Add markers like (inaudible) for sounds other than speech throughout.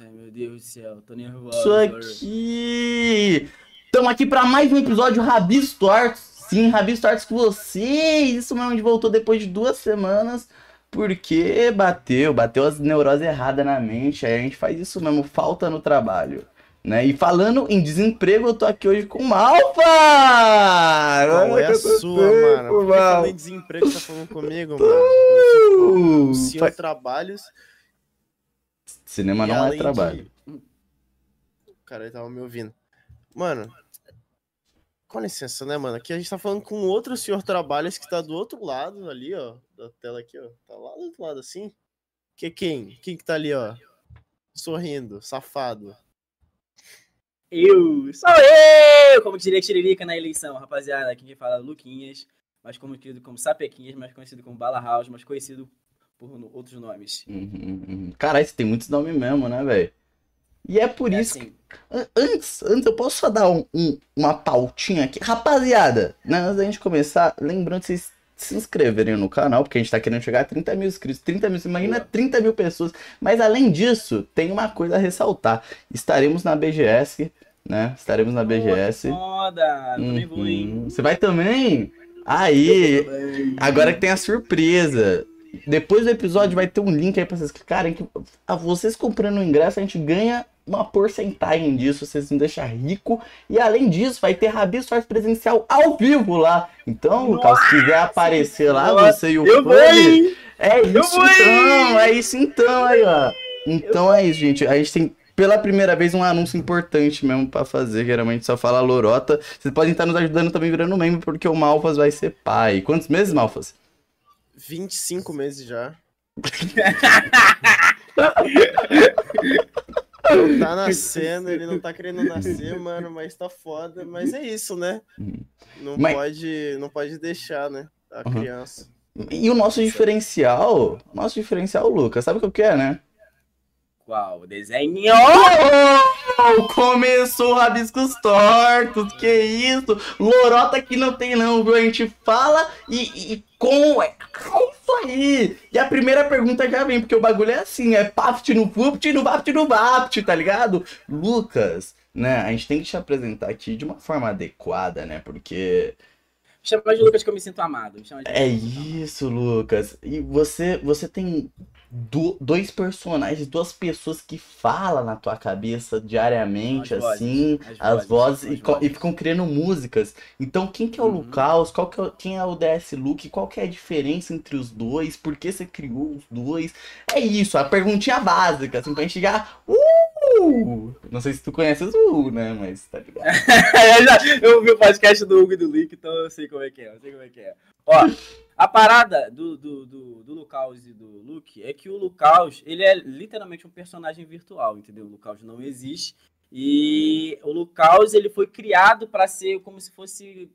Eita, meu Deus do céu, tô nervoso. Isso aqui! Estamos aqui para mais um episódio Rabis Tortos. Sim, Rabis Tortos com vocês. Isso mesmo, a gente voltou depois de duas semanas. Porque bateu, bateu as neuroses erradas na mente. Aí a gente faz isso mesmo, falta no trabalho. Né? E falando em desemprego, eu tô aqui hoje com o Malfa! Qual é a sua, mano? Por que falando em desemprego, você tá falando comigo, mano? Uh, Senhor fa- trabalhos. Cinema e não é trabalho. de- O cara ele tava me ouvindo. Mano, com licença, né, mano? Aqui a gente tá falando com outro senhor trabalhos que tá do outro lado ali, ó. Da tela aqui, ó. Tá lá do outro lado assim. Que quem? Quem que tá ali, ó? Sorrindo, safado. Eu, sou eu! Como diria Tiririca na eleição, rapaziada. Aqui quem fala é Luquinhas, mais conhecido como Sapequinhas, mais conhecido como Bala House, mais conhecido por outros nomes. Uhum, uhum. Caralho, você tem muitos nomes mesmo, né, velho? E é por É isso assim, An- Antes, antes, eu posso só dar um- um- uma pautinha aqui. Rapaziada, né, antes da gente começar, lembrando de vocês se inscreverem no canal, porque a gente tá querendo chegar a 30 mil inscritos. 30 mil, você imagina 30 mil pessoas. Mas além disso, tem uma coisa a ressaltar. Estaremos na BGS, né? Estaremos na BGS. Foda! Eu também vou, hein? Uhum. Você vai também? Aí, Agora que tem a surpresa. Depois do episódio vai ter um link aí pra vocês clicarem. Que, ah, vocês comprando o ingresso, a gente ganha uma porcentagem disso. Vocês nos deixam rico. E além disso, vai ter Rabi Stories presencial ao vivo lá. Então, Lucas, se quiser aparecer lá, Nossa, você e o Eu vou, Fanny? É isso então, é isso então aí, ó. Então é isso, gente. A gente tem pela primeira vez um anúncio importante mesmo pra fazer. Geralmente só fala lorota. Vocês podem estar nos ajudando também virando membro, porque o Malfas vai ser pai. Quantos meses, Malfas? 25 meses já. Não tá nascendo, ele não tá querendo nascer, mano, mas tá foda. Mas é isso, né? Não, Mas- pode, não pode deixar, né? A Uhum. criança. E o nosso diferencial, nosso diferencial, Lucas, sabe o que é, né? Qual? Desenho! Oh, começou o Rabiscos Tortos, que isso? Lorota que não tem não, viu? A gente fala e, e com... É isso aí! E a primeira pergunta já vem, porque o bagulho é assim, é paft no fupt, no vapt no vapt, tá ligado? Lucas, né, a gente tem que te apresentar aqui de uma forma adequada, né, porque... Chama de Lucas que eu me sinto amado. me chama de É me amado. isso, Lucas. E você, você tem do- dois personagens, duas pessoas que falam na tua cabeça diariamente, As vozes, assim, as as vozes, vozes, e, co- e vozes. ficam criando músicas. Então, quem que é o Uhum. Lucas? Qual que é, o- quem é o DS Luke? Qual que é a diferença entre os dois? Por que você criou os dois? É isso, a perguntinha básica, assim, pra gente chegar. Uh! Não sei se tu conhece os uh, né? Mas tá ligado. (laughs) eu, já, eu ouvi o podcast do Hugo e do Lick, então eu sei como é que é, eu sei como é que é. Ó, a parada do, do, do, do Lucaus e do Luke é que o Lucaus, ele é literalmente um personagem virtual, entendeu? O Lucaus não existe. E o Lucaus, ele foi criado para ser como se fosse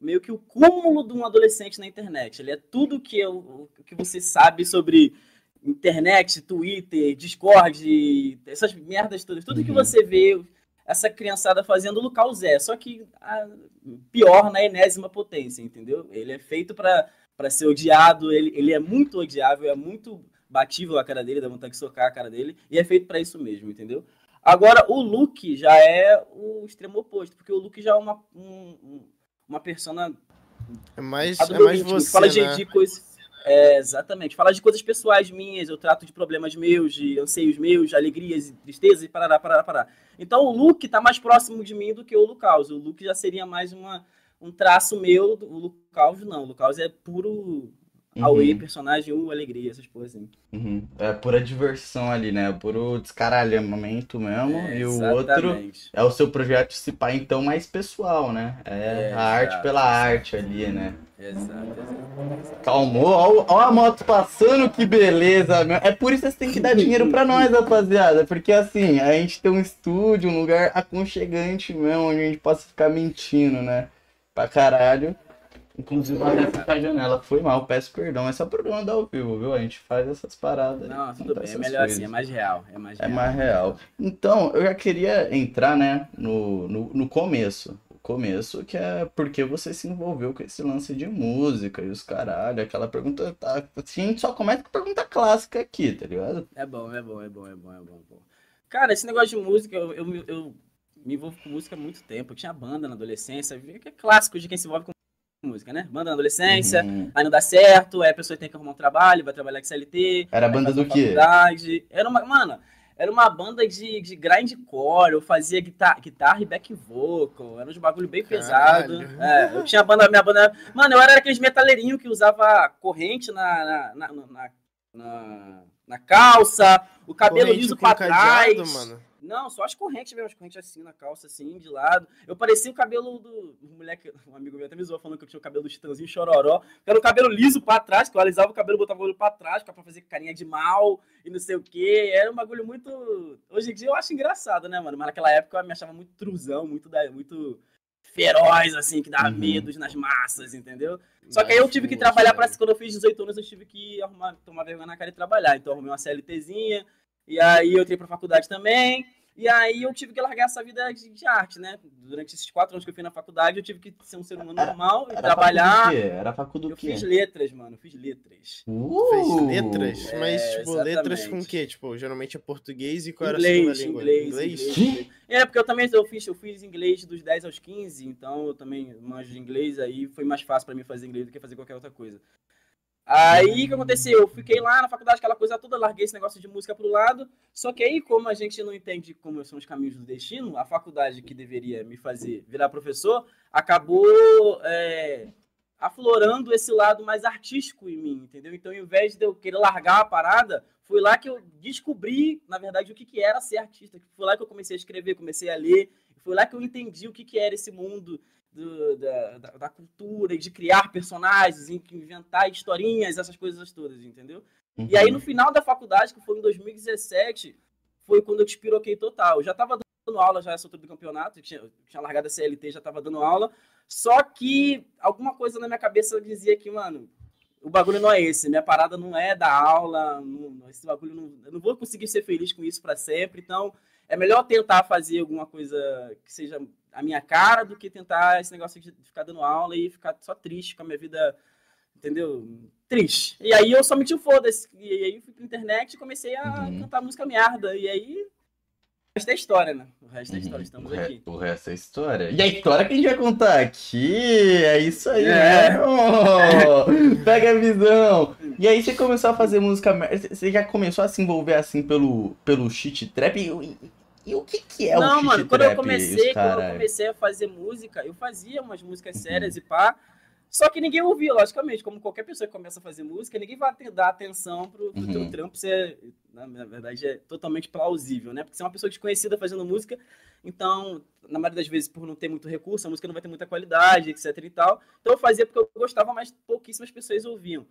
meio que o cúmulo de um adolescente na internet. Ele é tudo que, eu, que você sabe sobre internet, Twitter, Discord, essas merdas todas. Tudo que Uhum. você vê essa criançada fazendo, o Lucaus é. Só que a- pior na enésima potência, entendeu? Ele é feito pra pra ser odiado, ele, ele é muito odiável, é muito batível a cara dele, dá vontade de socar a cara dele, e é feito pra isso mesmo, entendeu? Agora, o Luke já é o extremo oposto, porque o Luke já é uma, um- um- uma persona É mais, é mais você, fala de, né? de coisas. É, exatamente. Fala de coisas pessoais minhas, eu trato de problemas meus, de anseios meus, de alegrias e tristezas e parará, parará, parará. Então o Luke tá mais próximo de mim do que o Lucaus. O Luke já seria mais uma, um traço meu, o Lucaus não. O Lucaus é puro Aue, Uhum. personagem, uh, alegria, essas coisas assim. Uhum. É pura diversão ali, né? Puro descaralhamento mesmo. É, e o outro é o seu projeto se pá, então, mais pessoal, né? É, É, a arte exato, pela exato. arte ali, né? Exato, exato, exato. Calmou, ó, ó a moto passando, que beleza, meu. É por isso que vocês têm que dar dinheiro pra nós, (laughs) rapaziada. Porque assim, a gente tem um estúdio, um lugar aconchegante mesmo, onde a gente possa ficar mentindo, né? Pra caralho. Inclusive, até ficar a janela foi mal, peço perdão. Esse é o problema da ao vivo, viu? A gente faz essas paradas. Não, tudo bem, é melhor coisas. assim, é mais real. É mais É real. mais real. Então, eu já queria entrar, né, no, no, no começo. O começo, que é porque você se envolveu com esse lance de música e os caralho, aquela pergunta. Tá, a gente só começa com pergunta clássica aqui, tá ligado? É bom, é bom, é bom, é bom, é bom. é bom. Cara, esse negócio de música, eu, eu, eu me envolvo com música há muito tempo. Eu tinha banda na adolescência, que é clássico de quem se envolve com música, né? Banda na adolescência, uhum. aí não dá certo, aí a pessoa tem que arrumar um trabalho, vai trabalhar com CLT. Era banda do quê? Era uma, mano, era uma banda de, de grindcore, eu fazia guitarra, guitarra e back vocal, era um bagulho bem pesado. É, eu tinha banda, minha banda. Mano, eu era aqueles metaleirinhos que usava corrente na, na, na, na, na calça, o cabelo corrente liso pra trás. Mano. Não, só as correntes mesmo, as correntes assim na calça, assim, de lado. Eu parecia o cabelo do. Um moleque, (laughs) um amigo meu até me zoou falando que eu tinha o cabelo do Chitãozinho chororó. Era o cabelo liso pra trás, que eu alisava o cabelo, botava o cabelo pra trás, pra fazer carinha de mal e não sei o quê. Era um bagulho muito. Hoje em dia eu acho engraçado, né, mano? Mas naquela época eu me achava muito truzão, muito, da... muito feroz, assim, que dava uhum. medos nas massas, entendeu? Só que aí eu tive que trabalhar para quando eu fiz 18 anos, eu tive que arrumar, tomar vergonha na cara e trabalhar. Então eu arrumei uma CLTzinha, e aí eu entrei pra faculdade também. E aí eu tive que largar essa vida de, de, arte, né? Durante esses quatro anos que eu fui na faculdade, eu tive que ser um ser humano normal e trabalhar. Era faculdade do quê? Eu fiz letras, mano. Fiz letras. Uh, fez letras? É, Mas, tipo, exatamente. letras com o quê? Tipo, geralmente é português e qual inglês, era a segunda língua? Inglês, inglês. inglês. É, porque eu também eu fiz, eu fiz inglês dos 10 aos 15, então eu também manjo de inglês, aí foi mais fácil para mim fazer inglês do que fazer qualquer outra coisa. Aí o que aconteceu? Eu fiquei lá na faculdade, aquela coisa toda, larguei esse negócio de música pro lado. Só que aí, como a gente não entende como são os caminhos do destino, a faculdade que deveria me fazer virar professor acabou é, aflorando esse lado mais artístico em mim, entendeu? Então, ao invés de eu querer largar a parada, foi lá que eu descobri, na verdade, o que, que era ser artista. Foi lá que eu comecei a escrever, comecei a ler. Foi lá que eu entendi o que, que era esse mundo do, da, da, da, cultura e de criar personagens, inventar historinhas, essas coisas todas, entendeu? Uhum. E aí, no final da faculdade, que foi em 2017, foi quando eu despiroquei total. Eu já estava dando aula já essa altura do campeonato, tinha, tinha largado a CLT, já estava dando aula, só que alguma coisa na minha cabeça dizia que, mano, o bagulho não é esse, minha parada não é da aula, não, esse bagulho não, eu não vou conseguir ser feliz com isso para sempre, então é melhor tentar fazer alguma coisa que seja a minha cara do que tentar esse negócio de ficar dando aula e ficar só triste com a minha vida, entendeu? Triste. E aí eu só meti o foda-se. E aí fui pra internet e comecei a uhum. cantar música merda. E aí. O resto é história, né? O resto é história, uhum. estamos o aqui. O resto é história. E a história que a gente vai contar aqui é isso aí, é. né? Oh, (laughs) pega a visão. E aí você começou a fazer música. Você já começou a se envolver assim pelo, pelo shit trap? E, e o que, que é não, o mano, quando eu comecei, quando eu comecei a fazer música, eu fazia umas músicas sérias uhum. e pá. Só que ninguém ouvia, logicamente, como qualquer pessoa que começa a fazer música, ninguém vai dar atenção pro, pro uhum. teu trampo ser, na, verdade, é totalmente plausível, né? Porque você é uma pessoa desconhecida fazendo música, então, na maioria das vezes, por não ter muito recurso, a música não vai ter muita qualidade, etc e tal. Então eu fazia porque eu gostava, mas pouquíssimas pessoas ouviam.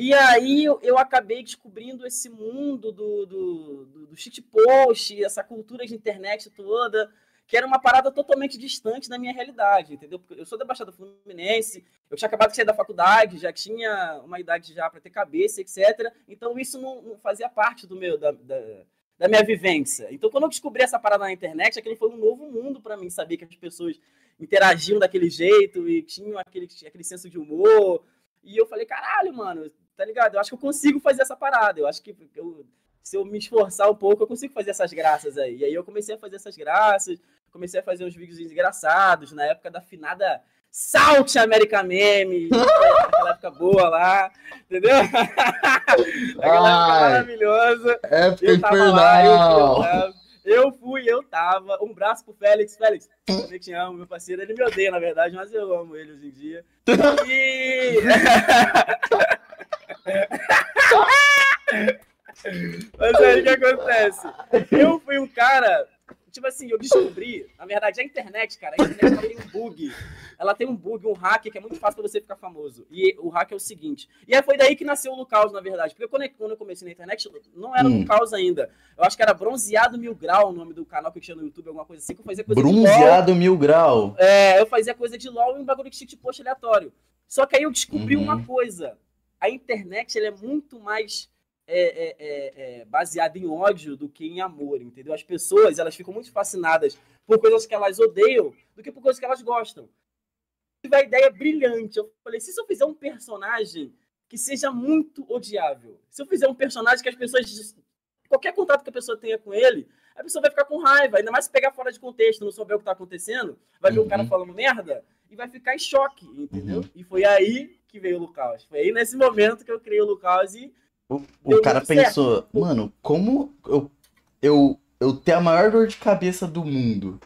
E aí eu, eu acabei descobrindo esse mundo do, do, do, do shitpost, essa cultura de internet toda, que era uma parada totalmente distante da minha realidade, entendeu? Porque eu sou da Baixada Fluminense, eu tinha acabado de sair da faculdade, já tinha uma idade já para ter cabeça, etc. Então isso não, não fazia parte do meu da, da, da, minha vivência. Então quando eu descobri essa parada na internet, aquilo foi um novo mundo para mim, saber que as pessoas interagiam daquele jeito e tinham aquele, aquele senso de humor. E eu falei, caralho, mano, tá ligado? Eu acho que eu consigo fazer essa parada. Eu acho que eu, se eu me esforçar um pouco, eu consigo fazer essas graças aí. E aí eu comecei a fazer essas graças, comecei a fazer uns vídeos engraçados na época da finada Salt America Meme, (laughs) aquela época boa lá, entendeu? (laughs) aquela época maravilhosa. Época eu tava lá, eu, eu, eu fui, eu tava. Um braço pro Félix. Félix, eu te amo, meu parceiro. Ele me odeia, na verdade, mas eu amo ele hoje em dia. (laughs) E. Mas aí o que acontece? Eu fui um cara. Tipo assim, eu descobri, na verdade, a internet, cara, a internet ela tem um bug. Ela tem um bug, um hack que é muito fácil pra você ficar famoso. E o hack é o seguinte. E aí foi daí que nasceu o Lucaus, na verdade. Porque quando eu comecei na internet, não era hum. Lucaus ainda. Eu acho que era Bronzeado Mil Grau o nome do canal que eu tinha no YouTube, alguma coisa assim, que eu fazia coisa Bronzeado Mil Grau. É, eu fazia coisa de LOL e um bagulho de shit post aleatório. Só que aí eu descobri uhum. uma coisa a internet é muito mais é, é, é, é, baseada em ódio do que em amor, entendeu? As pessoas elas ficam muito fascinadas por coisas que elas odeiam do que por coisas que elas gostam. Tive a ideia brilhante. Eu falei, se eu fizer um personagem que seja muito odiável, se eu fizer um personagem que as pessoas qualquer contato que a pessoa tenha com ele, a pessoa vai ficar com raiva, ainda mais se pegar fora de contexto, não souber o que tá acontecendo, vai ver o cara Uhum. falando merda e vai ficar em choque, entendeu? Uhum. E foi aí que veio o Lucas. Foi aí nesse momento que eu criei o Lucas e O, o cara muito certo. pensou, mano, como eu, eu, eu tenho a maior dor de cabeça do mundo?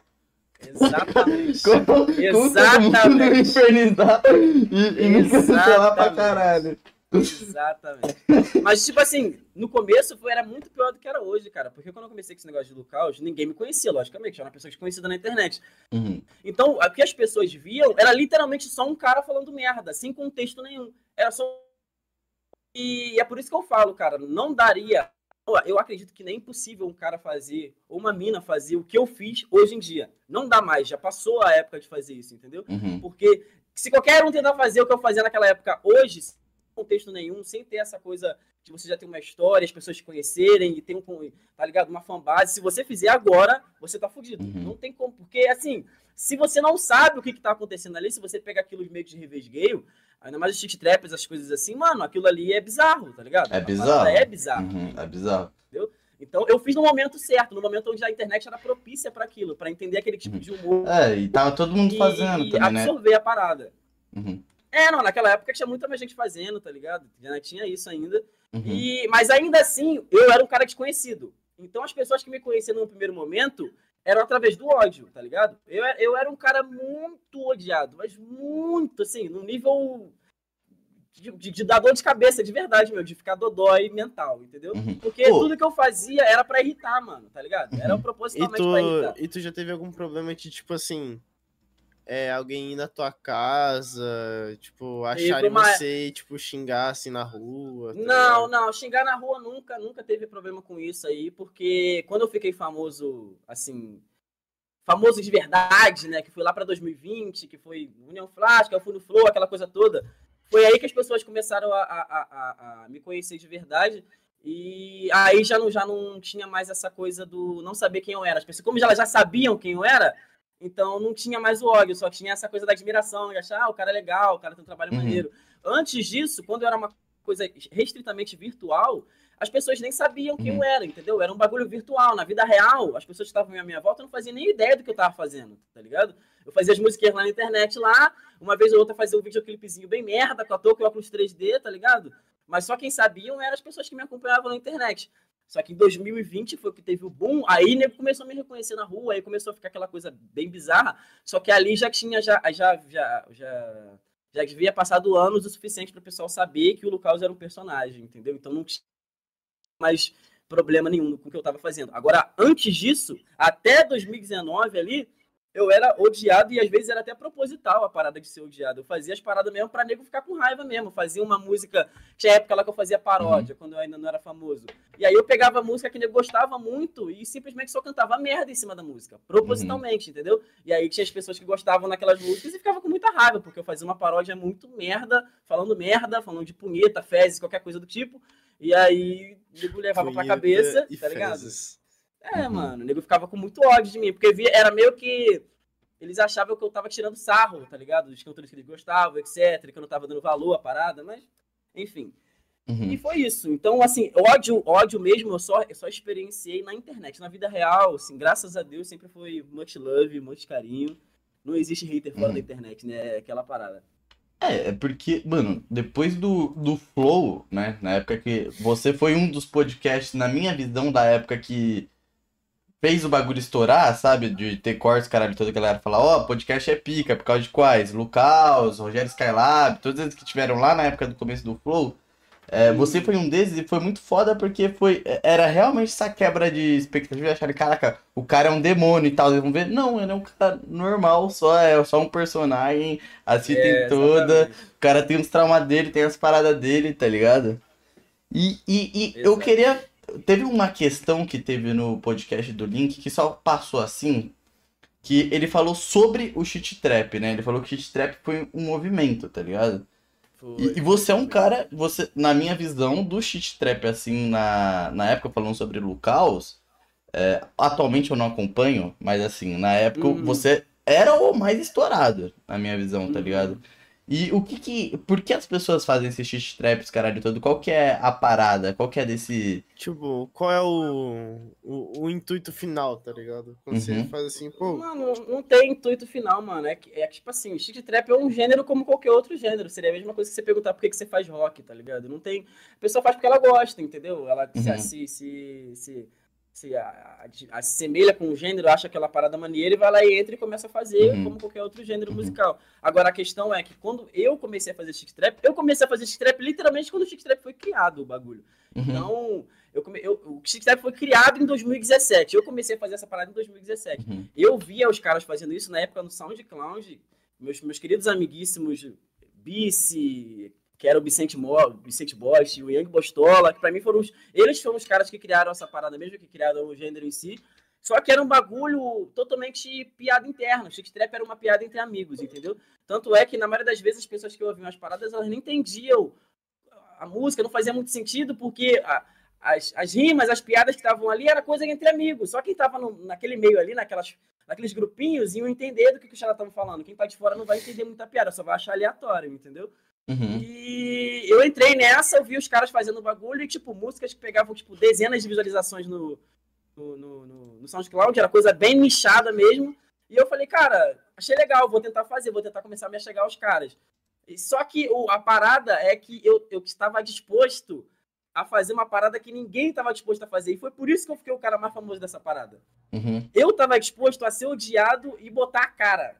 exatamente. (laughs) Como, como todo mundo Exatamente. infernizar e, e me cancelar pra Exatamente. caralho? Exatamente. Mas, tipo assim, no começo foi, era muito pior do que era hoje, cara. Porque quando eu comecei com esse negócio de Lucas, ninguém me conhecia, logicamente. Eu era uma pessoa desconhecida na internet. Uhum. Então, o que as pessoas viam era literalmente só um cara falando merda, sem contexto nenhum. Era só. E é por isso que eu falo, cara, não daria. Eu acredito que nem é impossível um cara fazer, ou uma mina fazer o que eu fiz hoje em dia. Não dá mais, já passou a época de fazer isso, entendeu? Uhum. Porque se qualquer um tentar fazer o que eu fazia naquela época hoje, contexto nenhum, sem ter essa coisa de você já ter uma história, as pessoas te conhecerem e ter um, tá ligado? Uma fanbase. Se você fizer agora, você tá fudido. Uhum. Não tem como. Porque, assim, se você não sabe o que, que tá acontecendo ali, se você pega aquilo meio de revés gay, ainda mais os shit traps, as coisas assim, mano, aquilo ali é bizarro, tá ligado? É bizarro. É bizarro. Uhum. É bizarro. Então, eu fiz no momento certo, no momento onde a internet era propícia para aquilo, para entender aquele tipo de humor É, e tava todo mundo e, fazendo e também, né? absorver a parada. Uhum. É, não, naquela época tinha muita mais gente fazendo, tá ligado? Já tinha isso ainda. Uhum. E, mas ainda assim, eu era um cara desconhecido. Então as pessoas que me conheciam no primeiro momento eram através do ódio, tá ligado? Eu, eu era um cara muito odiado, mas muito, assim, no nível de, de, de dar dor de cabeça, de verdade, meu, de ficar dodói mental, entendeu? Uhum. Porque Pô. tudo que eu fazia era pra irritar, mano, tá ligado? Era Uhum. E propositalmente pra irritar. tu, e tu já teve algum problema de, tipo assim, é, alguém ir na tua casa, tipo, acharem uma- você tipo, xingar assim na rua? tá Não, ligado? não, xingar na rua nunca, nunca teve problema com isso aí, porque quando eu fiquei famoso, assim, famoso de verdade, né, que foi lá pra 2020, que foi União que eu fui no Flow, aquela coisa toda, foi aí que as pessoas começaram a, a, a- a- me conhecer de verdade, e aí já não, já não tinha mais essa coisa do não saber quem eu era. As pessoas, como elas já sabiam quem eu era, então não tinha mais o ódio, só tinha essa coisa da admiração, de achar, ah, o cara é legal, o cara tem um trabalho Uhum. maneiro. Antes disso, quando eu era uma coisa restritamente virtual, as pessoas nem sabiam quem Uhum. eu era, entendeu? Era um bagulho virtual. Na vida real, as pessoas que estavam à minha volta não faziam nem ideia do que eu tava fazendo, tá ligado? Eu fazia as musiquinhas lá na internet lá, uma vez ou outra fazia um videoclipezinho bem merda, com a touca e óculos 3D, tá ligado? Mas só quem sabiam eram as pessoas que me acompanhavam na internet. Só que em 2020 foi que teve o boom, aí nego começou a me reconhecer na rua, aí começou a ficar aquela coisa bem bizarra. Só que ali já tinha, já, já, já, já, já devia passado anos o suficiente para o pessoal saber que o Lucas era um personagem, entendeu? Então não tinha mais problema nenhum com o que eu tava fazendo. Agora, antes disso, até 2019 ali, eu era odiado e às vezes era até proposital a parada de ser odiado. Eu fazia as paradas mesmo pra nego ficar com raiva mesmo. Eu fazia uma música, tinha época lá que eu fazia paródia, quando eu ainda não era famoso. E aí eu pegava a música que nego gostava muito e simplesmente só cantava merda em cima da música, propositalmente, entendeu? E aí tinha as pessoas que gostavam naquelas músicas e ficava com muita raiva, porque eu fazia uma paródia muito merda, falando merda, falando de punheta, fezes, qualquer coisa do tipo. E aí o nego levava pra Punheta cabeça, e tá ligado? É, Uhum. mano, o nego ficava com muito ódio de mim, porque via, era meio que. Eles achavam que eu tava tirando sarro, tá ligado? Dos cantores que eles gostavam, etc. Que eu não tava dando valor à parada, mas. Enfim. Uhum. E foi isso. Então, assim, ódio, ódio mesmo, eu só, eu só experienciei na internet. Na vida real, assim, graças a Deus, sempre foi much love, much carinho. Não existe hater fora Uhum. da internet, né? É aquela parada. É, é porque, mano, depois do, do Flow, né? Na época que. Você foi um dos podcasts, na minha visão, da época que fez o bagulho estourar, sabe? De ter cortes, caralho, toda a galera falar, ó, podcast é pica, por causa de quais? Lucas, Rogério Skylab, todos eles que tiveram lá na época do começo do Flow. É, você foi um desses e foi muito foda porque foi, era realmente essa quebra de expectativa e acharam, caraca, o cara é um demônio e tal. Eles vão ver, não, ele é um cara normal, só é só um personagem, assim tem É, toda. exatamente. O cara tem os traumas dele, tem as paradas dele, tá ligado? E, e, e eu queria. Teve uma questão que teve no podcast do Link que só passou assim. Que ele falou sobre o shit trap, né? Ele falou que shit trap foi um movimento, tá ligado? Foi, E, e você é um cara, você, na minha visão, do shit trap, assim, na, na época falando sobre Lucaus, é, atualmente eu não acompanho, mas assim, na época Uhum. você era o mais estourado, na minha visão, tá Uhum. E o que que. Por que as pessoas fazem esse shit traps, caralho todo? Qual que é a parada? Qual que é desse. Tipo, qual é o, o, o intuito final, tá ligado? Quando você Uhum. faz assim, pô, Mano, não tem intuito final, mano. É que, é tipo assim, shit trap é um gênero como qualquer outro gênero. Seria a mesma coisa que você perguntar por que, que você faz rock, tá ligado? Não tem. A pessoa faz porque ela gosta, entendeu? Ela se- Uhum. se, se, se, se a- a- assemelha com o gênero, acha aquela parada maneira e vai lá e entra e começa a fazer Uhum. como qualquer outro gênero Uhum. musical. Agora a questão é que quando eu comecei a fazer shit trap, eu comecei a fazer shit trap literalmente quando o shit trap foi criado, o bagulho. Uhum. Então, eu come... eu, o shit trap foi criado em 2017. Eu comecei a fazer essa parada em 2017. Uhum. Eu via os caras fazendo isso na época no SoundCloud. Meus, meus queridos amiguíssimos Bice, que era o Vicente, Mo, Vicente Bosch, o Yang Bostola, que pra mim foram os. Eles foram os caras que criaram essa parada mesmo, que criaram o gênero em si. Só que era um bagulho totalmente piada interna. O Trap era uma piada entre amigos, entendeu? Tanto é que, na maioria das vezes, as pessoas que ouviam as paradas, elas nem entendiam a música, não fazia muito sentido, porque a- as, as rimas, as piadas que estavam ali, era coisa entre amigos. Só quem tava no- naquele meio ali, naquelas, naqueles grupinhos, iam entender do que, que os caras estavam falando. Quem tá de fora não vai entender muita piada, só vai achar aleatório, entendeu? Uhum. E eu entrei nessa, eu vi os caras fazendo bagulho e, tipo, músicas que pegavam, tipo, dezenas de visualizações no, no, no, no- no SoundCloud, era coisa bem nichada mesmo. E eu falei, cara, achei legal, vou tentar fazer, vou tentar começar a me chegar aos caras. E Só que o- a parada é que eu, eu estava disposto a fazer uma parada que ninguém estava disposto a fazer. E foi por isso que eu fiquei o cara mais famoso dessa parada Uhum. eu estava disposto a ser odiado e botar a cara.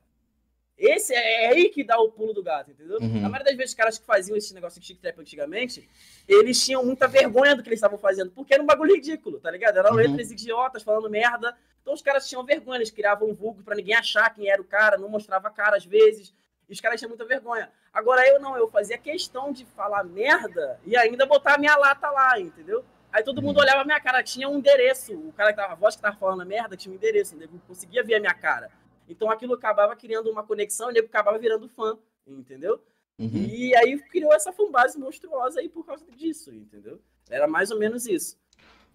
Esse é, é aí que dá o pulo do gato, entendeu? Uhum. Na maioria das vezes, os caras que faziam esse negócio de chic trap antigamente, eles tinham muita vergonha do que eles estavam fazendo, porque era um bagulho ridículo, tá ligado? Eram Uhum. letras idiotas falando merda. Então os caras tinham vergonha, eles criavam um vulgo pra ninguém achar quem era o cara, não mostrava a cara às vezes. E os caras tinham muita vergonha. Agora eu não, eu fazia questão de falar merda e ainda botar a minha lata lá, entendeu? Aí todo mundo Uhum. olhava a minha cara, tinha um endereço. O cara que tava, a voz que tava falando a merda tinha um endereço, nego conseguia ver a minha cara. Então aquilo acabava criando uma conexão, nego acabava virando fã, entendeu? Uhum. E aí criou essa fanbase monstruosa aí por causa disso, entendeu? Era mais ou menos isso.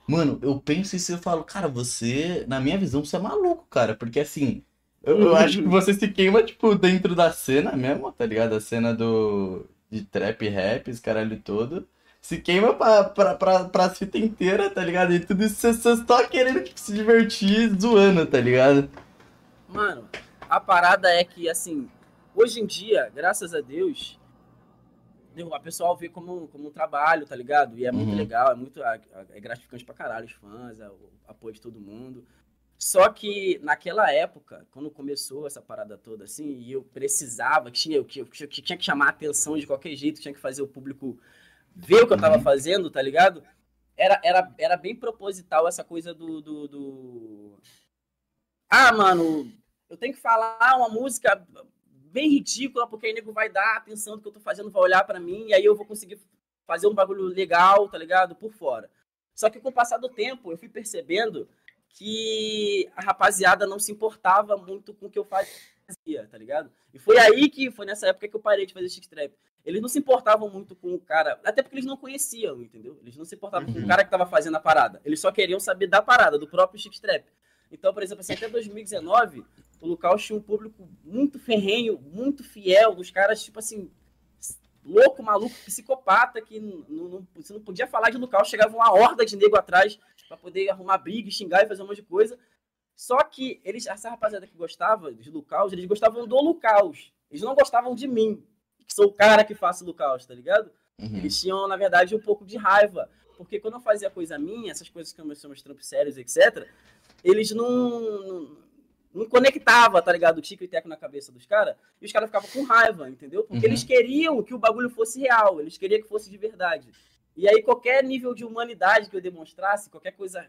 Mano, eu penso isso e eu falo, cara, você, na minha visão, você é maluco, cara, porque assim, eu, eu (laughs) acho que você se queima, tipo, dentro da cena mesmo, tá ligado? A cena do, de trap rap, esse caralho todo. Se queima pra, pra, pra, pra fita inteira, tá ligado? E tudo isso você você só querendo, tipo, se divertir zoando, tá ligado? Mano, a parada é que, assim, hoje em dia, graças a Deus, a pessoal vê como, um- como um trabalho, tá ligado? E é muito Uhum. legal, é muito é é gratificante pra caralho, os fãs, é o apoio de todo mundo. Só que naquela época, quando começou essa parada toda, assim, e eu precisava, tinha, eu, eu tinha que chamar a atenção de qualquer jeito, tinha que fazer o público ver o que eu tava Uhum. fazendo, tá ligado? Era, era, era bem proposital essa coisa do, do, do... Ah, mano, eu tenho que falar uma música bem ridícula, porque aí o nego vai dar atenção do que eu tô fazendo, vai olhar pra mim, e aí eu vou conseguir fazer um bagulho legal, tá ligado? Por fora. Só que com o passar do tempo, eu fui percebendo que a rapaziada não se importava muito com o que eu fazia, tá ligado? E foi aí que, foi nessa época que eu parei de fazer chick trap. Eles não se importavam muito com o cara, até porque eles não conheciam, entendeu? Eles não se importavam com Uhum. o cara que tava fazendo a parada. Eles só queriam saber da parada, do próprio chick trap. Então, por exemplo, assim, até 2019, o Lucas tinha um público muito ferrenho, muito fiel, dos caras, tipo assim, louco, maluco, psicopata, que não, não- você não podia falar de Lucas, chegava uma horda de nego atrás pra poder arrumar briga, xingar e fazer um monte de coisa. Só que eles, essa rapaziada que gostava de Lucas, eles gostavam do Lucas. Eles não gostavam de mim, que sou o cara que faço Lucas, tá ligado? Uhum. Eles tinham, na verdade, um pouco de raiva. Porque quando eu fazia coisa minha, essas coisas que nós somos trampos sérios, etc., eles não, não, não conectava, tá ligado? O tico e teco na cabeça dos caras. E os caras ficavam com raiva, entendeu? Porque Uhum. eles queriam que o bagulho fosse real. Eles queriam que fosse de verdade. E aí, qualquer nível de humanidade que eu demonstrasse, qualquer coisa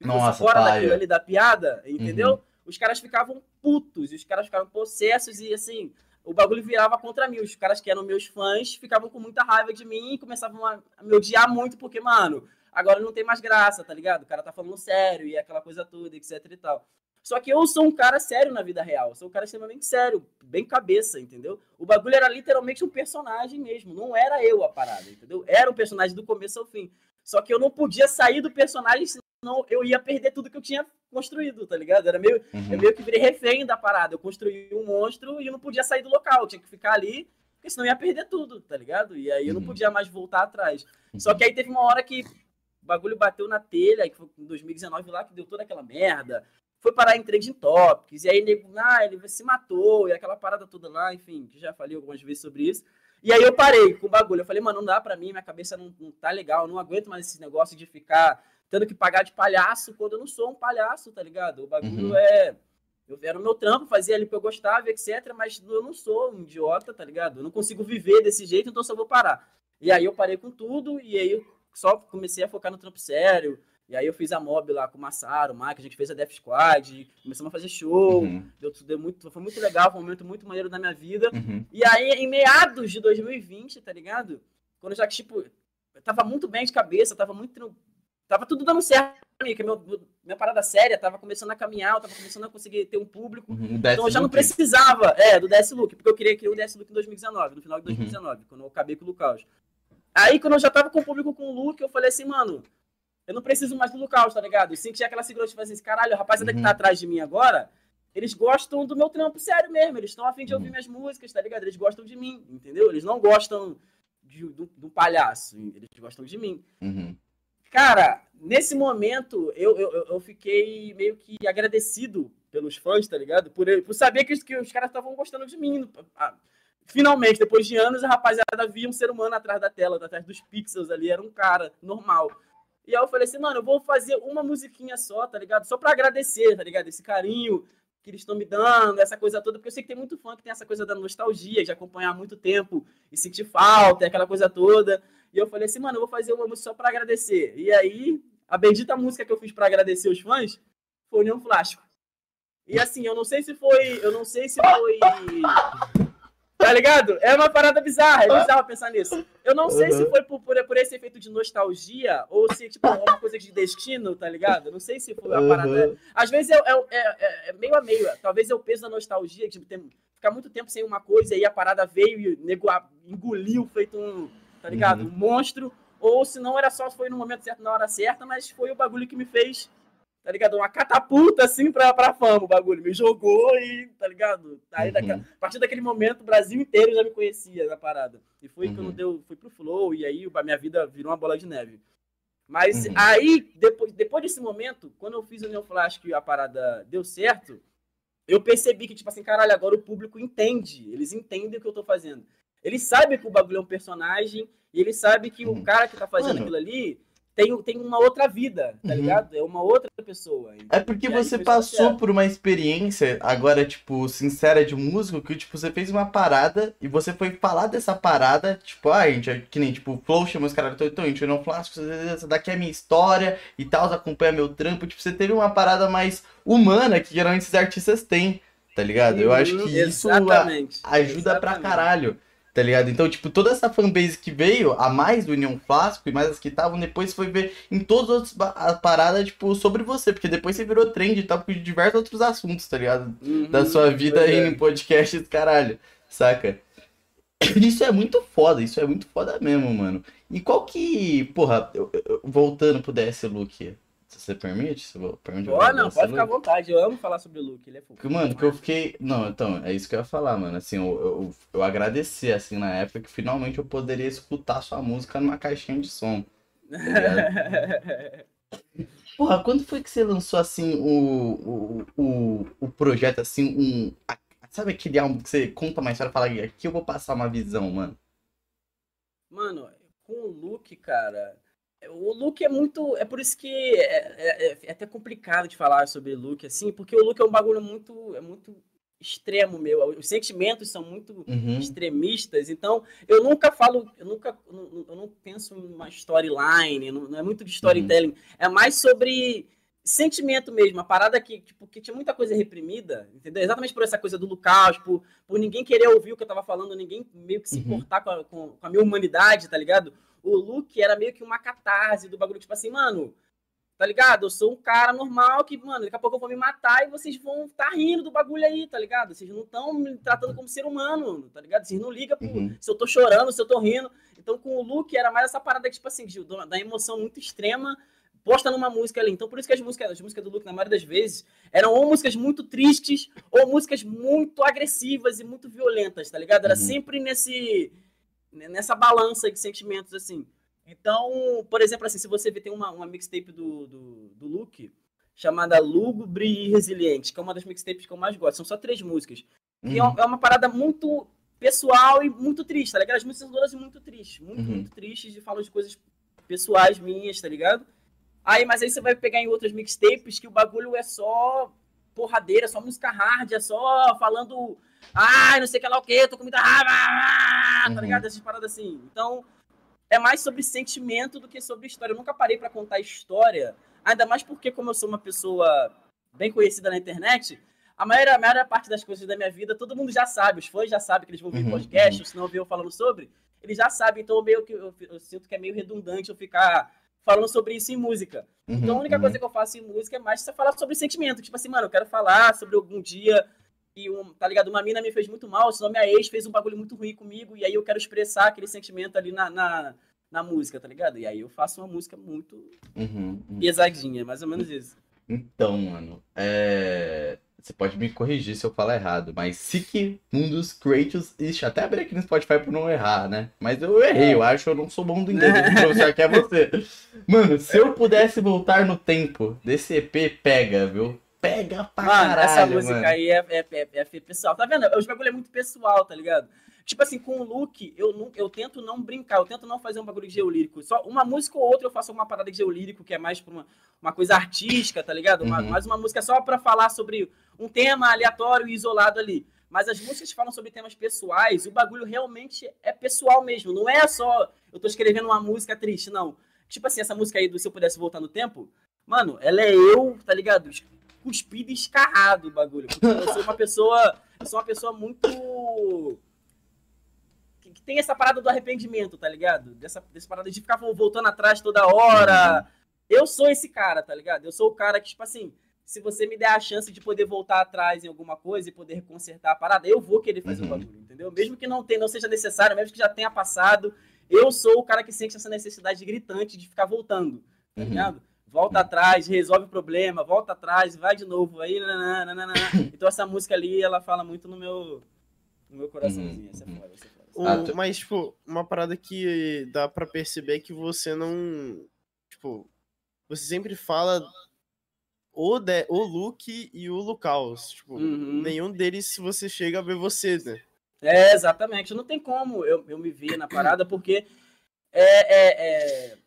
Nossa, fora daquilo ali da piada, entendeu? Uhum. Os caras ficavam putos. E os caras ficavam possessos e, assim, o bagulho virava contra mim. Os caras que eram meus fãs ficavam com muita raiva de mim e começavam a me odiar muito, porque, mano, agora não tem mais graça, tá ligado? O cara tá falando sério e aquela coisa toda, etc e tal. Só que eu sou um cara sério na vida real. Eu sou um cara extremamente sério, bem cabeça, entendeu? O bagulho era literalmente um personagem mesmo. Não era eu a parada, entendeu? Era um personagem do começo ao fim. Só que eu não podia sair do personagem, senão eu ia perder tudo que eu tinha construído, tá ligado? Era meio, eu Uhum. meio que virei refém da parada. Eu construí um monstro e eu não podia sair do local. Eu tinha que ficar ali porque senão eu ia perder tudo, tá ligado? E aí eu não Uhum. podia mais voltar atrás. Só que aí teve uma hora que o bagulho bateu na telha, que foi em 2019 lá, que deu toda aquela merda. Foi parar em Trending Topics, e aí nego, ah, ele se matou, e aquela parada toda lá, enfim, que já falei algumas vezes sobre isso. E aí eu parei com o bagulho. Eu falei, mano, não dá pra mim, minha cabeça não, não tá legal, não aguento mais esse negócio de ficar tendo que pagar de palhaço quando eu não sou um palhaço, tá ligado? O bagulho Uhum. é. Eu era o meu trampo, fazia ali o que eu gostava, etc. Mas eu não sou um idiota, tá ligado? Eu não consigo viver desse jeito, então só vou parar. E aí eu parei com tudo, e aí eu só comecei a focar no trampo sério. E aí eu fiz a mob lá com o Massaro, o Mike, a gente fez a Death Squad, começamos a fazer show. Uhum, Deu, tudo- deu muito, foi muito legal, foi um momento muito maneiro da minha vida. uhum, E aí, em meados de 2020, tá ligado? Quando eu já, tipo, eu tava muito bem de cabeça, tava muito. Tava tudo dando certo pra mim, que meu, minha parada séria tava começando a caminhar, eu tava começando a conseguir ter um público. uhum. Então eu já não precisava, é, do DS Look, porque eu queria criar o DS Look em 2019, no final de Uhum. 2019, quando eu acabei com o Lucas. Aí, quando eu já tava com o público com o Look, eu falei assim, mano, eu não preciso mais do Lucas, tá ligado? Eu senti aquela segurança de fazer assim, caralho, a rapaziada Uhum. que tá atrás de mim agora, eles gostam do meu trampo sério mesmo, eles estão afim de ouvir Uhum. minhas músicas, tá ligado? Eles gostam de mim, entendeu? Eles não gostam de, do, do palhaço, eles gostam de mim. Uhum, Cara, nesse momento, eu, eu, eu- fiquei meio que agradecido pelos fãs, tá ligado? Por, por saber que, os- que os caras estavam gostando de mim. Finalmente, depois de anos, a rapaziada via um ser humano atrás da tela, atrás dos pixels ali, era um cara normal. E aí eu falei assim, mano, eu vou fazer uma musiquinha só, tá ligado? Só pra agradecer, tá ligado? Esse carinho que eles estão me dando, essa coisa toda, porque eu sei que tem muito fã que tem essa coisa da nostalgia, de acompanhar há muito tempo e sentir falta, aquela coisa toda. E eu falei assim, mano, eu vou fazer uma música só pra agradecer. E aí, a bendita música que eu fiz pra agradecer os fãs foi União Flasco. E assim, eu não sei se foi. Eu não sei se foi. Tá ligado? É uma parada bizarra, é bizarro pensar nisso. Eu não sei se Uhum. foi por, por, por esse efeito de nostalgia ou se, tipo, é uma coisa de destino, tá ligado? Eu não sei se foi a parada. uhum. Às vezes é, é- é- é meio a meio. Talvez é o peso da nostalgia, tipo, tem, ficar muito tempo sem uma coisa e aí a parada veio e nego a- engoliu, feito um, tá ligado? Uhum. Um monstro. Ou se não era só foi no momento certo, na hora certa, mas foi o bagulho que me fez, tá ligado? Uma catapulta assim pra, pra fama, o bagulho. Me jogou e, tá ligado? Aí, Uhum. daquela- a partir daquele momento, o Brasil inteiro já me conhecia na parada. E foi Uhum. quando deu, fui pro Flow e aí a minha vida virou uma bola de neve. Mas Uhum. aí, depois, depois desse momento, quando eu fiz o Neo Flash que a parada deu certo, eu percebi que, tipo assim, caralho, agora o público entende. Eles entendem o que eu tô fazendo. Eles sabem que o bagulho é um personagem e eles sabem que Uhum. o cara que tá fazendo aquilo ali tem, tem uma outra vida, tá Uhum. ligado? É uma outra pessoa. É porque você passou sincero. por uma experiência, agora, tipo, sincera de músico, que, tipo, você fez uma parada e você foi falar dessa parada, tipo, ah, gente, é que nem, tipo, Flow chama os caras, então, gente, eu não flasco, essa daqui é a minha história e tal, acompanha meu trampo, tipo, você teve uma parada mais humana que geralmente esses artistas têm, tá ligado? Eu acho que isso a- Exatamente. ajuda pra caralho. Tá ligado? Então, tipo, toda essa fanbase que veio, a mais do União Clássico e mais as que estavam, depois foi ver em todas as outras ba- a parada, tipo, sobre você. Porque depois você virou trend e tal, por diversos outros assuntos, tá ligado? Uhum, Da sua vida é. em podcasts, caralho. Saca? (clears throat) Isso é muito foda, isso é muito foda mesmo, mano. E qual que. Porra, eu- eu- voltando pro DS Look, você permite? Eu, permite falar não, pode ficar à vontade. Eu amo falar sobre o Luke, ele é fofo. Mano, que eu fiquei. Não, então, é isso que eu ia falar, mano. Assim, eu, eu, eu agradeci, assim, na época que finalmente eu poderia escutar sua música numa caixinha de som. (laughs) Porra, quando foi que você lançou, assim, o, o, o, o projeto, assim, um. a- sabe aquele álbum que você conta uma história e fala, aqui eu vou passar uma visão, mano? Mano, com o Luke, cara. O Luke é muito. É por isso que é, é- é até complicado de falar sobre Luke, assim, porque o Luke é um bagulho muito. É muito extremo, meu. Os sentimentos são muito Uhum. extremistas, então eu nunca falo, eu nunca, eu não, penso em uma storyline, não, é muito de storytelling, é mais sobre sentimento mesmo, a parada que, tipo, que tinha muita coisa reprimida, entendeu? Exatamente por essa coisa do Lucas, por, por ninguém querer ouvir o que eu tava falando, ninguém meio que se Uhum. importar com a, com, com a minha humanidade, tá ligado? O Luke era meio que uma catarse do bagulho, tipo assim, mano, tá ligado? Eu sou um cara normal que, mano, daqui a pouco eu vou me matar e vocês vão estar tá rindo do bagulho aí, tá ligado? Vocês não estão me tratando como ser humano, tá ligado? Vocês não ligam pro- Uhum. se eu tô chorando, se eu tô rindo. Então, com o Luke, era mais essa parada, tipo assim, de- da emoção muito extrema posta numa música ali. Então, por isso que as músicas, as músicas do Luke, na maioria das vezes, eram ou músicas muito tristes, ou músicas muito agressivas e muito violentas, tá ligado? Era Uhum. sempre nesse nessa balança de sentimentos, assim. Então, por exemplo, assim, se você ver, tem uma, uma mixtape do, do, do Luke, chamada Lúgubre e Resiliente, que é uma das mixtapes que eu mais gosto. São só três músicas. E é Uhum. uma- é uma parada muito pessoal e muito triste, tá ligado? As músicas são todas muito tristes, muito, Uhum. muito tristes, e falam de coisas pessoais minhas, tá ligado? Aí, mas aí você vai pegar em outras mixtapes que o bagulho é só porradeira, só música hard, é só falando, ai, não sei o que lá o que, tô com muita raiva, ah", Uhum. tá ligado? Essas paradas assim. Então, é mais sobre sentimento do que sobre história. Eu nunca parei pra contar história, ainda mais porque, como eu sou uma pessoa bem conhecida na internet, a maior, a maior parte das coisas da minha vida, todo mundo já sabe, os fãs já sabem que eles vão ver Uhum, podcast, uhum. ou se não ver eu falando sobre, eles já sabem, então meio que eu, eu sinto que é meio redundante eu ficar falando sobre isso em música. Uhum, Então a única uhum. coisa que eu faço em música é mais você falar sobre sentimento. Tipo assim, mano, eu quero falar sobre algum dia que, um, tá ligado? Uma mina me fez muito mal, senão minha ex fez um bagulho muito ruim comigo, e aí eu quero expressar aquele sentimento ali na, na, na música, tá ligado? E aí eu faço uma música muito Uhum, uhum. pesadinha, mais ou menos isso. Então, mano, é... você pode me corrigir se eu falar errado, mas Sick Mundus Kratos, ixi, até abri aqui no Spotify por não errar, né? Mas eu errei, eu acho, eu não sou bom do inglês, que é você. Mano, se eu pudesse voltar no tempo desse EP, pega, viu? Pega pra Mano, caralho, essa música mano. aí é, é, é, é pessoal. Tá vendo? Os bagulho é muito pessoal, tá ligado? Tipo assim, com o look, eu, não, eu tento não brincar, eu tento não fazer um bagulho de geolírico. Só uma música ou outra eu faço uma parada de geolírico, que é mais pra uma, uma coisa artística, tá ligado? Uma, Uhum. Mais uma música só pra falar sobre um tema aleatório e isolado ali. Mas as músicas falam sobre temas pessoais, o bagulho realmente é pessoal mesmo. Não é só eu tô escrevendo uma música triste, não. Tipo assim, essa música aí do Se Eu Pudesse Voltar no Tempo, mano, ela é eu, tá ligado? Cuspido e escarrado o bagulho. Porque eu sou uma pessoa. Eu sou uma pessoa muito. Que, que tem essa parada do arrependimento, tá ligado? Dessa, dessa parada de ficar voltando atrás toda hora. Eu sou esse cara, tá ligado? Eu sou o cara que, tipo assim, se você me der a chance de poder voltar atrás em alguma coisa e poder consertar a parada, eu vou querer fazer o Uhum. bagulho, entendeu? Mesmo que não, tenha, não seja necessário, mesmo que já tenha passado, eu sou o cara que sente essa necessidade gritante de ficar voltando, tá Uhum. ligado? Volta atrás, resolve o problema, volta atrás, vai de novo, aí, nananana. (coughs) Então essa música ali, ela fala muito no meu, no meu coraçãozinho, essa é Uhum. foda, essa é foda. O- Ah, tu- Mas, tipo, uma parada que dá pra perceber é que você não. Tipo, você sempre fala o, de, o Luke e o Lucaus. Tipo, Uhum. nenhum deles você chega a ver você, né? É, exatamente. Não tem como eu, eu me ver na parada, porque é, é, é...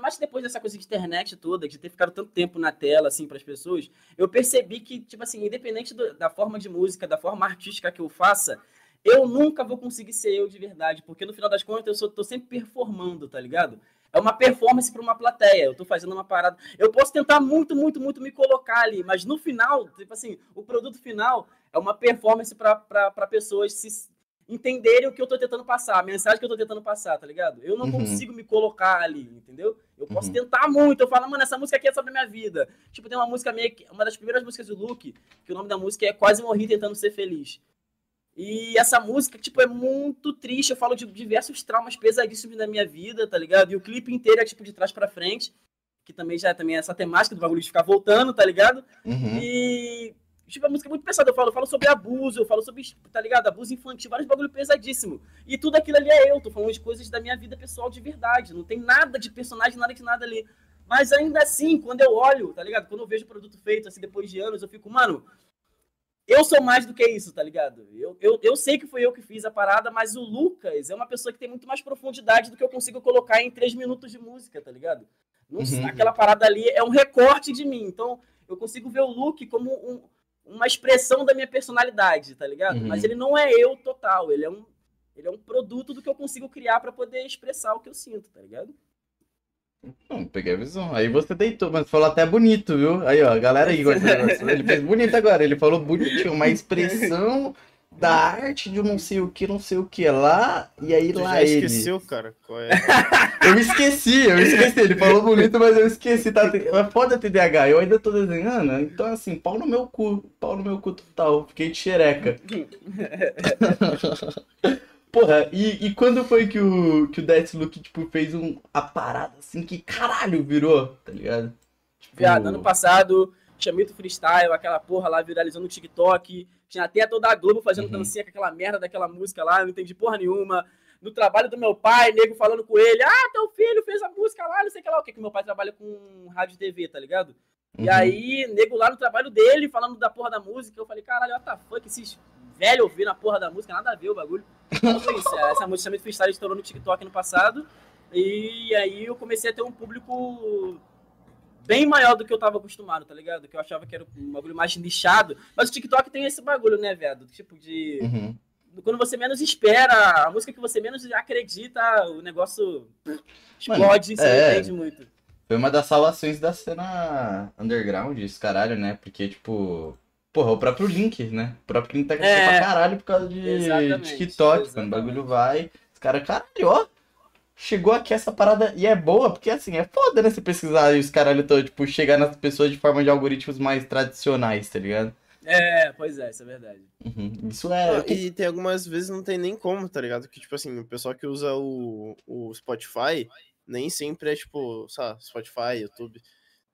mais depois dessa coisa de internet toda, de ter ficado tanto tempo na tela, assim, para as pessoas, eu percebi que, tipo assim, independente do- da forma de música, da forma artística que eu faça, eu nunca vou conseguir ser eu de verdade, porque no final das contas eu sou, tô sempre performando, tá ligado? É uma performance para uma plateia, eu tô fazendo uma parada. Eu posso tentar muito, muito, muito me colocar ali, mas no final, tipo assim, o produto final é uma performance para pessoas se entenderem o que eu tô tentando passar, a mensagem que eu tô tentando passar, tá ligado? Eu não Uhum. consigo me colocar ali, entendeu? Eu posso Uhum. tentar muito, eu falo, mano, essa música aqui é sobre a minha vida. Tipo, tem uma música minha, que- uma das primeiras músicas do Luke, que o nome da música é Quase Morri Tentando Ser Feliz. E essa música, tipo, é muito triste. Eu falo de diversos traumas pesadíssimos da minha vida, tá ligado? E o clipe inteiro é, tipo, de trás pra frente. Que também já também é essa temática do bagulho de ficar voltando, tá ligado? Uhum. E. Tipo, a música é muito pesada. Eu falo, eu falo sobre abuso, eu falo sobre, tá ligado? Abuso infantil, vários bagulho pesadíssimo. E tudo aquilo ali é eu. Tô falando de coisas da minha vida pessoal de verdade. Não tem nada de personagem, nada de nada ali. Mas ainda assim, quando eu olho, tá ligado? Quando eu vejo o produto feito, assim, depois de anos, eu fico, mano, eu sou mais do que isso, tá ligado? Eu, eu, eu sei que foi eu que fiz a parada, mas o Lucas é uma pessoa que tem muito mais profundidade do que eu consigo colocar em três minutos de música, tá ligado? Não, Uhum. Aquela parada ali é um recorte de mim. Então, eu consigo ver o Luke como um- uma expressão da minha personalidade, tá ligado? Uhum. Mas ele não é eu total, ele é um, ele é um produto do que eu consigo criar pra poder expressar o que eu sinto, tá ligado? Hum, peguei a visão. Aí você deitou, mas falou até bonito, viu? Aí, ó, a galera aí gosta. Ele fez bonito agora, ele falou bonitinho, uma expressão da arte de não sei o que, não sei o que lá, e aí Tu lá já ele. esqueceu, cara? Qual é? (laughs) Eu esqueci, eu esqueci. Ele falou bonito, mas eu esqueci. Tá? Pode a TDAH, eu ainda tô desenhando. Então, assim, pau no meu cu. Pau no meu cu total. Fiquei de xereca. (laughs) Porra, e, e quando foi que o, que o Deathloop, tipo, fez um, a parada assim que caralho virou, tá ligado? Tipo, Viado, ano passado, Chamito Freestyle, aquela porra lá viralizando no TikTok. Tinha até toda a Globo fazendo Uhum. dancinha com aquela merda daquela música lá, não entendi porra nenhuma. No trabalho do meu pai, nego falando com ele, ah, teu filho fez a música lá, não sei o que lá, o que, que meu pai trabalha com rádio e TV, tá ligado? E uhum. aí, nego lá no trabalho dele, falando da porra da música, eu falei, caralho, what the fuck, esses velhos ouvindo a porra da música, nada a ver o bagulho. Então foi isso, é, essa música Chamito Freestyle estourou no TikTok no passado, e aí eu comecei a ter um público bem maior do que eu tava acostumado, tá ligado? Que eu achava que era um bagulho mais nichado. Mas o TikTok tem esse bagulho, né, viado? Tipo de. Uhum. Quando você menos espera, a música que você menos acredita, o negócio explode e é. entende muito. Foi uma das salvações da cena underground, esse caralho, né? Porque, tipo. Porra, o próprio Link, né? O próprio Link tá crescendo É. pra caralho por causa de Exatamente, TikTok. Quando o exatamente. bagulho vai, os caras, caralho, ó. Chegou aqui essa parada e é boa, porque assim, é foda, né? Você pesquisar e os caralho todo, tipo, chegar nas pessoas de forma de algoritmos mais tradicionais, tá ligado? É, pois é, isso é verdade. Uhum. Isso é. Ah, e tem algumas vezes não tem nem como, tá ligado? Que, tipo assim, o pessoal que usa o, o Spotify, nem sempre é, tipo, sabe, Spotify, YouTube,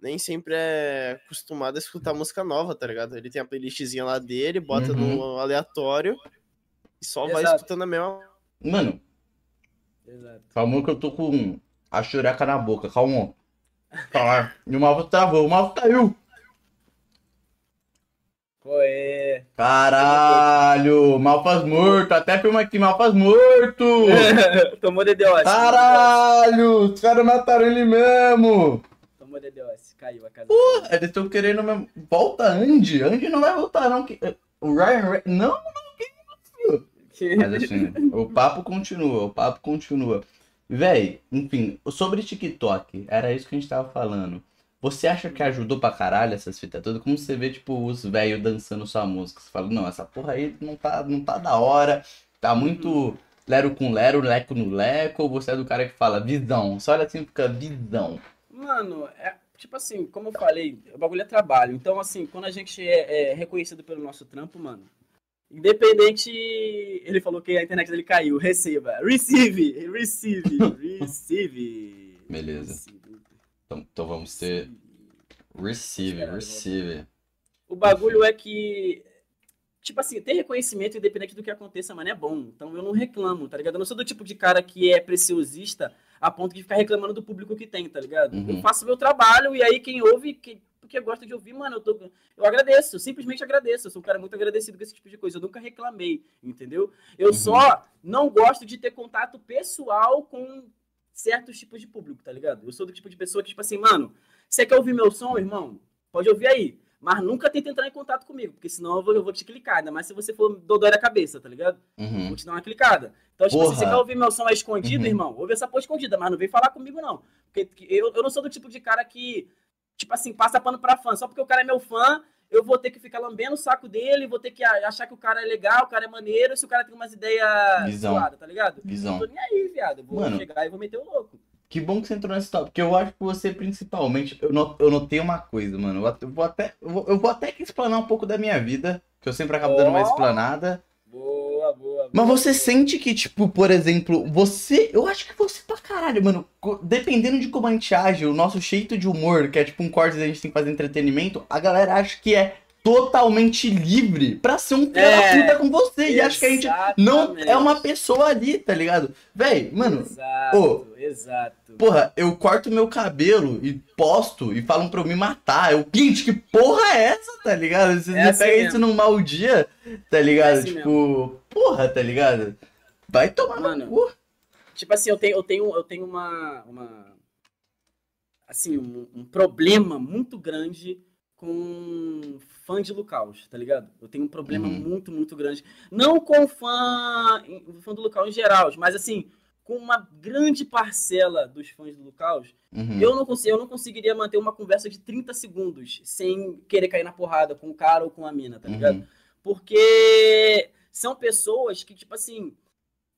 nem sempre é acostumado a escutar música nova, tá ligado? Ele tem a playlistzinha lá dele, bota Uhum. no aleatório e só vai Exato. escutando a mesma. Mano, Exato. calma que eu tô com a xureca na boca, calma. Tá, e o Malvo travou, o Malvo caiu. É? Caralho, Malfas morto, até filma aqui, Malfas morto. (laughs) Tomou DDoS. Caralho, os caras mataram ele mesmo. Tomou DDoS, caiu a casa. Eles estão querendo mesmo. Volta, Andy. Andy não vai voltar, não. que- O Ryan. Re- Não, mas assim, o papo continua, o papo continua. Véi, enfim, sobre TikTok, era isso que a gente tava falando. Você acha que ajudou pra caralho essas fitas todas? Como você vê, tipo, os velhos dançando sua música? Você fala, não, essa porra aí não tá, não tá da hora, tá muito lero com lero, leco no leco, ou você é do cara que fala visão? Só olha assim e fica visão. Mano, é, tipo assim, como eu falei, o bagulho é trabalho. Então, assim, quando a gente é, é reconhecido pelo nosso trampo, mano, independente. Ele falou que a internet dele caiu. Receba. Receive. Receive. (laughs) Receive. Beleza. Receive. Então, então vamos ter receive, receive. O bagulho é que. Tipo assim, ter reconhecimento, independente do que aconteça, mano, é bom. Então eu não reclamo, tá ligado? Eu não sou do tipo de cara que é preciosista a ponto de ficar reclamando do público que tem, tá ligado? Uhum. Eu faço meu trabalho e aí quem ouve, quem, porque gosta de ouvir, mano, eu, tô, eu agradeço, eu simplesmente agradeço. Eu sou um cara muito agradecido com esse tipo de coisa. Eu nunca reclamei, entendeu? Eu Uhum. só não gosto de ter contato pessoal com certos tipos de público, tá ligado? Eu sou do tipo de pessoa que, tipo assim, mano, você quer ouvir meu som, irmão? Pode ouvir aí. Mas nunca tenta entrar em contato comigo, porque senão eu vou, eu vou te clicar, ainda mais se você for dodói da cabeça, tá ligado? Uhum. Vou te dar uma clicada. Então, tipo, assim, Porra. você quer ouvir meu som aí escondido, Uhum. irmão? Ouve essa porra escondida, mas não vem falar comigo, não. Porque eu, eu não sou do tipo de cara que, tipo assim, passa pano pra fã. Só porque o cara é meu fã, eu vou ter que ficar lambendo o saco dele, vou ter que achar que o cara é legal, o cara é maneiro, se o cara tem umas ideias zoadas, tá ligado? Visão. Não tô nem aí, viado. Eu vou Mano. chegar e vou meter o louco. Que bom que você entrou nesse tópico, porque eu acho que você principalmente, eu, not- eu notei uma coisa, mano. Eu vou até, eu vou, eu vou até que explanar um pouco da minha vida, que eu sempre acabo dando uma explanada. Boa, boa. Mas boa, você boa. sente que, tipo, por exemplo, você. Eu acho que você pra caralho, mano. Dependendo de como a gente age, o nosso jeito de humor, que é tipo um corte que a gente tem que fazer entretenimento, a galera acha que é totalmente livre pra ser um filho É. da puta com você. E acha que a gente não é uma pessoa ali, tá ligado? Véi, mano, Exato, ô. exato. porra, eu corto meu cabelo e posto e falam pra eu me matar. Eu, gente, que porra é essa, tá ligado? Você É assim pega mesmo. isso num mau dia, tá ligado? É assim tipo, porra, tá ligado? Vai tomar Mano, no cu. Tipo assim, eu tenho, eu tenho, eu tenho uma, uma assim, um, um problema muito grande com fã de Lucaus, tá ligado? Eu tenho um problema Uhum. muito, muito grande. Não com fã, fã do Lucaus em geral, mas assim, com uma grande parcela dos fãs do Lucaus, Uhum. eu não consigo, eu não conseguiria manter uma conversa de 30 segundos sem querer cair na porrada com o cara ou com a mina, tá ligado? Uhum. Porque são pessoas que, tipo assim,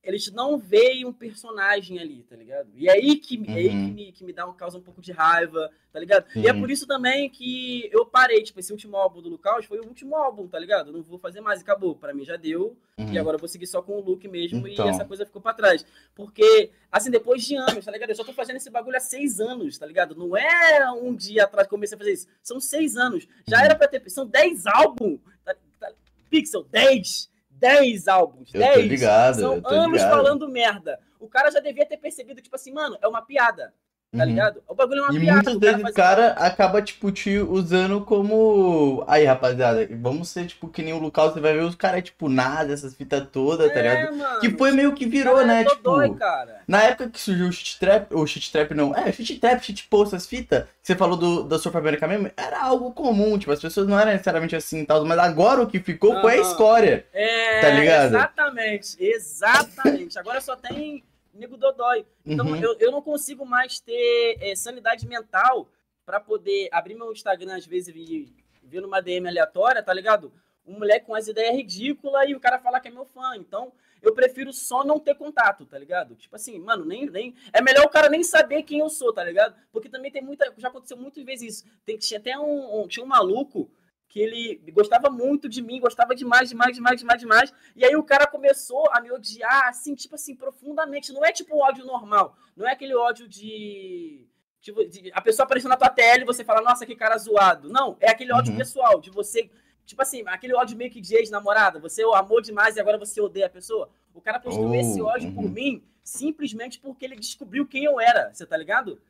eles não veem um personagem ali, tá ligado? E é aí que, é aí que, Uhum. me, que me dá, causa um pouco de raiva, tá ligado? E é por isso também que eu parei, tipo, esse último álbum do Lucas foi o último álbum, tá ligado? Não vou fazer mais, acabou. Pra mim já deu, Uhum. e agora eu vou seguir só com o look mesmo, Então. e essa coisa ficou pra trás. Porque, assim, depois de anos, tá ligado? Eu só tô fazendo esse bagulho há seis anos, tá ligado? Não é um dia atrás que eu comecei a fazer isso. São seis anos. Já Uhum. era pra ter. São dez álbuns. Tá, tá, Pixel, dez. Dez álbuns. Eu tô dez. ligado, São anos ligado. falando merda. O cara já devia ter percebido, tipo assim, mano, é uma piada. Tá Uhum. ligado? O bagulho é uma E piada. muitas o cara vezes o faz- cara acaba, tipo, te usando como. Aí, rapaziada, vamos ser, tipo, que nem o Lucas, você vai ver os caras, tipo, nada, essas fitas todas, tá ligado? É, mano. Que foi meio que virou, Cara, né? é dodói, Tipo, na época que surgiu o shit trap, ou shit trap não, é, shit trap, shit post, essas fitas, que você falou do, da Surf America mesmo, era algo comum, tipo, as pessoas não eram necessariamente assim e tal, mas agora o que ficou foi a Aham. escória. É, Tá ligado? Exatamente, exatamente. Agora só tem nego dodói. Então Uhum. eu, eu não consigo mais ter é, sanidade mental pra poder abrir meu Instagram às vezes e ver numa DM aleatória, tá ligado? Um moleque com as ideias ridículas e o cara falar que é meu fã. Então eu prefiro só não ter contato, tá ligado? Tipo assim, mano, nem, nem. É melhor o cara nem saber quem eu sou, tá ligado? Porque também tem muita. Já aconteceu muitas vezes isso. Tem, tinha até um, um- Tinha um maluco que ele gostava muito de mim, gostava demais, demais, demais, demais, demais. E aí o cara começou a me odiar, assim, tipo assim, profundamente. Não é tipo um ódio normal. Não é aquele ódio de. tipo, de- a pessoa apareceu na tua tela e você fala, nossa, que cara zoado. Não, é aquele ódio Uhum. pessoal, de você. Tipo assim, aquele ódio meio que de ex-namorada. Você amou demais e agora você odeia a pessoa. O cara postou Oh, esse ódio por uhum. mim simplesmente porque ele descobriu quem eu era. Você tá ligado?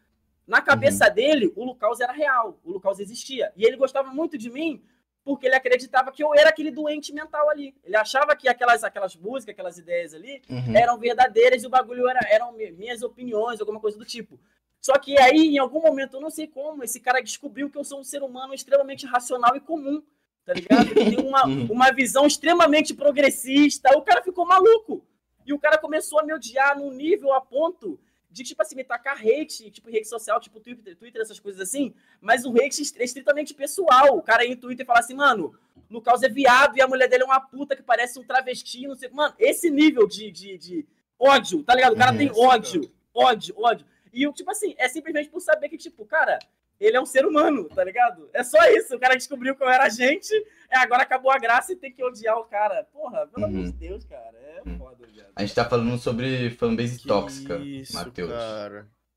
Na cabeça dele, o Lucas era real. O Lucas existia. E ele gostava muito de mim porque ele acreditava que eu era aquele doente mental ali. Ele achava que aquelas, aquelas músicas, aquelas ideias ali, Uhum. eram verdadeiras e o bagulho era, eram mi- minhas opiniões, alguma coisa do tipo. Só que aí, em algum momento, eu não sei como, esse cara descobriu que eu sou um ser humano extremamente racional e comum, tá ligado? Que tem uma, (laughs) Uhum. uma visão extremamente progressista. O cara ficou maluco. E o cara começou a me odiar num nível a ponto de, tipo assim, me tacar hate, tipo, rede social, tipo Twitter, Twitter essas coisas assim, mas um hate est- estritamente pessoal. O cara ir no Twitter e falar assim, mano, Lucas é viado e a mulher dele é uma puta que parece um travesti, não sei. Mano, esse nível de, de, de ódio, tá ligado? O cara Uhum. tem ódio, ódio, ódio. E, tipo assim, é simplesmente por saber que, tipo, cara, ele é um ser humano, tá ligado? É só isso. O cara descobriu que eu era gente, é, agora acabou a graça e tem que odiar o cara. Porra, pelo amor Uhum. de Deus, cara. É Uhum. foda, viado. A gente tá falando sobre fanbase Que tóxica, Matheus.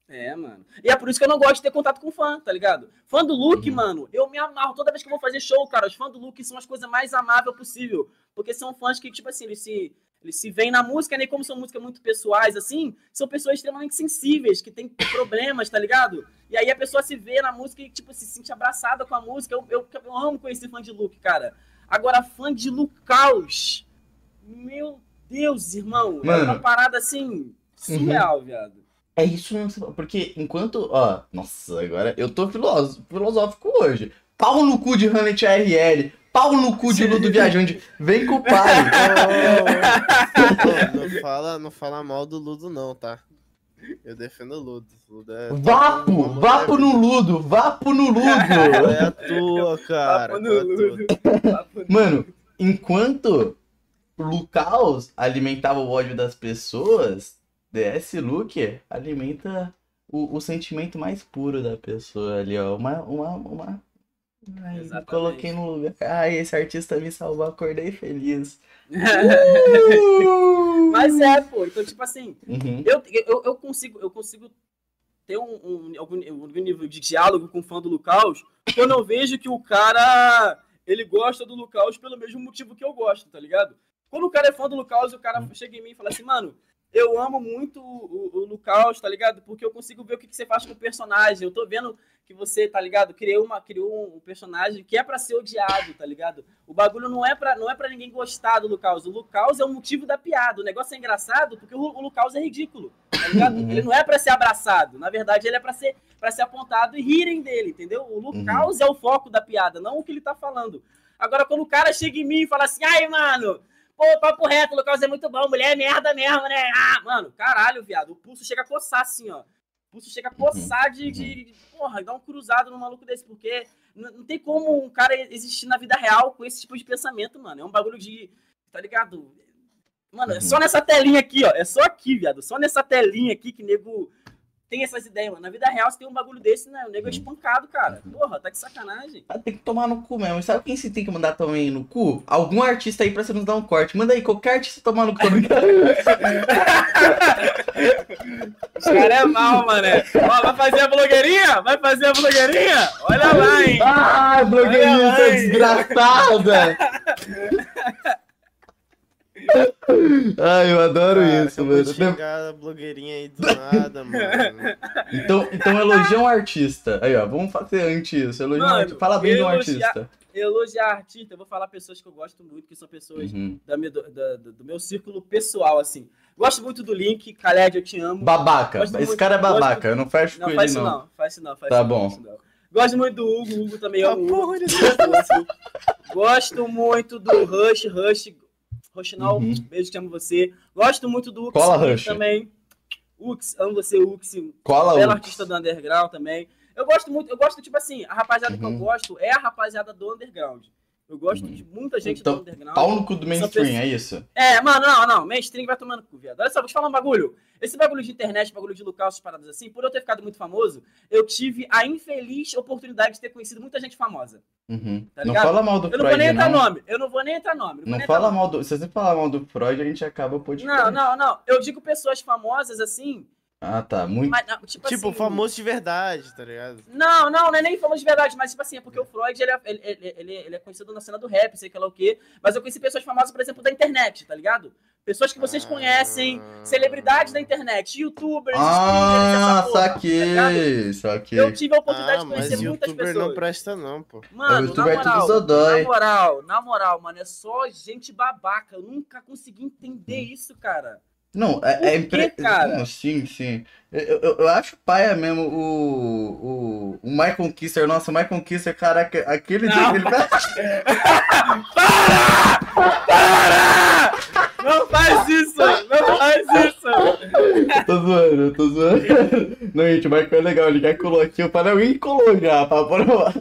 É, mano. E é por isso que eu não gosto de ter contato com fã, tá ligado? Fã do Luke, Uhum. mano, eu me amarro toda vez que eu vou fazer show, cara. Os fãs do Luke são as coisas mais amáveis possível. Porque são fãs que, tipo assim, eles se, eles se veem na música, né? Como são músicas muito pessoais, assim, são pessoas extremamente sensíveis, que têm problemas, tá ligado? E aí a pessoa se vê na música e, tipo, se sente abraçada com a música. Eu, eu, eu amo conhecer fã de Luke, cara. Agora, fã de Lucaus, meu Deus, irmão. É Mano. uma parada assim, surreal, viado. É isso mesmo, porque enquanto, ó, nossa, agora eu tô filosó- filosófico hoje. Pau no cu de Hamlet RL, pau no cu de Ludo Viajante, vem com o pai. (laughs) Ô, não, fala, não fala mal do Ludo, não, tá? Eu defendo o Ludo. Ludo é Vapo, vapo no Ludo, vapo no Ludo. (laughs) É a tua, (laughs) cara? É a no tua? Ludo. Mano, enquanto Lucaus alimentava o ódio das pessoas, DS Luke alimenta o, o sentimento mais puro da pessoa ali, ó. Uma. uma, uma... Exatamente. coloquei no lugar. Ai, esse artista me salvou, acordei feliz. (laughs) Mas é, pô. Então, tipo assim, Uhum. eu, eu, eu consigo, eu consigo ter um, um- algum, algum nível de diálogo com o fã do Lucaus quando eu vejo que o cara ele gosta do Lucaus pelo mesmo motivo que eu gosto, tá ligado? Quando o cara é fã do Lucaus, o cara chega em mim e fala assim, mano, eu amo muito o, o, o Lucaus, tá ligado? Porque eu consigo ver o que, que você faz com o personagem. Eu tô vendo que você, tá ligado? Criou, uma, criou um personagem que é pra ser odiado, tá ligado? O bagulho não é pra, não é pra ninguém gostar do Lucaus. O Lucaus é o motivo da piada. O negócio é engraçado porque o, o Lucaus é ridículo, tá ligado? Uhum. Ele não é pra ser abraçado. Na verdade, ele é pra ser, pra ser apontado e rirem dele, entendeu? O Lucaus é o foco da piada, não o que ele tá falando. Agora, quando o cara chega em mim e fala assim, ai, mano, pô, papo reto, o Lucas é muito bom, mulher é merda mesmo, né? Ah, mano, caralho, viado, o pulso chega a coçar assim, ó. O pulso chega a coçar de, de, de porra, dar um cruzado num maluco desse, porque não, não tem como um cara existir na vida real com esse tipo de pensamento, mano. É um bagulho de, tá ligado? Mano, é Uhum. só nessa telinha aqui, ó. É só aqui, viado. Só nessa telinha aqui que nego tem essas ideias, mano. Na vida real, se tem um bagulho desse, né? O nego é Uhum. espancado, cara. Porra, tá de sacanagem. Tem que tomar no cu mesmo. Sabe quem se tem que mandar também no cu? Algum artista aí pra você nos dar um corte. Manda aí, qualquer artista tomar no cu. (laughs) Os caras é mal, mané. Ó, vai fazer a blogueirinha? Vai fazer a blogueirinha? Olha lá, hein? ah, blogueirinha lá, hein? desgraçada! (laughs) Ai, eu adoro Cara, isso, mano. xingar a blogueirinha aí do (laughs) nada, mano. Então, então elogia um artista. Aí, ó, vamos fazer antes isso. Elogia um Mano, artista. Fala bem de um artista. Elogiar artista, eu vou falar pessoas que eu gosto muito, que são pessoas Uhum. da minha- do, da- do- do meu círculo pessoal, assim. Gosto muito do Link, Khaled, eu te amo. Babaca. Gosto Esse muito- cara é babaca. Eu não fecho Não, com faz ele, isso não. não, faz isso não, faz Tá isso não, bom. isso não. Gosto muito do Hugo, o Hugo também é Ah, um ele Gosto muito do Rush, Rush, Não, Uhum. beijo que amo você. Gosto muito do Ux Cola, Ux Rush. também. Ux, amo você, Ux, Cola belo o. artista do underground também. Eu gosto muito, eu gosto, tipo assim, a rapaziada que eu Uhum. gosto é a rapaziada do underground. Eu gosto Uhum. de muita gente Então, do underground. Pau no cu do mainstream, pessoa- é isso? É, mano, não, não. Mainstream vai tomando cu, viado. Olha só, vou te falar um bagulho. Esse bagulho de internet, bagulho de local, essas paradas assim, por eu ter ficado muito famoso, eu tive a infeliz oportunidade de ter conhecido muita gente famosa. Uhum. Tá não fala mal do Eu não vou Freud, nem entrar não. nome. Eu não vou nem entrar nome. Não nem fala mal do. Se você falar mal do Freud, a gente acaba o podcast. Não, não, não. Eu digo pessoas famosas assim, Ah, tá. Muito. mas, não, tipo, Tipo, assim, famoso de verdade, tá ligado? Não, não, não é nem famoso de verdade, mas tipo assim, é porque o Freud, ele é, ele, ele, ele- ele é conhecido na cena do rap, sei que lá o quê, mas eu conheci pessoas famosas, por exemplo, da internet, tá ligado? Pessoas que vocês conhecem, celebridades da internet, youtubers, Ah, porra, tá saquei. ligado? Saquei. Eu tive a oportunidade Ah, de mas conhecer muitas youtuber pessoas. não presta não, pô. Mano, É, o na youtuber é tudo moral, zodói. na moral, na moral, mano, é só gente babaca. Eu nunca consegui entender isso, cara. Não, é, é impre... Não, sim, sim. Eu, eu, eu acho paia mesmo o, o, o Michael Kisser. Nossa, o Michael Kisser, caraca, aquele dia Não. que ele (laughs) Para! Não faz isso! Não faz isso! tô zoando, eu tô zoando. Não, gente, o Michael é legal, ele já colou aqui. Falei, alguém colou já, pra provar.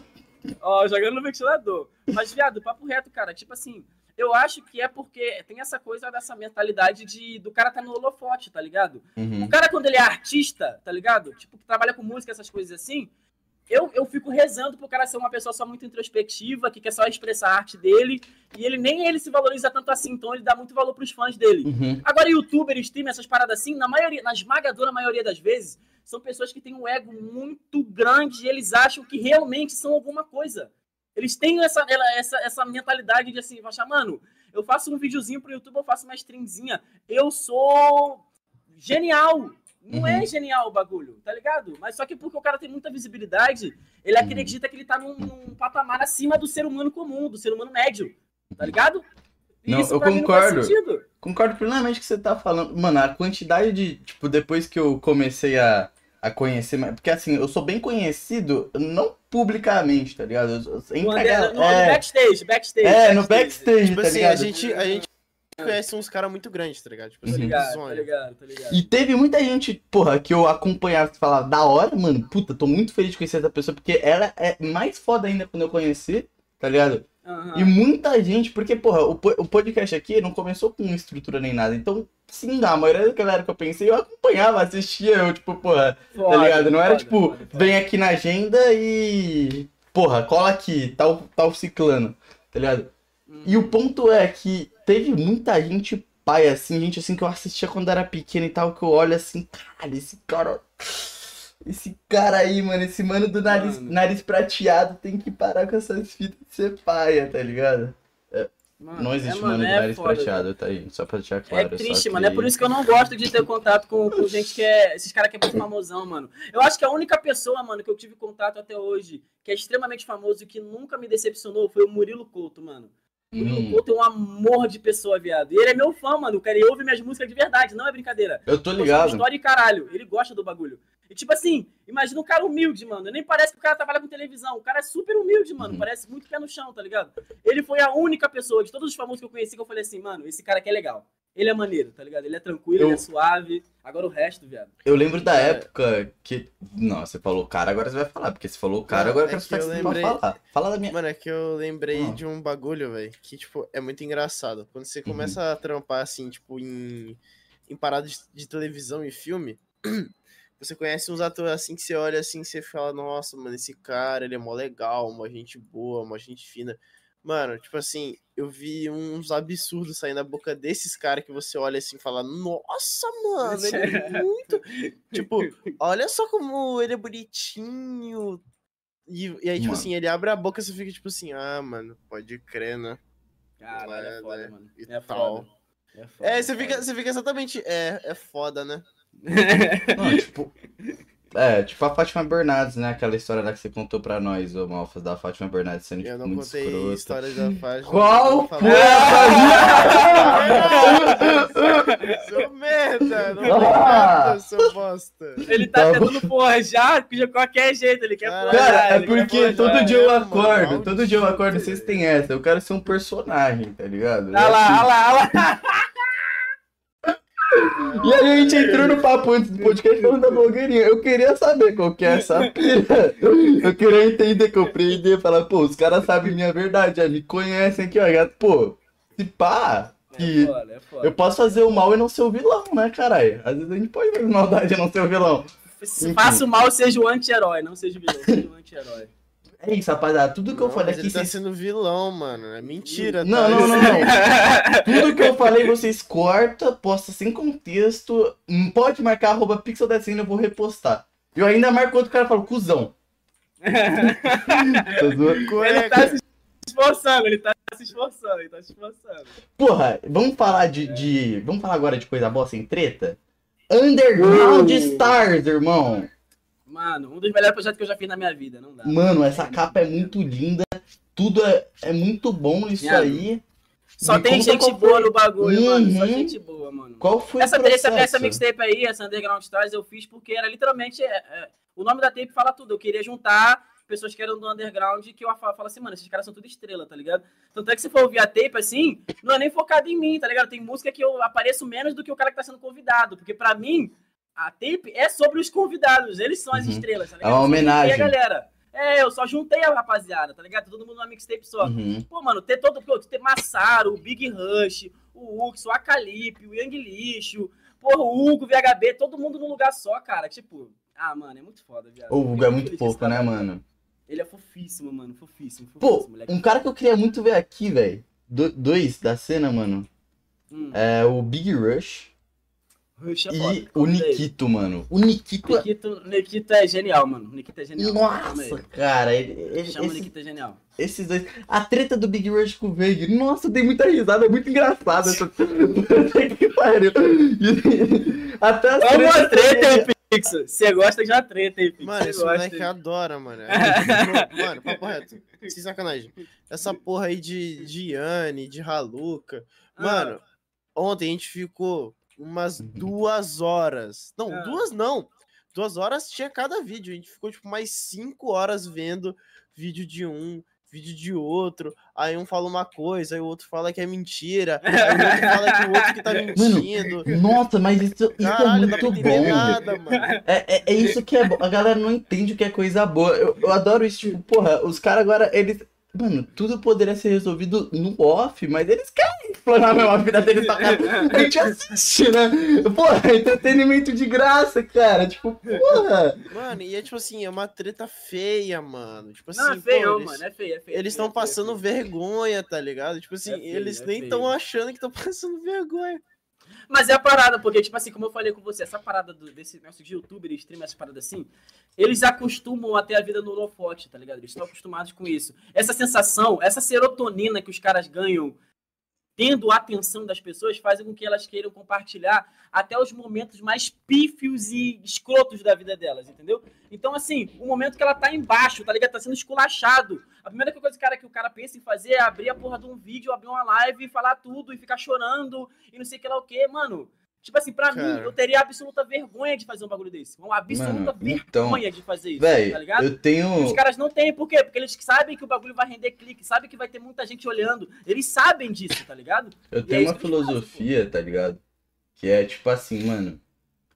Ó, jogando no ventilador. Mas, viado, papo reto, cara. Tipo assim, eu acho que é porque tem essa coisa dessa mentalidade de do cara tá no holofote, tá ligado? Uhum. O cara, quando ele é artista, tá ligado? Tipo, que trabalha com música, essas coisas assim, eu, eu fico rezando pro cara ser uma pessoa só muito introspectiva, que quer só expressar a arte dele, e ele nem ele se valoriza tanto assim, então ele dá muito valor pros fãs dele. Uhum. Agora, youtuber, streamer, essas paradas assim, na maioria, na esmagadora maioria das vezes, são pessoas que têm um ego muito grande e eles acham que realmente são alguma coisa. Eles têm essa, essa, essa mentalidade de assim, achar, mano, eu faço um videozinho pro YouTube, eu faço uma streamzinha, eu sou genial. Não Uhum. é genial o bagulho, tá ligado? Mas só que porque o cara tem muita visibilidade, ele Uhum. acredita que ele tá num, num patamar acima do ser humano comum, do ser humano médio, tá ligado? E Não, eu não concordo. sentido. Concordo plenamente com o que você tá falando. Mano, a quantidade de. Tipo, depois que eu comecei a, a conhecer. mais- Porque assim, eu sou bem conhecido, não publicamente, tá ligado? Eu- eu- No, gal- no- no é, backstage, backstage. é, no backstage, Tipo tá assim, ligado? a gente, a gente conhece uns caras muito grandes, tá ligado? Tipo Tá assim, ligado, tá sonho. ligado, tá ligado. E teve muita gente, porra, que eu acompanhava e falava, da hora, mano, puta, tô muito feliz de conhecer essa pessoa, porque ela é mais foda ainda quando eu conheci, tá ligado? Aham. E muita gente, porque, porra, o, o podcast aqui não começou com estrutura nem nada. Então, sim, a maioria da galera que eu pensei, eu acompanhava, assistia, eu, tipo, porra, tá Foda, ligado? Não era foda, tipo, foda, vem aqui na agenda e. Porra, cola aqui, tal, tal ciclano, tá ligado? E o ponto é que teve muita gente pai, assim, gente assim que eu assistia quando era pequeno e tal, que eu olho assim, cara, esse cara. Esse cara aí, mano, esse mano do nariz, Mano. nariz prateado tem que parar com essas fitas de ser paia, tá ligado? Mano, Não existe é, mano, de é nariz foda, prateado, tá aí, só pra deixar É claro. triste, só mano. que- É por isso que eu não gosto de ter contato com, com gente que é. Esses caras que é muito (coughs) famosão, mano. Eu acho que a única pessoa, mano, que eu tive contato até hoje, que é extremamente famoso e que nunca me decepcionou, foi o Murilo Couto, mano. O Murilo Hum, Couto é um amor de pessoa, viado. E ele é meu fã, mano. O cara ele ouve minhas músicas de verdade, não é brincadeira. eu tô Poxa, ligado. História e caralho. Ele gosta do bagulho. E tipo assim, imagina um cara humilde, mano. Nem parece que o cara trabalha com televisão. O cara é super humilde, mano. Uhum. Parece muito pé no chão, tá ligado? Ele foi a única pessoa de todos os famosos que eu conheci que eu falei assim, mano, esse cara aqui é legal. ele é maneiro, tá ligado? Ele é tranquilo, Eu- ele é suave. Agora o resto, viado. Eu lembro da É. época que. Não, você falou cara, agora você vai falar. Porque você falou cara, agora eu é que eu que você vai lembrei- falar. Fala da minha. Mano, é que eu lembrei Ah. de um bagulho, velho, que, tipo, é muito engraçado. Quando você começa a trampar, assim, tipo, em, em parada de, de televisão e filme, (clears throat) você conhece uns atores, assim, que você olha, assim, você fala, nossa, mano, esse cara, ele é mó legal, uma gente boa, uma gente fina. Mano, tipo assim, eu vi uns absurdos saindo da boca desses caras que você olha assim e fala, nossa, mano, ele é (laughs) muito... tipo, olha só como ele é bonitinho. E, e aí, tipo Mano. assim, ele abre a boca e você fica tipo assim, ah, mano, pode crer, né? Caralho, é É, foda, né? mano. E É tal. foda. É, foda, É, você fica, você fica exatamente, é, é foda, né? (laughs) Não, tipo. É, tipo a Fátima Bernardes, né? Aquela história lá que você contou pra nós, ô Malfas, da Fátima Bernardes sendo Eu tipo, não muito contei escrota. histórias da faixa. Qual não vou foi falar. Seu merda, não tem nada, seu bosta. Ele tá, Tá tentando forjar de qualquer jeito, ele quer forjar. Cara, é porque todo dia eu é, acordo, todo dia eu acordo, vocês têm essa. Eu quero ser um personagem, tá ligado? Olha lá, olha lá, olha lá. E aí a gente entrou no papo antes do podcast falando da blogueirinha. Eu queria saber qual que é essa pira. Eu queria entender, compreender, falar, pô, os caras sabem minha verdade, já me conhecem aqui, ó. Pô, se pá, É que foda, é foda. eu posso fazer o mal e não ser o vilão, né, caralho? Às vezes a gente pode fazer maldade e não ser o vilão. Se faça o mal, seja o anti-herói, não seja o vilão, seja o anti-herói. É isso, rapaziada. Tudo que eu Não, falei mas aqui, ele tá vocês... sendo vilão, mano. É mentira, Não, tá? não, não, não. Tudo que eu (laughs) falei, vocês corta, posta sem contexto. Pode marcar arroba pixel da cena, eu vou repostar. Eu ainda marco outro cara e falo, cuzão. (laughs) Tá? Ele tá se esforçando, ele tá se esforçando, ele tá se esforçando. Porra, vamos falar de, de- Vamos falar agora de coisa boa sem treta? Underground. Stars, irmão. Mano, um dos melhores projetos que eu já fiz na minha vida, não dá. Mano, essa capa é muito linda. Tudo é, é muito bom isso aí. Só Me tem gente boa no bagulho, mano. Só Uhum. gente boa, mano. Qual foi Essa, essa, essa mixtape aí, essa Underground Stars, eu fiz porque era literalmente. é, é, o nome da tape fala tudo. Eu queria juntar pessoas que eram do underground que eu falo assim, mano, esses caras são tudo estrela, tá ligado? Tanto é que se for ouvir a tape assim, não é nem focado em mim, tá ligado? Tem música que eu apareço menos do que o cara que tá sendo convidado. Porque pra mim, a tape é sobre os convidados. Eles são as Uhum. estrelas, tá É ligado? uma só juntei homenagem. a galera. É, eu só juntei a rapaziada, tá ligado? Todo mundo numa mixtape só. Uhum. Pô, mano, ter todo. Pô, ter Massaro, o Big Rush, o Ux, o Acalipe, o Yang Lixo, porra, o Hugo, o VHB, todo mundo num lugar só, cara. Tipo, ah, mano, é muito foda, viado. O Hugo é muito desse né, mano? Ele é fofíssimo, mano, fofíssimo, Pô, fofíssimo, moleque. um cara que eu queria muito ver aqui, velho. Dois da cena, mano. Hum, É o Big Rush Rush é e foda. o Nikito, mano. O Nikito é. Nikito, Nikito é genial, mano. Nikito é genial. Nossa, ele. cara. Ele, ele- Chama o esse- Nikito é genial. esses dois. A treta do Big Rush com o Veig. Nossa, dei muita risada. É muito engraçado essa. Puta que pariu. Até as tretas uma treta, hein, Pixel? Você gosta de uma treta, hein, Pixel? Mano, esse gosta, moleque hein? adora, mano. (laughs) É, mano, papo reto. Sem sacanagem. Essa porra aí de, de Yanni, de Haluca. Ah. Mano, ontem a gente ficou umas duas horas. Não, Ah. duas não. Duas horas tinha cada vídeo. A gente ficou, tipo, mais cinco horas vendo vídeo de um, vídeo de outro. Aí um fala uma coisa, aí o outro fala que é mentira. (laughs) Aí o outro fala que o outro que tá mentindo. Nossa, mas isso, isso Caralho, é dá pra muito bom. nada, mano. É, é, é isso que é bom. A galera não entende o que é coisa boa. Eu, eu adoro isso, tipo, porra, os caras agora, eles. Mano, tudo poderia ser resolvido no off, mas eles querem explorar mesmo a vida deles pra cá. A gente assiste, né? Porra, entretenimento de graça, cara. Tipo, porra. Mano, e é tipo assim, é uma treta feia, mano. Tipo assim, Não, é feio, pô, eles- mano. É feio, é feio. Eles é estão é feio, passando é feio. vergonha, tá ligado? Tipo assim, É feio, eles é nem estão achando que estão passando vergonha. Mas é a parada, porque, tipo assim, como eu falei com você, essa parada do- desse negócio de youtuber streamer, essa parada assim, eles acostumam a ter a vida no holofote, tá ligado? Eles estão acostumados com isso. Essa sensação, essa serotonina que os caras ganham tendo a atenção das pessoas, fazem com que elas queiram compartilhar até os momentos mais pífios e escrotos da vida delas, entendeu? Então, assim, o momento que ela tá embaixo, tá ligado? Tá sendo esculachado. A primeira coisa cara, que o cara pensa em fazer é abrir a porra de um vídeo, abrir uma live falar tudo e ficar chorando e não sei o que lá o que, mano. Tipo assim, pra mim, Cara. eu teria absoluta vergonha de fazer um bagulho desse. Uma absoluta Mano, então, vergonha de fazer isso, tá Véi, ligado? eu tenho. Os caras não têm, por quê? Porque eles sabem que o bagulho vai render clique, sabem que vai ter muita gente olhando. Eles sabem disso, tá ligado? (laughs) Eu E é tenho isso uma fazem, filosofia, tá ligado? Que é tipo assim, mano.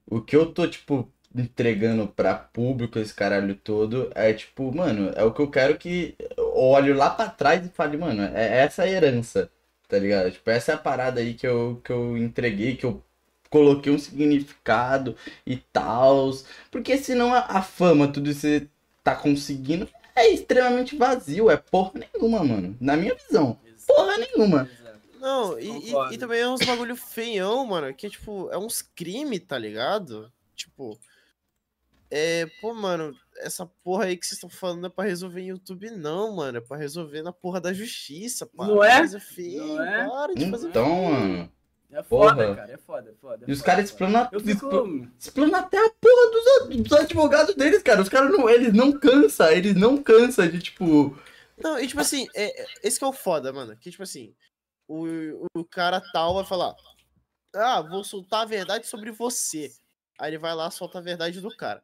O que eu tô, tipo, entregando pra público, esse caralho todo, é tipo, mano, é o que eu quero que eu olhe lá pra trás e fale, mano, é essa a herança, tá ligado? Tipo, essa é a parada aí que eu, que eu entreguei, que eu coloquei um significado e tal. Porque senão a, a fama, tudo isso que você tá conseguindo, é extremamente vazio, é porra nenhuma, mano. Na minha visão. Porra nenhuma. Não, e, e- e também é uns bagulho feião, mano, que é tipo, é uns crime, tá ligado? Tipo, é, pô, mano, essa porra aí que vocês estão falando é pra resolver em YouTube, não, mano, é pra resolver na porra da justiça, pá. Não é? Coisa feia, Não é? para de fazer Então, feio. mano. É foda, Porra. cara, é foda, é foda. é E os caras explanam, fico. explanam até a porra dos, dos advogados deles, cara. Os caras não, eles não cansam, eles não cansam de tipo. Não, e tipo assim, é, é- esse que é o foda, mano. Que tipo assim, o, o cara tal vai falar: Ah, vou soltar a verdade sobre você. Aí ele vai lá solta a verdade do cara.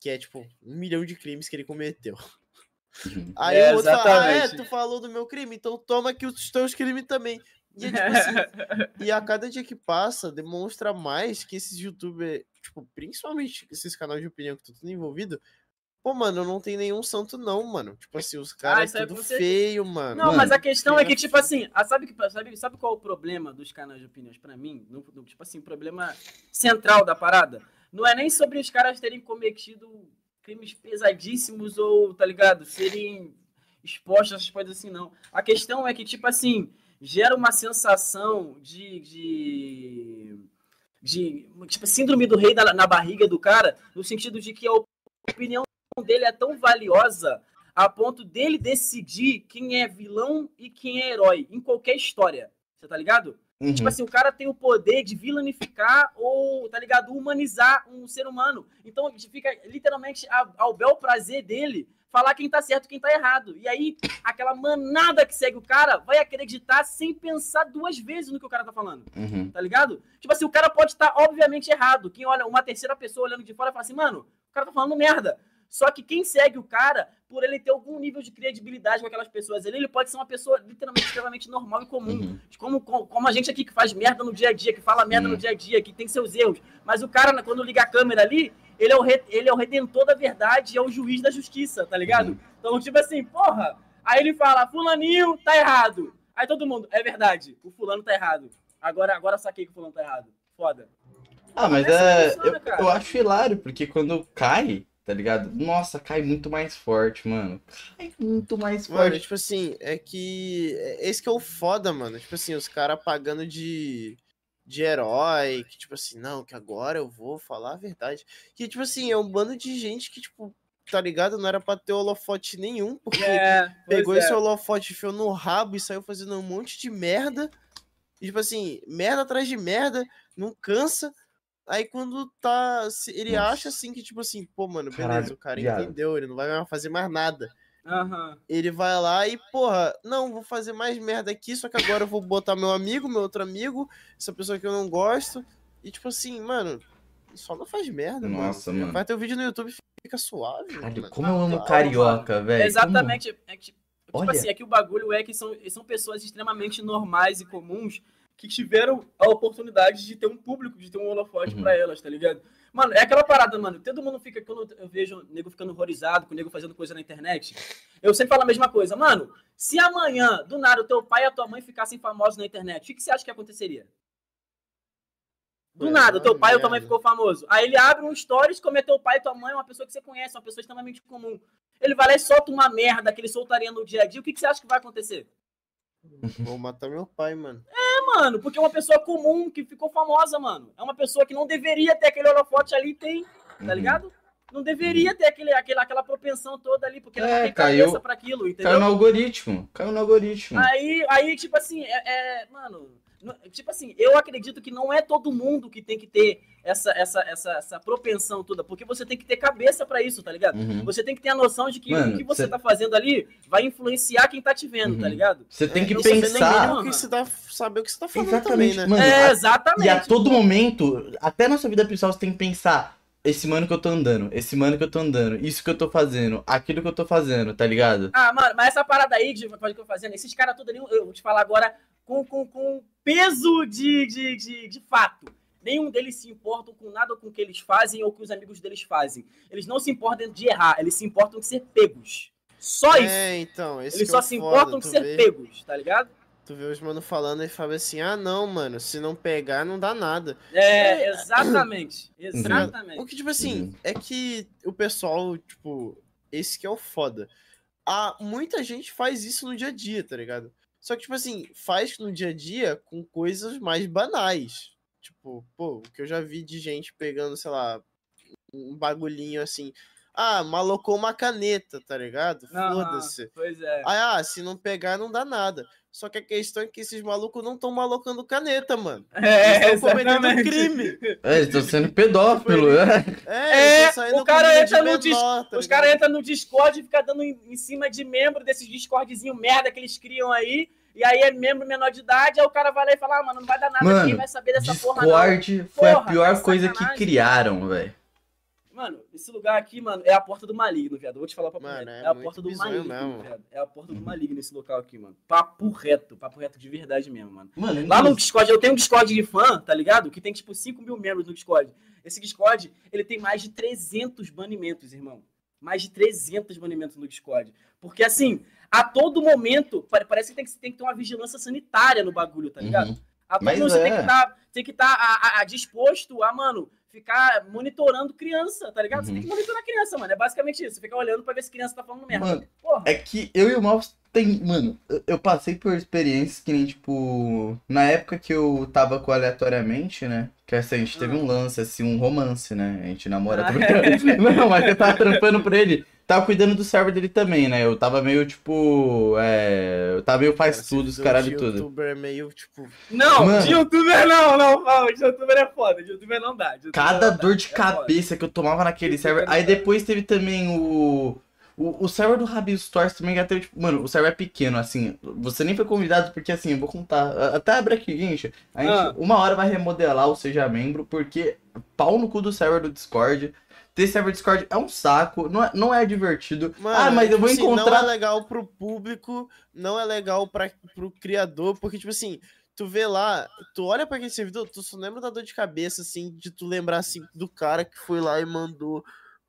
Que é tipo, um milhão de crimes que ele cometeu. Aí É, o outro fala, ah, é, exatamente. tu falou do meu crime, então toma aqui os teus crimes também. E, é, tipo assim, (laughs) e a cada dia que passa, demonstra mais que esses youtubers, tipo, principalmente esses canais de opinião que tu tudo envolvido, pô, mano, não tem nenhum santo não, mano. Tipo assim, os caras isso aí é tudo certeza. feio, mano. Não, Mano, mas a questão é que, que- tipo assim, a- sabe, que, sabe, sabe qual é o problema dos canais de opiniões pra mim? No- no- tipo assim, o problema central da parada não é nem sobre os caras terem cometido crimes pesadíssimos ou, tá ligado, serem expostos a essas coisas assim, não. A questão é que, tipo assim, gera uma sensação de. de de tipo, síndrome do rei da- na barriga do cara, no sentido de que a opinião dele é tão valiosa a ponto dele decidir quem é vilão e quem é herói em qualquer história. Você tá ligado? Uhum. Tipo assim, o cara tem o poder de vilanificar ou, tá ligado, humanizar um ser humano. Então fica literalmente ao bel prazer dele falar quem tá certo e quem tá errado. E aí, aquela manada que segue o cara vai acreditar sem pensar duas vezes no que o cara tá falando Uhum. tá ligado? Tipo assim, o cara pode estar obviamente errado. Quem olha, uma terceira pessoa olhando de fora fala assim, mano, o cara tá falando merda. Só que quem segue o cara, por ele ter algum nível de credibilidade com aquelas pessoas ali, ele pode ser uma pessoa literalmente extremamente normal e comum. Uhum. Como, como, como a gente aqui que faz merda no dia a dia, que fala merda Sim. no dia a dia, que tem seus erros. Mas o cara, né, quando liga a câmera ali, ele é o, re- ele é o redentor da verdade e é o juiz da justiça, tá ligado? Uhum. Então, tipo assim, porra, aí ele fala, fulaninho tá errado. Aí todo mundo, é verdade, o fulano tá errado. Agora, agora saquei que o fulano tá errado. Foda. Ah, mas é. funciona, Eu, eu acho hilário, porque quando cai, tá ligado? Nossa, cai muito mais forte, mano. Cai muito mais Mano, forte. tipo assim, é que. é- Esse que é o foda, mano. Tipo assim, os caras pagando de. De herói, que tipo assim, não, que agora eu vou falar a verdade. Que tipo assim, é um bando de gente que, tipo, tá ligado? Não era pra ter holofote nenhum, porque É, pegou é. esse holofote, enfiou no rabo e saiu fazendo um monte de merda. E, tipo assim, merda atrás de merda, não cansa. Aí quando tá. se- Ele Nossa. acha assim que, tipo assim, pô, mano, beleza, Caralho, o cara viado. entendeu, ele não vai mais fazer mais nada Aham. ele vai lá e, porra, não, vou fazer mais merda aqui, só que agora eu vou botar meu amigo, meu outro amigo, essa pessoa que eu não gosto. E tipo assim, mano, só não faz merda, Nossa, mano. mano. Vai ter o vídeo no YouTube e fica suave. Caralho, mano. como eu amo Calma, carioca, velho. Exatamente. É que, tipo Olha. assim, é que o bagulho é que são, são pessoas extremamente normais e comuns que tiveram a oportunidade de ter um público, de ter um holofote Uhum. pra elas, tá ligado? Mano, é aquela parada, mano. Todo mundo fica, quando eu vejo o nego ficando horrorizado, com o nego fazendo coisa na internet, eu sempre falo a mesma coisa. Mano, se amanhã, do nada, o teu pai e a tua mãe ficassem famosos na internet, o que, que você acha que aconteceria? Do É, nada, teu pai ou tua mãe merda. ficou famoso. Aí ele abre um stories, como é teu pai e tua mãe, uma pessoa que você conhece, uma pessoa extremamente comum. Ele vai lá e solta uma merda que ele soltaria no dia a dia. O que, que você acha que vai acontecer? Vou matar meu pai, mano. Mano, porque é uma pessoa comum que ficou famosa, mano. É uma pessoa que não deveria ter aquele holofote ali tem, tá Uhum. ligado? Não deveria ter aquele, aquele, aquela propensão toda ali, porque ela É, não tem caiu- cabeça pra aquilo, entendeu? Caiu no algoritmo. Caiu no algoritmo. Aí, aí, tipo assim, é, é- mano. Tipo assim, eu acredito que não é todo mundo que tem que ter essa, essa, essa, essa propensão toda, porque você tem que ter cabeça pra isso, tá ligado? Uhum. Você tem que ter a noção de que Mano, o que você cê- tá fazendo ali vai influenciar quem tá te vendo, tá Uhum. ligado? Você tem É, que saber pensar. mínimo. O que você tá, saber o que você tá falando Exatamente, também, né? mano. é, a- exatamente. E a todo momento, até na sua vida pessoal, você tem que pensar. Esse mano que eu tô andando, esse mano que eu tô andando, isso que eu tô fazendo, aquilo que eu tô fazendo, tá ligado? Ah, mano, mas essa parada aí de coisa que eu tô fazendo, esses caras todos ali, eu vou te falar agora com, com, com peso de, de, de, de fato. Nenhum deles se importam com nada com o que eles fazem ou com os amigos deles fazem. Eles não se importam de errar, eles se importam de ser pegos. Só isso. É, então, esse eles é só o se foda, importam de ser vê- pegos, tá ligado? Tu vê os mano falando e fala assim, ah não, mano, se não pegar não dá nada. É, (clears throat) exatamente. O Exatamente. que, tipo assim, Uhum. é que o pessoal, tipo, esse que é o foda. Há, muita gente faz isso no dia a dia, tá ligado? Só que, tipo assim, faz no dia a dia com coisas mais banais. Tipo, pô, o que eu já vi de gente pegando, sei lá, um bagulhinho assim. Ah, malocou uma caneta, tá ligado? Foda-se. Pois é. Ah, se não pegar, não dá nada. Só que a questão é que esses malucos não estão malocando caneta, mano. (laughs) É, Eles estão cometendo crime. (laughs) É, eles estão sendo pedófilo. é. É, É, o cara entra no dis- menor, tá Os caras entram no Discord e ficam dando em, em cima de membro desses Discordzinho merda que eles criam aí. E aí é membro menor de idade, aí o cara vai lá e fala, ah, mano, não vai dar nada, Mano, ninguém vai saber dessa porra não. Discord foi a Porra, pior tá coisa que criaram, velho. Mano, esse lugar aqui, mano, é a porta do maligno, viado. Eu vou te falar pra Mano, é É, a porta do maligno, mesmo. viado. É a porta do maligno esse local aqui, mano. Papo reto, papo reto de verdade mesmo, mano. Mano, Lá no Discord, eu tenho um Discord de fã, tá ligado? Que tem tipo 5 mil membros no Discord. Esse Discord, ele tem mais de 300 banimentos, irmão. Mais de 300 banimentos no Discord. Porque assim, a todo momento, pa- parece que tem que, tem que ter uma vigilância sanitária no bagulho, tá ligado? Uhum. A todo Mas momento você tem é. que estar que estar a, a- a disposto a, mano, ficar monitorando criança, tá ligado? Você Uhum. tem que monitorar criança, mano. É basicamente isso. Você fica olhando pra ver se criança tá falando merda. Mano, Porra. É que eu e o Malvos tem. Mano, eu- passei por experiências que nem, tipo. Na época que eu tava com aleatoriamente, né? Que assim, a gente teve um lance, assim, um romance, né? A gente namora. Ah, tô brincando. (laughs) Não, mas eu tava trampando por ele. Tava cuidando do server dele também, né? Eu tava meio, tipo. É. Eu tava meio faz Cara, tudo, os caralho tudo. youtuber é meio, tipo... Não, Mano. de youtuber não, não, não. De youtuber é foda. De youtuber não dá. youtuber Cada não dá. dor de É foda. cabeça que eu tomava naquele server. Aí depois teve também o. O, o server do Rabi Stores também já teve, tipo, mano, o server é pequeno, assim. Você nem foi convidado, porque assim, eu vou contar. Até abre aqui, gente. A gente, Ah. uma hora vai remodelar o Seja Membro, porque pau no cu do server do Discord. Ter server Discord é um saco, não é, não é divertido. Mano, ah, mas eu vou tipo assim, encontrar. Não é legal pro público, não é legal pra, pro criador, porque, tipo assim, tu vê lá, tu olha pra aquele servidor, tu só lembra da dor de cabeça, assim, de tu lembrar, assim, do cara que foi lá e mandou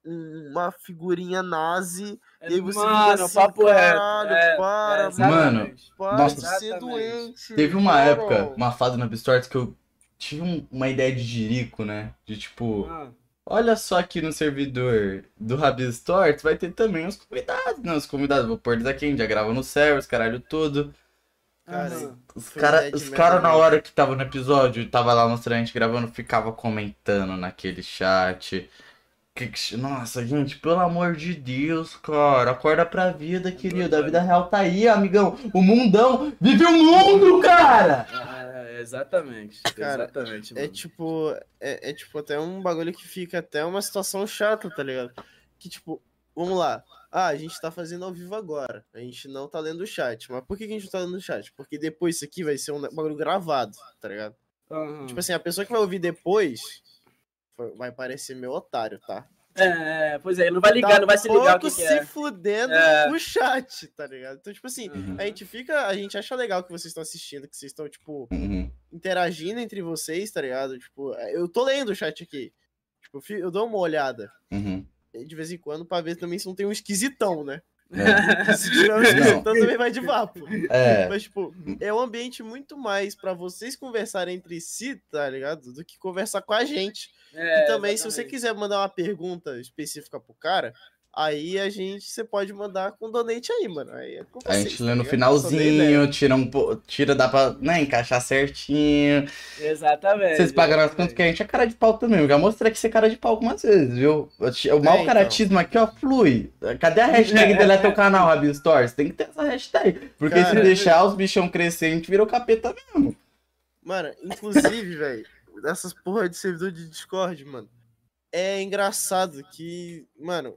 um- uma figurinha nazi, É, e aí você mano, fica assim, papo reto. caralho, É, para, é, exatamente. para Nossa. de ser Exatamente. doente. Teve uma época, uma fase no Stores que eu tive um- uma ideia de jirico, né? De tipo. Ah, Olha só aqui no servidor do Rabi Store, tu vai ter também os convidados, né? Os convidados, vou pôr eles aqui, a gente já grava no server, os caralho todo. Cara. Os caras, os cara, na hora que tava no episódio, tava lá mostrando a gente gravando, ficava comentando naquele chat. Que que- Nossa, gente, pelo amor de Deus, cara, acorda pra vida, querido. A vida real tá aí, amigão. O mundão. Vive o mundo, cara! É, exatamente. Cara, exatamente. É mano. tipo, é, é tipo até um bagulho que fica até uma situação chata, tá ligado? Que tipo, vamos lá. Ah, a gente tá fazendo ao vivo agora. A gente não tá lendo o chat. Mas por que que a gente não tá lendo o chat? Porque depois isso aqui vai ser um bagulho gravado, tá ligado? Aham. Tipo assim, a pessoa que vai ouvir depois vai parecer meu otário, tá? É, pois é, não vai ligar, Tá não vai se ligar o pouco que, que se é. fudendo É. o chat, tá ligado? Então, tipo assim, Uhum. a gente fica. A gente acha legal que vocês estão assistindo, que vocês estão, tipo, Uhum. interagindo entre vocês, tá ligado? Tipo, eu tô lendo o chat aqui. Tipo, eu dou uma olhada Uhum. de vez em quando pra ver também se não tem um esquisitão, né? É. (laughs) Se tiver um esquisitão, também vai de vapo. É. Mas, tipo, é um ambiente muito mais pra vocês conversarem entre si, tá ligado? Do que conversar com a gente. É, e também, se você exatamente. quiser mandar uma pergunta específica pro cara, aí a gente, você pode mandar com donate aí, mano. Aí é com A vocês, gente tá lê no finalzinho, tira um tira, dá pra né, encaixar certinho. Exatamente. Vocês pagaram as exatamente. contas que a gente é cara de pau também. Eu já mostrei que você é cara de pau algumas vezes, viu? O mau então. caratismo aqui, ó, flui. Cadê a hashtag (laughs) deleta o canal, Rabi Stores? Tem que ter essa hashtag. Porque se Cara. deixar os bichão crescer, a gente vira o capeta mesmo. Mano, inclusive, (laughs) velho, dessas porra de servidor de Discord, mano, é engraçado que, mano,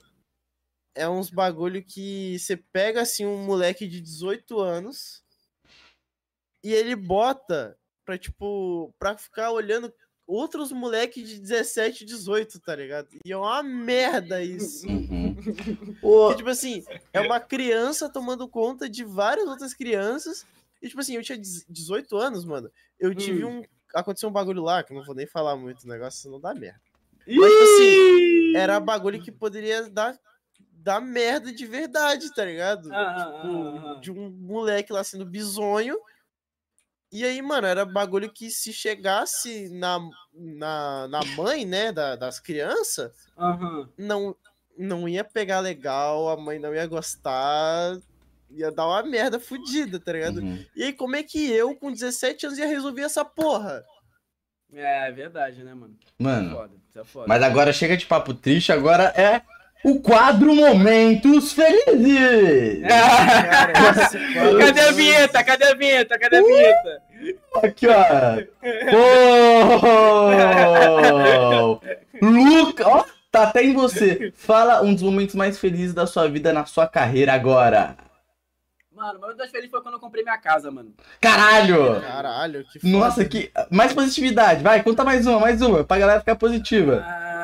é uns bagulho que você pega assim um moleque de 18 anos e ele bota pra, tipo, pra ficar olhando outros moleques de 17, 18, tá ligado? E é uma merda isso. Uhum. (laughs) Porque, tipo assim, é uma criança tomando conta de várias outras crianças. E, tipo assim, eu tinha 18 anos, mano. Eu tive Hum. um. Aconteceu um bagulho lá, que eu não vou nem falar muito o negócio, senão dá merda. Mas, tipo assim, era bagulho que poderia dar, dar merda de verdade, tá ligado? Tipo, de um moleque lá sendo bizonho. E aí, mano, era bagulho que se chegasse na, na, na mãe, né, da- das crianças, não, não ia pegar legal, a mãe não ia gostar, ia dar uma merda fodida, tá ligado? Uhum. E aí, como é que eu, com 17 anos, ia resolver essa porra? É, é verdade, né, mano? Mano, Foda, isso é foda. mas agora chega de papo triste, agora é o quadro Momentos Felizes! Cara, (laughs) Cadê a vinheta? Cadê a vinheta? Cadê a vinheta? Aqui, ó. Oh! Luca, ó, tá até em você. Fala um dos momentos mais felizes da sua vida na sua carreira agora. Mano, o meu das felizes foi quando eu comprei minha casa, mano. Caralho! Caralho, que foda. Nossa, que. Mais positividade. Vai, conta mais uma, mais uma, pra galera ficar positiva. Ah,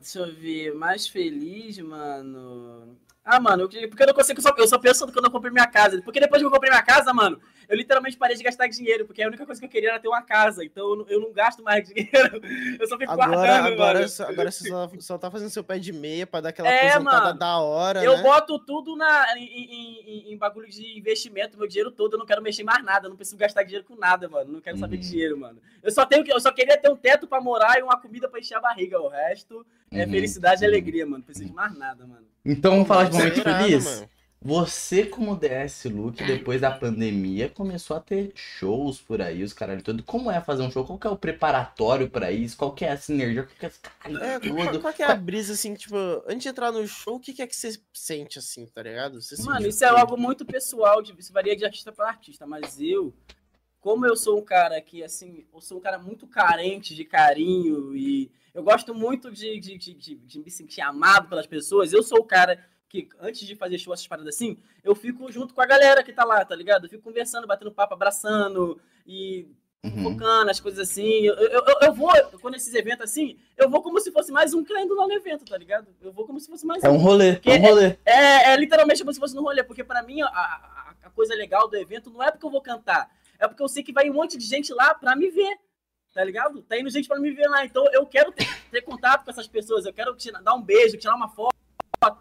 deixa eu ver. Mais feliz, mano. Ah, mano, porque eu não consigo. só- Eu só penso quando eu comprei minha casa. Porque depois que eu comprei minha casa, mano, eu literalmente parei de gastar dinheiro. Porque a única coisa que eu queria era ter uma casa. Então eu não, eu não gasto mais (laughs) dinheiro. Eu só fico Agora, guardando, agora, mano. só- agora você só, só tá fazendo seu pé de meia pra dar aquela É, aposentada mano. da hora, Eu né? boto tudo na, em, em- em- bagulho de investimento, meu dinheiro todo, eu não quero mexer mais nada, eu não preciso gastar dinheiro com nada, mano. Não quero saber de Uhum. dinheiro, mano. Eu só tenho que, eu só queria ter um teto pra morar e uma comida pra encher a barriga. O resto é Uhum. felicidade e alegria, mano. Não preciso de mais nada, mano. Então vamos falar de momento feliz? mano. Você, como DS Luke, depois da pandemia, começou a ter shows por aí, os caralho todo. Como é fazer um show? Qual que é o preparatório pra isso? Qual que é a sinergia? Qual que é caralho É, qual, que é a brisa, assim, tipo, antes de entrar no show, o que, que é que você sente, assim, tá ligado? Você Mano, isso é o quê? algo muito pessoal, de- isso varia de artista para artista, mas eu, como eu sou um cara que, assim, eu sou um cara muito carente de carinho e eu gosto muito de, de, de, de- de me sentir amado pelas pessoas, eu sou o cara que, antes de fazer show, essas paradas assim, eu fico junto com a galera que tá lá, tá ligado? Eu fico conversando, batendo papo, abraçando e Uhum. focando, as coisas assim. Eu, eu, eu- vou, quando esses eventos assim, eu vou como se fosse mais um que tá indo lá no evento, tá ligado? Eu vou como se fosse mais É um rolê, é um rolê. é, é literalmente como se fosse no rolê, porque pra mim a, a, a coisa legal do evento não é porque eu vou cantar, é porque eu sei que vai um monte de gente lá pra me ver, tá ligado? Tá indo gente pra me ver lá, então eu quero ter, ter contato com essas pessoas, eu quero tirar- dar um beijo, tirar uma foto,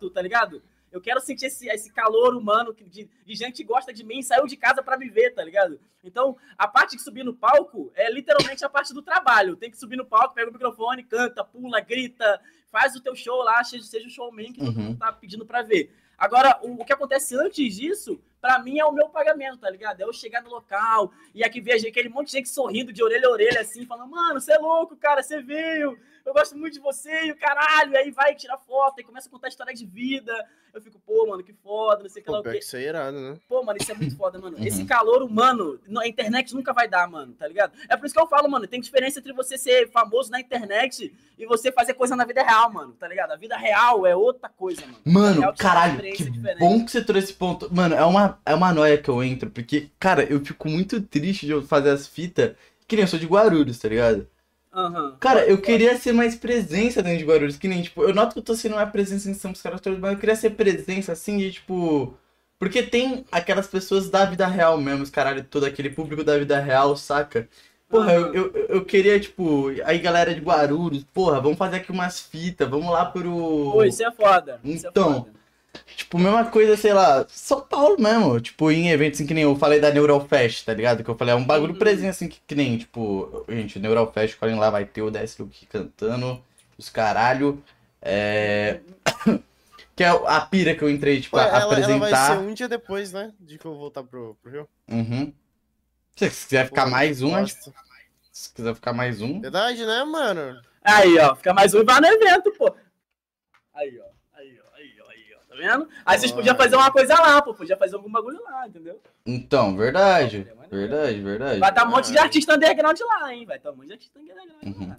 tá ligado? Eu quero sentir esse, esse calor humano que- de, de gente que gosta de mim saiu de casa pra me ver, tá ligado? Então, a parte de subir no palco é literalmente a parte do trabalho. Tem que subir no palco, pega o microfone, canta, pula, grita, faz o teu show lá, seja, o showman que todo Uhum. mundo tá pedindo pra ver. Agora, o, o que acontece antes disso, pra mim é o meu pagamento, tá ligado? É eu chegar no local e aqui ver aquele monte de gente sorrindo de orelha a orelha, assim, falando, mano, você é louco, cara, você veio, eu gosto muito de você, e o caralho, e aí vai tirar foto, e começa a contar história de vida. Eu fico, pô, mano, que foda, não sei o que lá Pô, o que isso é irado, né? Pô, mano, isso é muito foda, mano. Uhum. Esse calor humano, no- a internet nunca vai dar, mano, tá ligado? É por isso que eu falo, mano, tem diferença entre você ser famoso na internet e você fazer coisa na vida real, mano, tá ligado? A vida real é outra coisa, mano. Mano, real caralho, que diferente. bom que você trouxe esse ponto. Mano, é uma, é uma noia que eu entro, porque, cara, eu fico muito triste de eu fazer as fitas, que nem eu sou de Guarulhos, tá ligado? Aham. Cara, eu queria ser mais presença dentro de Guarulhos, que nem, tipo, eu noto que eu tô sendo mais presença em São Carlos, mas eu queria ser presença, assim, de, tipo... Porque tem aquelas pessoas da vida real mesmo, os caralho, todo aquele público da vida real, saca? Porra, eu, Aham. eu, eu queria, tipo, aí galera de Guarulhos, porra, vamos fazer aqui umas fitas, vamos lá pro... Pô, isso é foda. É Então, foda. Tipo, mesma coisa, sei lá, São Paulo mesmo. Tipo, em eventos assim que nem eu falei da Neurofest, tá ligado? Que eu falei, é um bagulho Uhum. presente assim que, que nem, tipo, gente, Neurofest, colhem lá, vai ter o DS Luke cantando, os caralho. É. (coughs) que é a pira que eu entrei, tipo, Pô, a ela, ela vai apresentar. ser um dia depois, né? De que eu voltar pro, pro Rio. Uhum. Se você quiser ficar Pô, mais um, gosto. se quiser ficar mais um. Verdade, né, mano? Aí, ó, fica mais um e vai no evento, pô. Aí, ó. Aí, ó, aí, ó, aí, ó. Tá vendo? Aí vocês podiam fazer uma coisa lá, pô. Podia fazer algum bagulho lá, entendeu? Então, verdade. Verdade, verdade. Vai estar um monte de artista underground lá, hein? Vai estar um monte de artista underground Uhum. lá.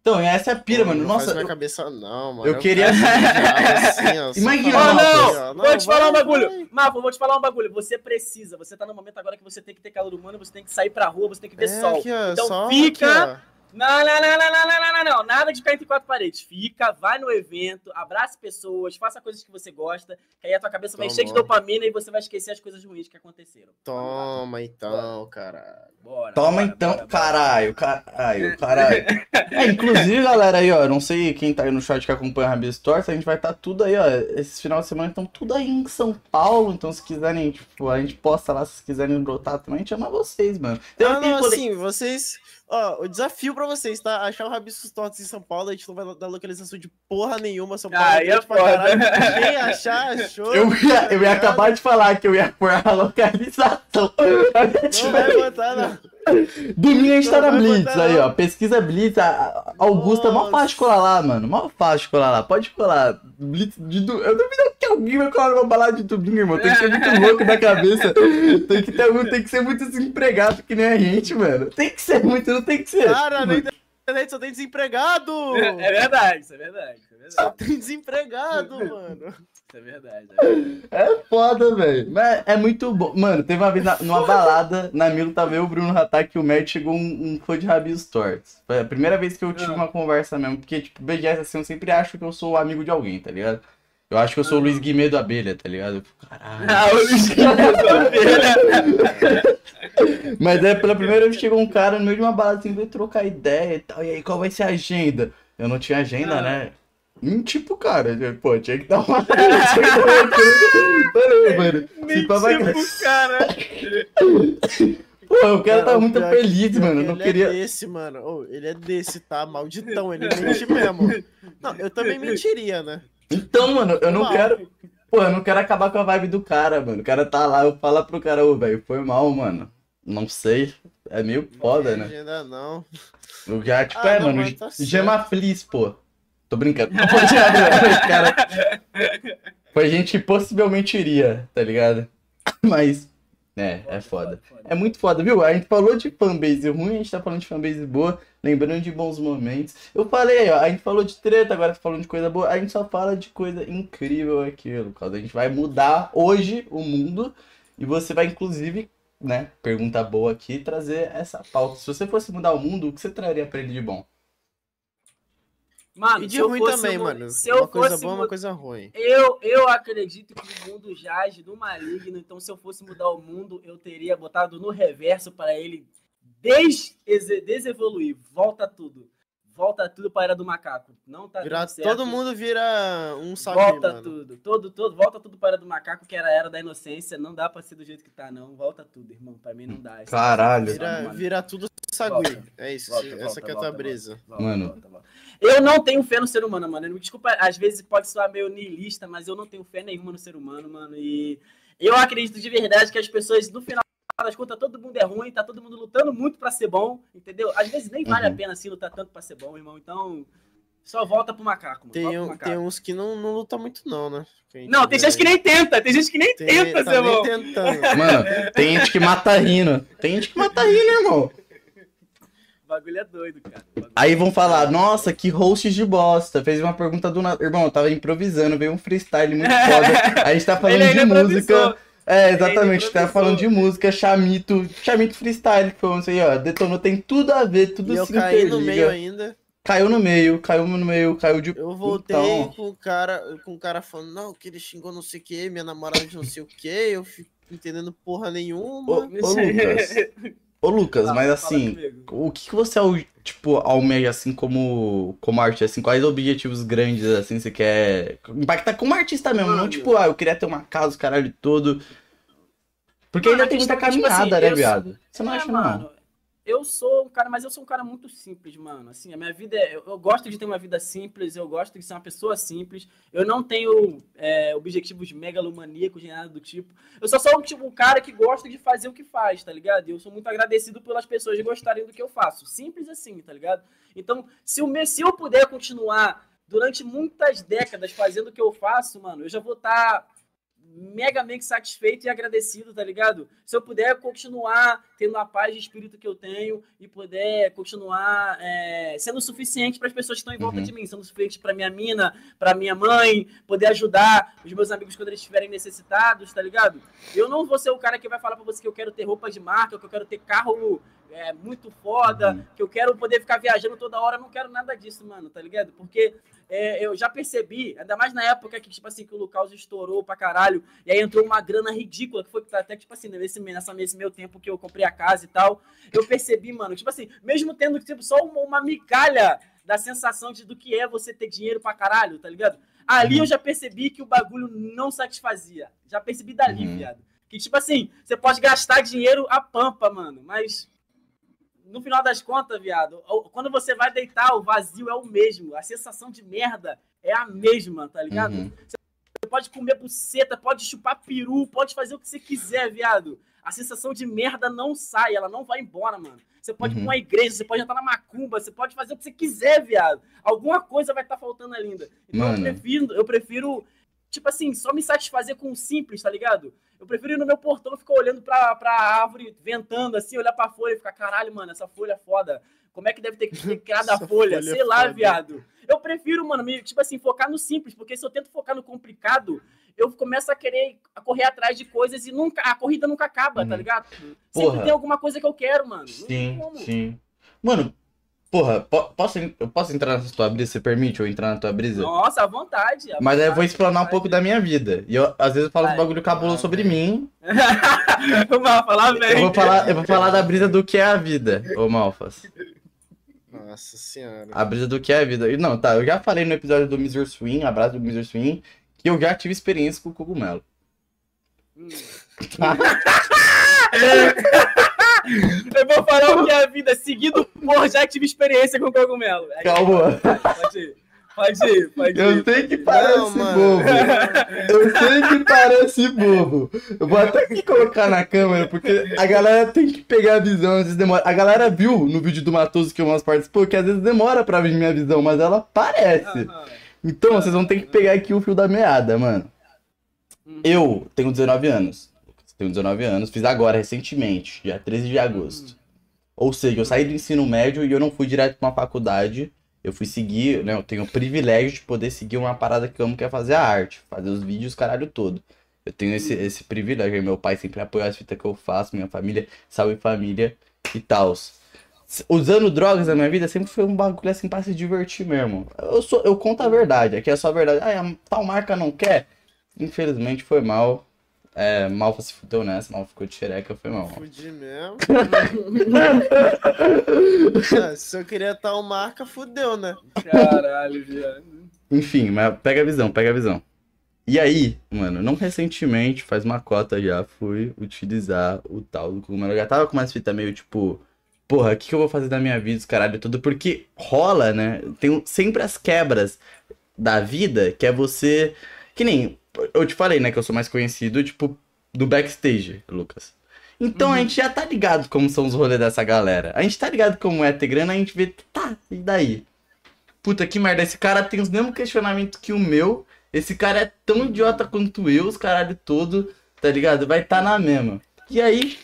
Então, essa é a pira, mano. Não Nossa, faz minha eu- cabeça, não, mano. eu um queria- (laughs) assim, ó, Imagina, Oh, Não, não! Vou te falar um vai, bagulho. vai. Mafo, vou te falar um bagulho. Você precisa. Você tá no momento agora que você tem que ter calor humano, você tem que sair pra rua, você tem que ver É, sol. aqui, ó, Então só fica- aqui. Não, não, não, não, não, não, não, não, Nada de ficar entre quatro paredes. Fica, vai no evento, abraça pessoas, faça coisas que você gosta, que aí a tua cabeça Toma. vai encher de dopamina e você vai esquecer as coisas ruins que aconteceram. Toma então, bora. caralho. Bora, Toma bora, então, bora, caralho, caralho, caralho. é, inclusive, galera, aí, ó, não sei quem tá aí no chat que acompanha a Rabi Stories, a gente vai estar tá tudo aí, ó. esses final de semana estão tudo aí em São Paulo, então se quiserem, tipo, a gente posta lá, se quiserem brotar também, a gente chama vocês, mano. Então, ah, não, assim, vocês Ó, o desafio pra vocês, tá? Achar o Rabiscos Tortos em São Paulo, a gente não vai dar localização de porra nenhuma. São Paulo Ah, é pra foda. Quem (laughs) achar, achou. Eu ia, eu ia tá acabar de falar que eu ia pôr a localização. Não vai botar, não. Domingo a gente tá Não na Blitz aí, não. ó. Pesquisa Blitz. A Augusta, mó Nossa. fácil colar lá, mano. Mó fácil colar lá. Pode colar. Blitz de. Eu duvido que alguém vai colar numa balada de domingo, irmão. Tem que ser muito louco da cabeça. Tem que, ter, tem que ser muito desempregado que nem a gente, mano. Tem que ser muito, não tem que ser. Cara, na internet só tem desempregado! É verdade, isso é verdade. Isso é Só verdade. tem desempregado, (laughs) mano. Isso é verdade. é verdade. É foda, velho. Mas é muito bom. Mano, teve uma vez na- numa balada, na Milo tava eu, o Bruno Hatak e o Matt, chegou um, um fã de Rabis Torts. Foi a primeira vez que eu tive Ah. uma conversa mesmo. Porque, tipo, BGS, assim, eu sempre acho que eu sou amigo de alguém, tá ligado? Eu acho que eu sou o Luiz Guimê do Abelha, tá ligado? Caralho. Ah, o Luiz Guilherme. (laughs) Mas é pela primeira vez que chegou um cara no meio de uma balada assim, veio trocar ideia e tal. E aí, qual vai ser a agenda? Eu não tinha agenda, Ah. né? Hum, tipo, cara, pô, tinha que dar uma. que. (laughs) Valeu, mano. Vai- Tipo, cara. Pô, o cara tá muito é que- feliz, pior mano. que Eu não ele queria. é desse, mano. Ô, ele é desse, tá? Malditão, ele mente mesmo. Não, eu também mentiria, né? Então, mano, eu não Mal. quero. Pô, eu não quero acabar com a vibe do cara, mano. O cara tá lá, eu falo pro cara, ô, velho, foi mal, mano. Não sei. É meio foda, né? Ainda não. O já, tipo, Ah, é, não, mano, tá gema feliz, pô. Tô brincando. (laughs) Não pode nada, cara. (laughs) Foi gente que possivelmente iria, tá ligado? (laughs) Mas, é, é foda. É muito foda, viu? A gente falou de fanbase ruim, a gente tá falando de fanbase boa, lembrando de bons momentos. Eu falei, ó, a gente falou de treta, agora tá falando de coisa boa, a gente só fala de coisa incrível aqui, Lucas. A gente vai mudar hoje o mundo e você vai, inclusive, né, pergunta boa aqui, trazer essa pauta. Se você fosse mudar o mundo, o que você traria pra ele de bom? Mano, E de eu ruim fosse também, mu- mano. Se eu Uma coisa fosse boa, uma coisa ruim. Eu, eu acredito que o mundo jaz do maligno, então se eu fosse mudar o mundo, eu teria botado no reverso para ele des desevoluir. Volta tudo. Volta tudo para a era do macaco. Não tá Virar, todo mundo vira um saco, Volta mano. tudo. Todo, todo, volta tudo para a era do macaco, que era a era da inocência. Não dá pra ser do jeito que tá, não. Volta tudo, irmão. Pra mim não dá. Esse- Caralho. Vira, vira tudo sagui. É isso, Volta, essa volta, que é a volta, tua brisa. volta, Mano. volta, volta. Eu não tenho fé no ser humano, mano. Me Desculpa, às vezes pode soar meio niilista, mas eu não tenho fé nenhuma no ser humano, mano. E eu acredito de verdade que as pessoas, no final das contas, todo mundo é ruim, tá todo mundo lutando muito pra ser bom, entendeu? Às vezes nem vale Uhum. a pena assim lutar tanto pra ser bom, irmão. Então, só volta pro macaco, mano. Tem, macaco. tem uns que não, não lutam muito, não, né? Quem Não, tem gente que aí. nem tenta, tem gente que nem Tem- tenta tá bom. tentando. Mano, tem gente que mata rindo. Tem gente que mata rindo, irmão. O bagulho é doido, cara. Aí vão falar, nossa, que host de bosta. Fez uma pergunta do nada. Irmão, eu tava improvisando, veio um freestyle muito foda. (laughs) A gente tá falando Ele de música. improvisou. É, Ele exatamente, tá improvisou. falando de música, Chamito. Chamito freestyle, que foi isso aí, ó. Detonou, tem tudo a ver, tudo E eu se caí no meio ainda. Caiu no meio, caiu no meio, caiu de. Eu voltei Então. com o cara, com o cara falando, não, que ele xingou não sei o que, minha namorada de não sei o que, eu fico entendendo porra nenhuma. Ô, ô, Lucas. (laughs) Ô, Lucas, mas assim, o que, que você, tipo, almeja, assim, como, como artista? Assim, quais objetivos grandes, assim, você quer impactar como artista mesmo? Não, Mano. tipo, ah, eu queria ter uma casa, o caralho todo. Porque Mano, ainda tem muita é que, tipo caminhada, assim, né, viado? Você não É, acha, não? Eu sou um cara, mas eu sou um cara muito simples, mano. Assim, a minha vida é. Eu, eu gosto de ter uma vida simples, eu gosto de ser uma pessoa simples. Eu não tenho é, objetivos megalomaníacos nem nada do tipo. Eu só sou tipo, um cara que gosta de fazer o que faz, tá ligado? E eu sou muito agradecido pelas pessoas gostarem do que eu faço. Simples assim, tá ligado? Então, se, o se eu puder continuar durante muitas décadas fazendo o que eu faço, mano, eu já vou estar. Tá megamente satisfeito e agradecido, tá ligado? Se eu puder continuar tendo a paz de espírito que eu tenho e puder continuar é, sendo suficiente para as pessoas que estão em volta uhum. de mim, sendo suficiente para minha mina, para minha mãe, poder ajudar os meus amigos quando eles estiverem necessitados, tá ligado? Eu não vou ser o cara que vai falar para você que eu quero ter roupa de marca, que eu quero ter carro é, muito foda, uhum. que eu quero poder ficar viajando toda hora, não quero nada disso, mano, tá ligado? Porque é, eu já percebi, ainda mais na época que, tipo assim, que o Lucas estourou pra caralho, e aí entrou uma grana ridícula, que foi até, tipo assim, nesse, nessa, nesse meu tempo que eu comprei a casa e tal, eu percebi, mano, tipo assim, mesmo tendo, tipo, só uma, uma migalha da sensação de, do que é você ter dinheiro pra caralho, tá ligado? Ali uhum. eu já percebi que o bagulho não satisfazia. Já percebi dali, uhum. viado. Que, tipo assim, você pode gastar dinheiro a pampa, mano, mas no final das contas, viado, quando você vai deitar, o vazio é o mesmo. A sensação de merda é a mesma, tá ligado? Uhum. Você pode comer buceta, pode chupar peru, pode fazer o que você quiser, viado. A sensação de merda não sai, ela não vai embora, mano. Você pode uhum. ir pra uma igreja, você pode entrar na macumba, você pode fazer o que você quiser, viado. Alguma coisa vai estar tá faltando ainda. Então eu prefiro, eu prefiro tipo assim, só me satisfazer com o simples, tá ligado? Eu prefiro ir no meu portão ficar olhando pra, pra árvore, ventando assim, olhar pra folha e ficar, caralho, mano, essa folha é foda. Como é que deve ter criado a (laughs) folha? folha? Sei é lá, foda. viado. Eu prefiro, mano, me, tipo assim, focar no simples, porque se eu tento focar no complicado, eu começo a querer correr atrás de coisas e nunca a corrida nunca acaba, tá uhum. tá ligado? Porra. Sempre tem alguma coisa que eu quero, mano. Sim, sim. Mano, Porra, po posso, eu posso entrar na tua brisa? Você permite eu entrar na tua brisa? Nossa, à vontade. À Mas vontade, aí eu vou explanar um pouco da minha vida. E eu, às vezes, eu falo Ai, um bagulho cabuloso sobre mim. (laughs) Vamos falar bem. Eu vou falar, eu vou falar da brisa do que é a vida, ô Malfas. Nossa senhora. A brisa do que é a vida. Não, tá, eu já falei no episódio do Mr. Swing, abraço do Mr. Swing, que eu já tive experiência com o cogumelo. Hum. (laughs) (laughs) Eu vou falar o que é a vida seguido por já tive experiência com cogumelo. Aí, Calma. Pode ir. Pode ir, pode ir. Eu sei que parece não, bobo. Eu sei que parece bobo. Eu vou até aqui colocar na câmera, porque a galera tem que pegar a visão, às vezes demora. A galera viu no vídeo do Matoso que o Matoso participou, que às vezes demora pra vir minha visão, mas ela parece. Então, vocês vão ter que pegar aqui o fio da meada, mano. Uhum. Eu tenho 19 anos tenho 19 anos, fiz agora, recentemente, dia 13 de agosto. Ou seja, eu saí do ensino médio e eu não fui direto pra uma faculdade. Eu fui seguir, né? Eu tenho o privilégio de poder seguir uma parada que eu amo, que é fazer a arte, fazer os vídeos, caralho todo. Eu tenho esse, esse privilégio. Meu pai sempre apoia as fitas que eu faço, minha família, salve família e tal. Usando drogas na minha vida sempre foi um bagulho assim pra se divertir mesmo. Eu, sou, eu conto a verdade, aqui é só a verdade. Ah, tal marca não quer? Infelizmente foi mal. É, Malfa se fudeu nessa, Malfa ficou de xereca, foi mal. Fudi mesmo. (laughs) ah, se eu queria tal marca, fudeu, né? Caralho, viado. Enfim, mas pega a visão, pega a visão. E aí, mano, não recentemente, faz uma cota já, fui utilizar o tal do cogumelo. Eu já tava com umas fitas meio tipo, porra, o que, que eu vou fazer da minha vida, os caralho, tudo? Porque rola, né? Tem sempre as quebras da vida, que é você. Que nem eu te falei, né, que eu sou mais conhecido, tipo, do backstage, Lucas. Então uhum. a gente já tá ligado como são os rolês dessa galera. A gente tá ligado como é ter grana, a gente vê, tá, e daí? Puta que merda, esse cara tem os mesmos questionamentos que o meu. Esse cara é tão idiota quanto eu, os caralho todo, tá ligado? Vai tá na mesma. E aí,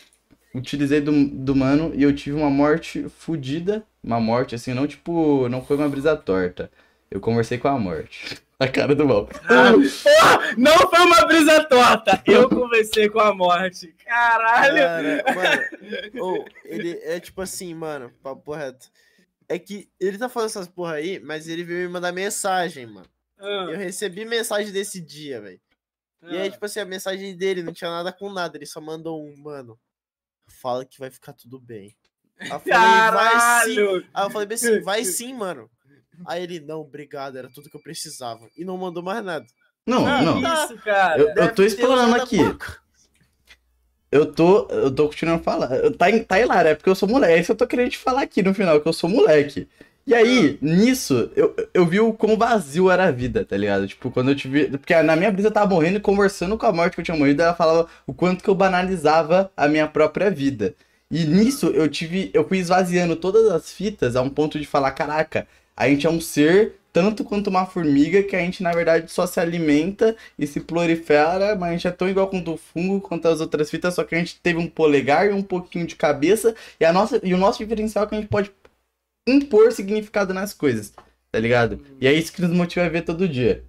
utilizei do, do mano e eu tive uma morte fodida. Uma morte, assim, não tipo, não foi uma brisa torta. Eu conversei com a morte. A cara do mal. Ah, porra, não foi uma brisa torta. Eu conversei com a morte. Caralho. Cara, mano, oh, ele é tipo assim, mano, papo reto. É que ele tá falando essas porra aí, mas ele veio me mandar mensagem, mano. Ah. Eu recebi mensagem desse dia, velho. Ah. E aí, ah. tipo assim, a mensagem dele não tinha nada com nada. Ele só mandou um, mano. Fala que vai ficar tudo bem. Aí eu falei, Caralho. vai sim. Aí eu falei assim, vai sim, mano. Aí ele, não, obrigado, era tudo que eu precisava. E não mandou mais nada. Não, ah, não. Isso, cara. Eu, eu tô explanando aqui. Eu tô, eu tô continuando a falar. Tá, tá hilário, é porque eu sou moleque. É isso que eu tô querendo te falar aqui no final, que eu sou moleque. E aí, nisso, eu, eu vi o quão vazio era a vida, tá ligado? Tipo, quando eu tive. Porque na minha brisa eu tava morrendo e conversando com a morte que eu tinha morrido, ela falava o quanto que eu banalizava a minha própria vida. E nisso eu tive. Eu fui esvaziando todas as fitas a um ponto de falar, caraca, a gente é um ser tanto quanto uma formiga que a gente, na verdade, só se alimenta e se prolifera, mas a gente é tão igual quanto o fungo, quanto as outras fitas, só que a gente teve um polegar e um pouquinho de cabeça, e, a nossa, e o nosso diferencial é que a gente pode impor significado nas coisas, tá ligado? E é isso que nos motiva a ver todo dia.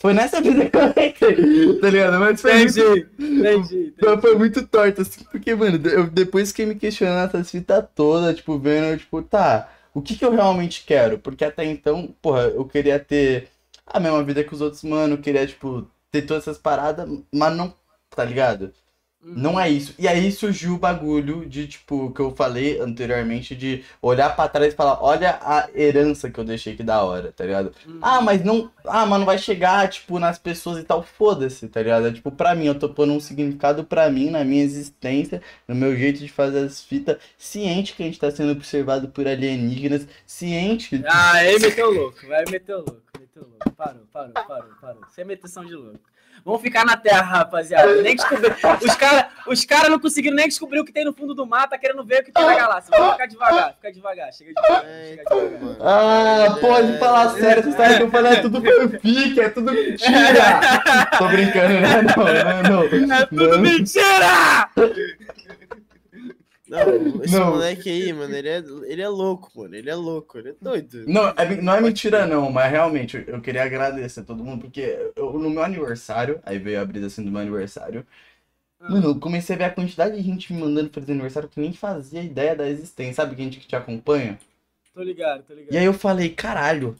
Foi nessa vida que eu entrei, (laughs) tá ligado? Mas foi Entendi, muito, entendi, foi, entendi. foi muito torto, assim, porque, mano, eu, depois que me questionando essas fitas todas, tipo, vendo, tipo, tá, o que que eu realmente quero? Porque até então, porra, eu queria ter a mesma vida que os outros, mano, eu queria, tipo, ter todas essas paradas, mas não, tá ligado? Não é isso. E aí surgiu o bagulho de, tipo, que eu falei anteriormente, de olhar pra trás e falar, olha a herança que eu deixei que da hora, tá ligado? Uhum. Ah, mas não. Ah, mas não vai chegar, tipo, nas pessoas e tal. Foda-se, tá ligado? É, tipo, pra mim, eu tô pondo um significado pra mim, na minha existência, no meu jeito de fazer as fitas, ciente que a gente tá sendo observado por alienígenas, ciente que. Ah, aí meteu louco, vai meter o louco, meteu louco. Parou, parou, parou, parou. Sem meteção de louco. Vamos ficar na terra, rapaziada. Nem descobrir. Os caras os cara não conseguiram nem descobrir o que tem no fundo do mar, tá querendo ver o que tem na galáxia. Vamos ficar devagar, fica devagar, chega devagar, É, chega então, devagar. mano. Ah, É, pode falar é, sério, essa história que eu falei é tudo fanfic, é tudo mentira! (laughs) Tô brincando, né? Não, não, não. É tudo Não. mentira! Não, esse Não. moleque aí, mano, ele é, ele é louco, mano. Ele é louco, ele é doido. Não, é, não é mentira não, mas realmente eu, queria agradecer a todo mundo, porque eu- no meu aniversário, aí veio a brisa assim do meu aniversário, mano, eu comecei a ver a quantidade de gente me mandando feliz aniversário que nem fazia ideia da existência, sabe? Que gente que te acompanha. Tô ligado, tô ligado. E aí eu falei, caralho,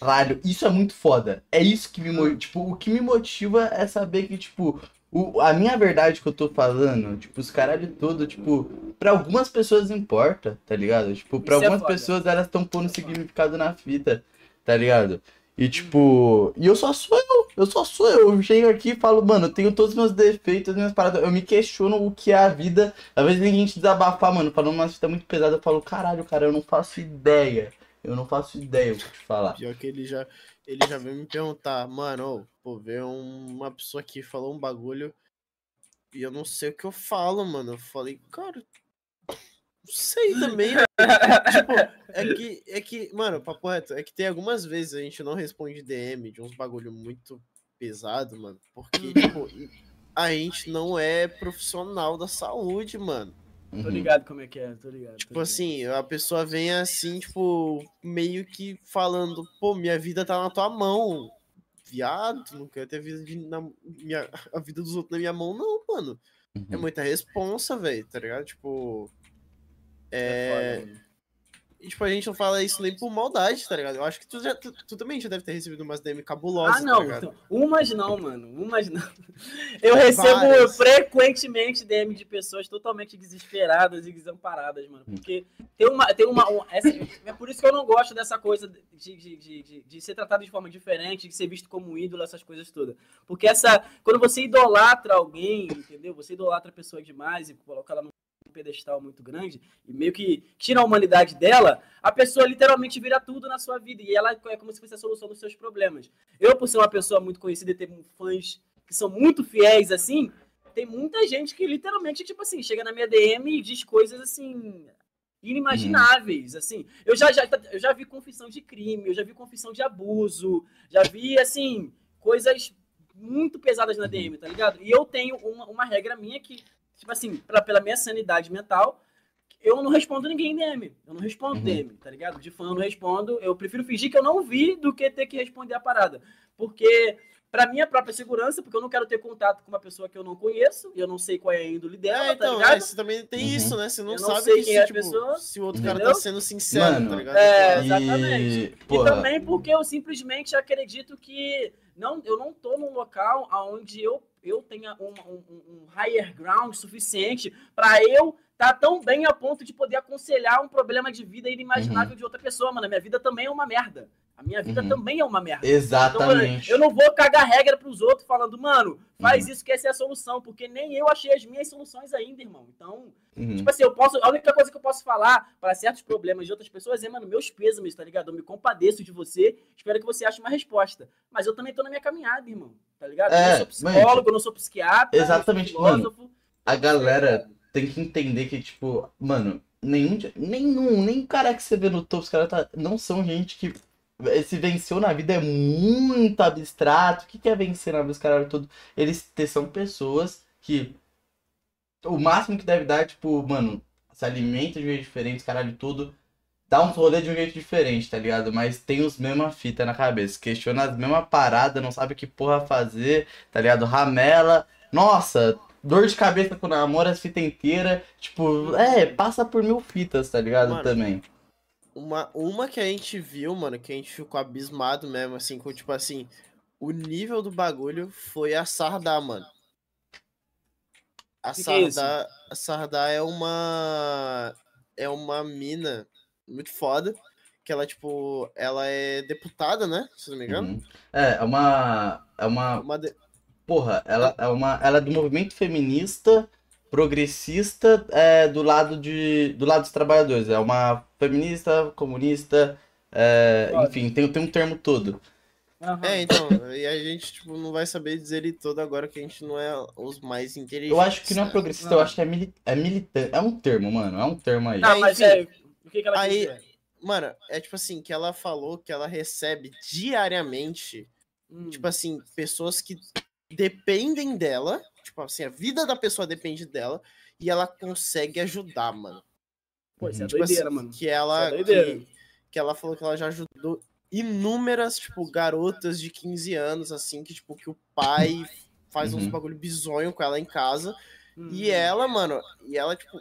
caralho, isso é muito foda. É isso que me motiva, tipo, o que me motiva é saber que, tipo, o, a minha verdade que eu tô falando, tipo, os caralho todo, tipo, pra algumas pessoas importa, tá ligado? Tipo, pra Isso é algumas foda. pessoas elas estão pondo significado na fita, tá ligado? E tipo, e eu só sou eu, eu só sou eu. Eu chego aqui e falo, mano, eu tenho todos os meus defeitos, as minhas paradas. Eu me questiono o que é a vida. Às vezes tem gente desabafar, mano, falando uma fita muito pesada. Eu falo, caralho, cara, eu não faço ideia. Eu não faço ideia o que te falar. Pior que ele já, ele já veio me perguntar, mano, pô, veio um- uma pessoa aqui falou um bagulho e eu não sei o que eu falo, mano. Eu falei, cara, não sei também, né? (laughs) tipo, é que, é que, mano, papo reto, é que tem algumas vezes a gente não responde DM de uns bagulho muito pesado, mano, porque, tipo, a gente não é profissional da saúde, mano. Tô Uhum. ligado como é que é, tô ligado. tô Tipo ligado. assim, a pessoa vem assim, tipo, meio que falando, pô, minha vida tá na tua mão. Viado, não quero ter a vida, de, na, minha, a vida dos outros na minha mão, não, mano. É Uhum. muita responsa, velho, tá ligado? Tipo. É. foda, mano. E, tipo, a gente não fala isso nem por maldade, tá ligado? Eu acho que tu, já, tu, tu também já deve ter recebido umas DM cabulosas, Ah, não. tá então, umas não, mano. Umas não. (laughs) Eu recebo Várias. frequentemente DM de pessoas totalmente desesperadas e desamparadas, mano. Porque tem uma. Tem uma, um- essa- é por isso que eu não gosto dessa coisa de, de, de, de, de ser tratado de forma diferente, de ser visto como um ídolo, essas coisas todas. Porque essa. Quando você idolatra alguém, entendeu? Você idolatra a pessoa demais e coloca ela num pedestal muito grande e meio que tira a humanidade dela, a pessoa literalmente vira tudo na sua vida e ela é como se fosse a solução dos seus problemas. Eu, por ser uma pessoa muito conhecida e ter fãs que são muito fiéis assim, tem muita gente que literalmente, tipo assim, chega na minha DM e diz coisas assim inimagináveis, assim. Eu já, já, eu já vi confissão de crime, eu já vi confissão de abuso, já vi, assim, coisas muito pesadas na DM, tá ligado? E eu tenho uma, uma regra minha que, tipo assim, pra, pela minha sanidade mental, eu não respondo ninguém DM. Eu não respondo Uhum. DM, tá ligado? De fã eu não respondo. Eu prefiro fingir que eu não vi do que ter que responder a parada. Porque, pra minha própria segurança, porque eu não quero ter contato com uma pessoa que eu não conheço, e eu não sei qual é a índole dela, É, tá então, ligado? é, você também tem Uhum. isso, né? Você não, Eu não sabe sei que quem se, é a tipo, pessoa, se o outro entendeu? cara tá sendo sincero, Mano, tá ligado? É, exatamente. E, E porra, também porque eu simplesmente acredito que não, eu não tô num local onde eu, eu tenha um, um, um higher ground suficiente para eu estar tão bem a ponto de poder aconselhar um problema de vida inimaginável de outra pessoa, mano. Minha vida também é uma merda. A minha vida Uhum. também é uma merda. Então, mano, exatamente. eu não vou cagar regra pros outros falando, mano, faz Uhum. isso que essa é a solução, porque nem eu achei as minhas soluções ainda, irmão. Então, Uhum. Tipo assim, eu posso. A única coisa que eu posso falar para certos problemas de outras pessoas é, mano, meus pêsames, tá ligado? Eu me compadeço de você, espero que você ache uma resposta. Mas eu também tô na minha caminhada, irmão. Tá ligado? eu É, não sou psicólogo, eu não sou psiquiatra. Exatamente, eu sou filósofo. A galera tem que entender que, tipo, mano, nenhum, nenhum, nem cara que você vê no topo, os caras tá, não são gente que esse venceu na vida é muito abstrato. O que que é vencer na vida dos caras todo? Eles são pessoas que o máximo que deve dar é, tipo, mano, se alimenta de um jeito diferente, os caralho tudo. Dá uns rolê de um jeito diferente, tá ligado? Mas tem os mesma fita na cabeça. Questiona as mesmas paradas, não sabe que porra fazer, tá ligado? Ramela. Nossa, dor de cabeça com namoro, as fitas inteiras. Tipo, é, passa por mil fitas, tá ligado? Mano, Também. Uma, uma que a gente viu, mano, que a gente ficou abismado mesmo, assim, com tipo assim, o nível do bagulho foi a Sardá, mano. A Que que é? Sardá, a Sardá é uma é uma mina muito foda, que ela tipo, ela é deputada, né? Se não me engano. Uhum. É, é uma. É uma. Uma de- Porra, ela é uma. Ela é do movimento feminista, progressista, é, do lado de. Do lado dos trabalhadores. É uma feminista, comunista, é, enfim, tem, tem um termo todo. Aham. É, então, e a gente tipo não vai saber dizer ele todo agora que a gente não é os mais inteligentes. Eu acho que não é né? progressista, Não. eu acho que é, mili é militante. É um termo, mano. É um termo aí. Tá, Aí, mas enfim, é. O que, que ela aí- quer dizer? Mano, é tipo assim, que ela falou que ela recebe diariamente Hum. tipo assim, pessoas que dependem dela, tipo assim, a vida da pessoa depende dela e ela consegue ajudar, mano. Pô, isso é Tipo doideira, assim, mano. que ela é doideira. que, que ela falou que ela já ajudou inúmeras, tipo, garotas de 15 anos assim, que tipo que o pai faz uns Uhum. bagulho bizonho com ela em casa Hum. e ela, mano, e ela tipo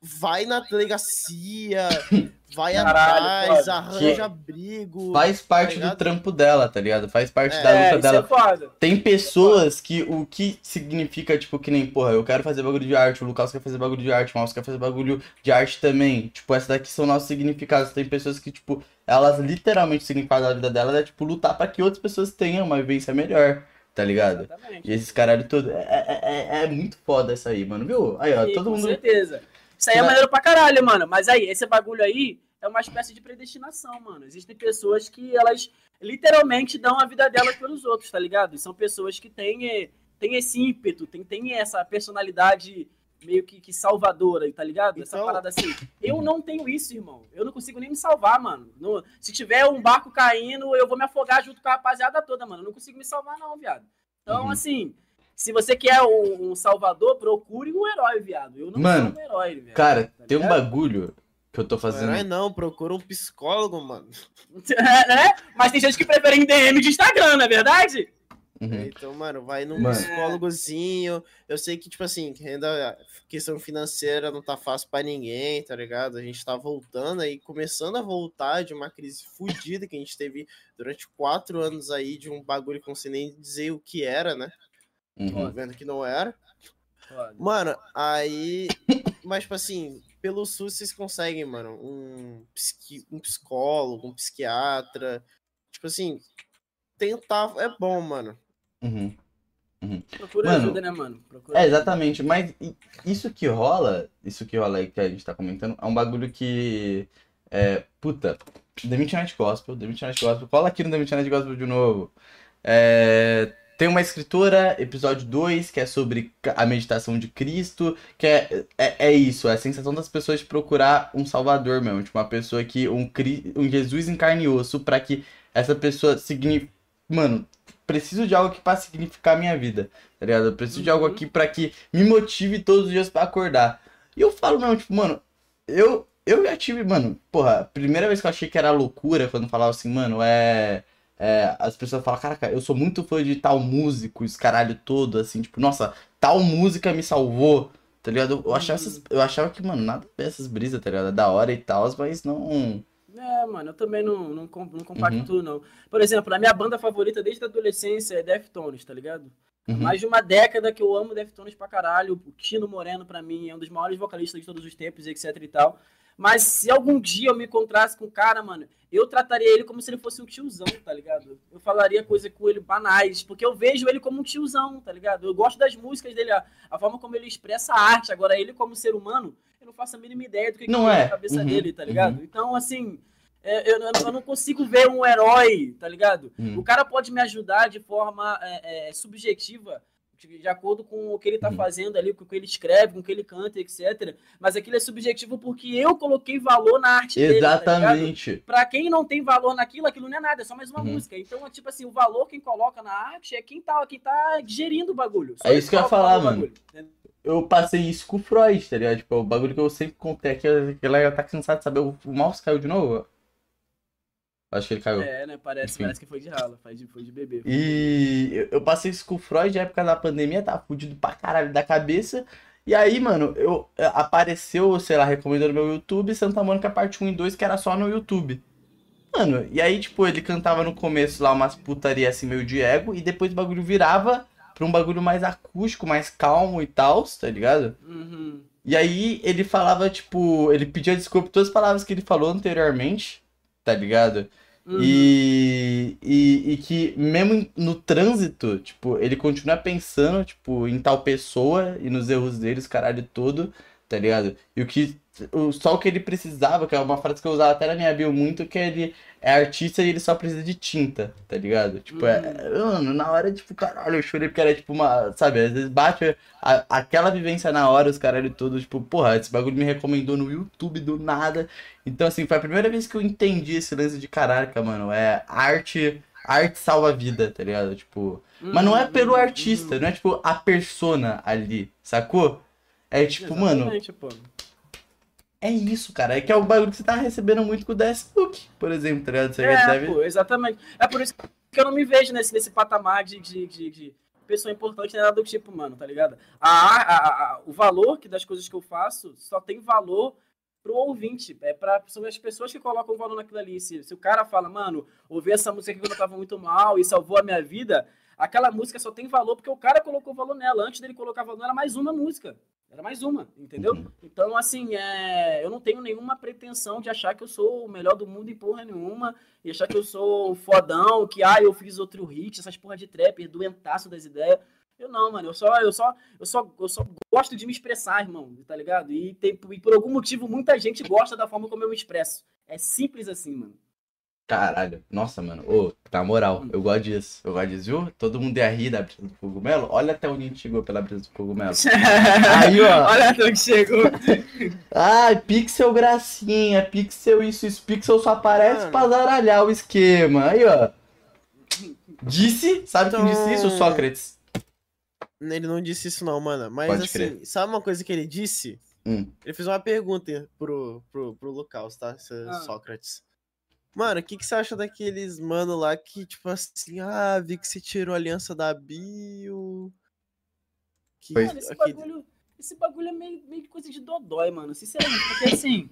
vai na delegacia, (laughs) vai Caralho, atrás, foda. arranja abrigo. Faz parte tá do trampo dela, tá ligado? Faz parte É, da É, luta isso dela. é foda. Tem pessoas que o que significa, tipo, que nem, porra, eu quero fazer bagulho de arte, o Lucas quer fazer bagulho de arte, o Maus quer fazer bagulho de arte também. Tipo, essas daqui são nossos significados. Tem pessoas que, tipo, elas literalmente, o significado da vida delas é, tipo, lutar pra que outras pessoas tenham uma vivência melhor, tá ligado? Exatamente. E esses caralho todo. É, é, é, é muito foda essa aí, mano, viu? Aí, ó, Sim, todo com mundo. certeza. Isso aí é maneiro pra caralho, mano. Mas aí, esse bagulho aí é uma espécie de predestinação, mano. Existem pessoas que elas literalmente dão a vida delas pelos outros, tá ligado? E são pessoas que têm, eh, têm esse ímpeto, têm, têm essa personalidade meio que, que salvadora, tá ligado? Essa Então- parada assim. Eu não tenho isso, irmão. Eu não consigo nem me salvar, mano. No- se tiver um barco caindo, eu vou me afogar junto com a rapaziada toda, mano. Eu não consigo me salvar, não, viado. Então, Uhum. assim, se você quer um, um salvador, procure um herói, viado. Eu não Mano, sou um herói, viado. Cara, Tá tem um bagulho que eu tô fazendo. Não é não, procura um psicólogo, mano. (laughs) né? Mas tem gente que prefere em DM de Instagram, não é verdade? Uhum. Então, mano, vai num Mano. psicólogozinho. Eu sei que, tipo assim, renda, questão financeira não tá fácil pra ninguém, tá ligado? A gente tá voltando aí, começando a voltar de uma crise fodida que a gente teve durante quatro anos aí, de um bagulho que eu não sei nem dizer o que era, né? Uhum. Vendo que não era. Foda. Mano, aí. Mas, tipo assim, pelo SUS vocês conseguem, mano, um, psiqui... um psicólogo, um psiquiatra. Tipo assim, tentar é bom, mano. Uhum. Procura Mano, ajuda, né, mano? Procura É, ajuda. exatamente, mas i- isso que rola, isso que rola aí que a gente tá comentando, é um bagulho que. É, puta, The Midnight Gospel, The Midnight Gospel, cola aqui no The Midnight Gospel de novo. É, tem uma escritora, episódio 2, que é sobre a meditação de Cristo, que é, é, é isso, é a sensação das pessoas de procurar um salvador mesmo, tipo, uma pessoa que, um, um Jesus em carne e osso, pra que essa pessoa signifique. Mano, preciso de algo que pra significar a minha vida, tá ligado? Eu preciso de algo Uhum. aqui pra que me motive todos os dias pra acordar. E eu falo mesmo, tipo, mano, eu, eu já tive, mano, porra, a primeira vez que eu achei que era loucura, quando falava assim, mano, é. É, as pessoas falam, caraca, eu sou muito fã de tal músico, esse caralho todo, assim, tipo, nossa, tal música me salvou, tá ligado? Eu achava, Uhum. essas- eu achava que, mano, nada a ver essas brisas, tá ligado? É Da hora e tal, mas não. É, mano, eu também não, não, não compacto Uhum. tudo, não. Por exemplo, a minha banda favorita desde a adolescência é Deftones, tá ligado? Uhum. Mais de uma década que eu amo Deftones pra caralho. O Tino Moreno, pra mim, é um dos maiores vocalistas de todos os tempos, etc e tal. Mas se algum dia eu me encontrasse com o cara, mano, eu trataria ele como se ele fosse um tiozão, tá ligado? Eu falaria coisa com ele banais, porque eu vejo ele como um tiozão, tá ligado? Eu gosto das músicas dele, a, a forma como ele expressa a arte. Agora, ele como ser humano, eu não faço a mínima ideia do que, Não que é. na cabeça Uhum, dele, tá ligado? Então, assim, é, eu, eu não consigo ver um herói, tá ligado? Uhum. O cara pode me ajudar de forma é, é, subjetiva de, de acordo com o que ele tá Uhum. fazendo ali, com o que ele escreve, com o que ele canta, etc. Mas aquilo é subjetivo porque eu coloquei valor na arte dele. tá? Exatamente. Pra quem não tem valor naquilo, aquilo não é nada, é só mais uma Uhum. música. Então, é tipo assim, o valor quem coloca na arte é quem tá, quem tá gerindo o bagulho. Só É isso que eu ia falar, mano. bagulho? Eu passei isso com o Freud, tá ligado? Tipo, o bagulho que eu sempre contei aqui, que ela tá cansado de saber, o o mouse caiu de novo? Acho que ele caiu. É, né? Parece, Enfim. parece que foi de rala, foi de, foi de bebê. E eu- eu passei isso com o Freud na época da pandemia, tava fudido pra caralho da cabeça. E aí, mano, eu eh, apareceu, sei lá, recomendando meu YouTube, Santa Mônica parte 1 e 2, que era só no YouTube. Mano, e aí, tipo, ele cantava no começo lá umas putaria assim meio de ego, e depois o bagulho virava pra um bagulho mais acústico, mais calmo e tal, tá ligado? Uhum. E aí ele falava, tipo, ele pedia desculpa por todas as palavras que ele falou anteriormente, tá ligado? Uhum. E, e, e que mesmo no trânsito, tipo, ele continua pensando, tipo, em tal pessoa e nos erros deles, caralho todo, tá ligado? E o que. Só o que ele precisava, que é uma frase que eu usava até na minha bio muito, que ele é artista e ele só precisa de tinta, tá ligado? Tipo, é. Mano, na hora, tipo, caralho, eu chorei porque era tipo uma. Sabe, às vezes bate a- aquela vivência na hora, os caralho todo, tipo, porra, esse bagulho me recomendou no YouTube do nada. Então, assim, foi a primeira vez que eu entendi esse lance de caraca, mano. É arte. Arte salva a vida, tá ligado? Tipo. Mas não é pelo Uhum, artista, uhum. não é tipo a persona ali, sacou? É tipo, mano, Exatamente, pô. É isso, cara. É que é o bagulho que você tá recebendo muito com o Deathlook, por exemplo, tá ligado? Você É, recebe. pô, exatamente. É por isso que eu não me vejo nesse, nesse patamar de, de, de, de pessoa importante, nada do tipo, mano, tá ligado? A, a, a- o valor que das coisas que eu faço só tem valor pro ouvinte. É pra, são as pessoas que colocam valor naquilo ali. Se, se o cara fala, mano, ouvi essa música quando eu tava muito mal e salvou a minha vida, aquela música só tem valor porque o cara colocou valor nela. Antes dele colocar valor, era mais uma música. Era mais uma, entendeu? Uhum. Então, assim, é, eu não tenho nenhuma pretensão de achar que eu sou o melhor do mundo em porra nenhuma, e achar que eu sou fodão, que, ah, eu fiz outro hit, essas porra de trapper, doentaço das ideias. Eu não, mano, eu só, eu só, eu só, eu só gosto de me expressar, irmão, tá ligado? E, tem, e por algum motivo muita gente gosta da forma como eu me expresso. É simples assim, mano. Caralho, nossa, mano. Ô, na moral, eu gosto disso. Eu gosto disso, viu? Todo mundo ia rir da brisa do cogumelo. Olha até onde a gente chegou pela brisa do cogumelo. (laughs) Aí, ó. Olha até onde chegou. (laughs) Ah, pixel gracinha, pixel isso, isso, pixel só aparece Mano. pra zaralhar o esquema. Aí, ó. Disse, sabe quem disse isso? Então- Sócrates. Ele não disse isso não, mano. Mas Pode assim, crer. sabe uma coisa que ele disse? Hum. Ele fez uma pergunta pro, pro, pro Lucas, tá? Esse Ah. Sócrates. Mano, o que, que você acha daqueles mano lá que, tipo assim, ah, vi que você tirou a aliança da Bio. Que, Mano, esse aquele- bagulho, esse bagulho é meio, meio que coisa de dodói, mano. Sinceramente, porque assim,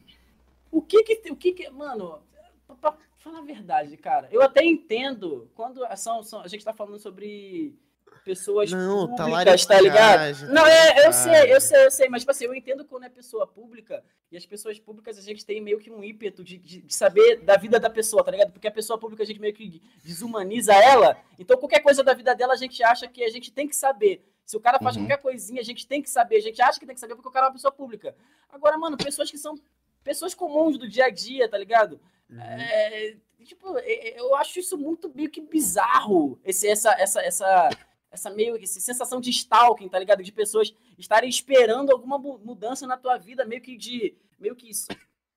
o que que, o que que, mano, pra, pra falar a verdade, cara, eu até entendo quando são, são, a gente tá falando sobre pessoas Não, tá públicas, tá ligado? laricagem, Não, é, eu sei, eu sei, eu sei, mas tipo assim, eu entendo quando é pessoa pública e as pessoas públicas a gente tem meio que um ímpeto de, de, de saber da vida da pessoa, tá ligado? Porque a pessoa pública a gente meio que desumaniza ela, então qualquer coisa da vida dela a gente acha que a gente tem que saber. Se o cara faz Uhum. qualquer coisinha, a gente tem que saber, a gente acha que tem que saber porque o cara é uma pessoa pública. Agora, mano, pessoas que são pessoas comuns do dia a dia, tá ligado? Uhum. É, tipo, eu acho isso muito meio que bizarro. Esse, essa, essa, essa, essa meio essa sensação de stalking, tá ligado? De pessoas estarem esperando alguma mu- mudança na tua vida, meio que de. Meio que isso.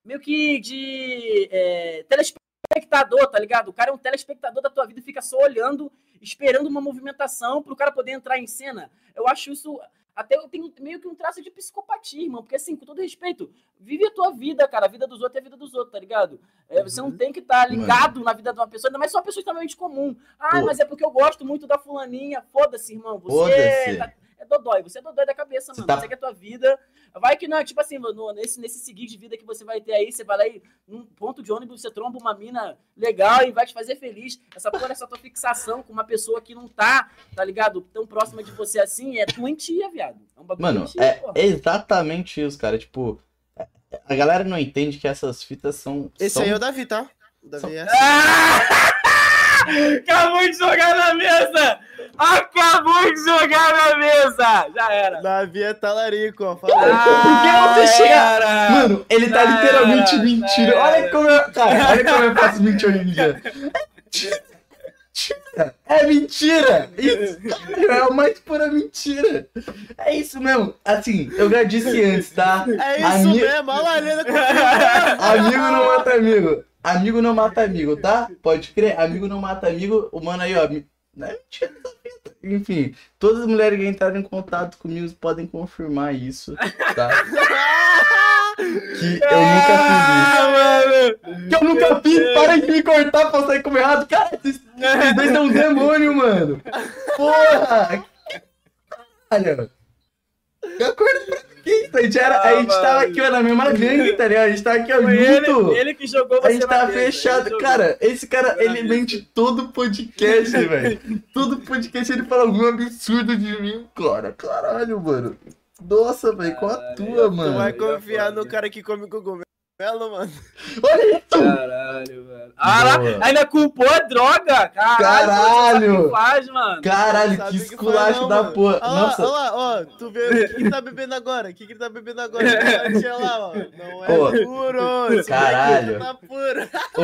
Meio que de. É, telespectador, tá ligado? O cara é um telespectador da tua vida e fica só olhando, esperando uma movimentação pro cara poder entrar em cena. Eu acho isso. Até eu tenho meio que um traço de psicopatia, irmão. Porque, assim, com todo respeito, vive a tua vida, cara. A vida dos outros é a vida dos outros, tá ligado? É, você não Uhum. tem que estar ligado na vida de uma pessoa, ainda mais só uma pessoa extremamente comum. Ah, Pô. mas é porque eu gosto muito da fulaninha. Foda-se, irmão. Você Foda-se. tá- é dodói. Você é dodói da cabeça, Você mano. tá- Segue a tua vida. Vai que não, é tipo assim, mano, nesse, nesse seguir de vida que você vai ter aí, você vai lá e num ponto de ônibus, você tromba uma mina legal e vai te fazer feliz. Essa porra, essa tua fixação com uma pessoa que não tá, tá ligado? Tão próxima de você assim, é doentia, viado. É um bagulho Mano, doentio, é porra. exatamente isso, cara. Tipo, a galera não entende que essas fitas são. Esse são... aí é o Davi, tá? O Davi São- é (laughs) assim. Ah! Acabou de jogar na mesa! Acabou de jogar na mesa! Já era. Davi é talarico, ó. Fala. Ah, Porque você chega-. Mano, ele tá literalmente mentindo. Olha como eu. Cara, olha como eu faço mentir hoje em dia. É mentira! Isso é a mais pura mentira. É isso mesmo. Assim, eu já disse antes, tá? É isso Ami- mesmo, olha lá, Helena Amigo não mata amigo. Amigo não mata amigo, tá? Pode crer. Amigo não mata amigo. O mano aí, ó. Não é mentira fita. Enfim, todas as mulheres que entraram em contato comigo podem confirmar isso, tá? (laughs) Que eu nunca fiz isso. Ah, mano! Que eu nunca fiz, para de me cortar pra sair como errado. Cara, esses, esses dois são um demônio, mano. Porra! Caralho. Eu acordo pra? A gente, era, a gente Ah, tava mano. aqui, ó, na mesma gangue, tá ligado? A gente tava aqui, ó, Foi ele, junto. ele que jogou A você gente na tá mesa, fechado. Cara, esse cara, ele mente todo podcast, (laughs) velho. Todo podcast ele fala algum absurdo de mim, cara. Caralho, mano. Nossa, velho, com a tua, Tu mano. vai Já confiar no cara que come cogumelo, mano. Olha isso! Caralho, mano. Ah, lá, ainda culpou a droga! Caralho! Caralho! Faz, mano? Caralho, que esculacho faz, não, da mano. porra. Olha lá, Nossa, olha lá, ó, tu vê o que que ele tá bebendo agora? O que que ele tá bebendo agora? (laughs) Olha lá, ó. Não é Pô. puro. Caralho. Tá puro. Pô,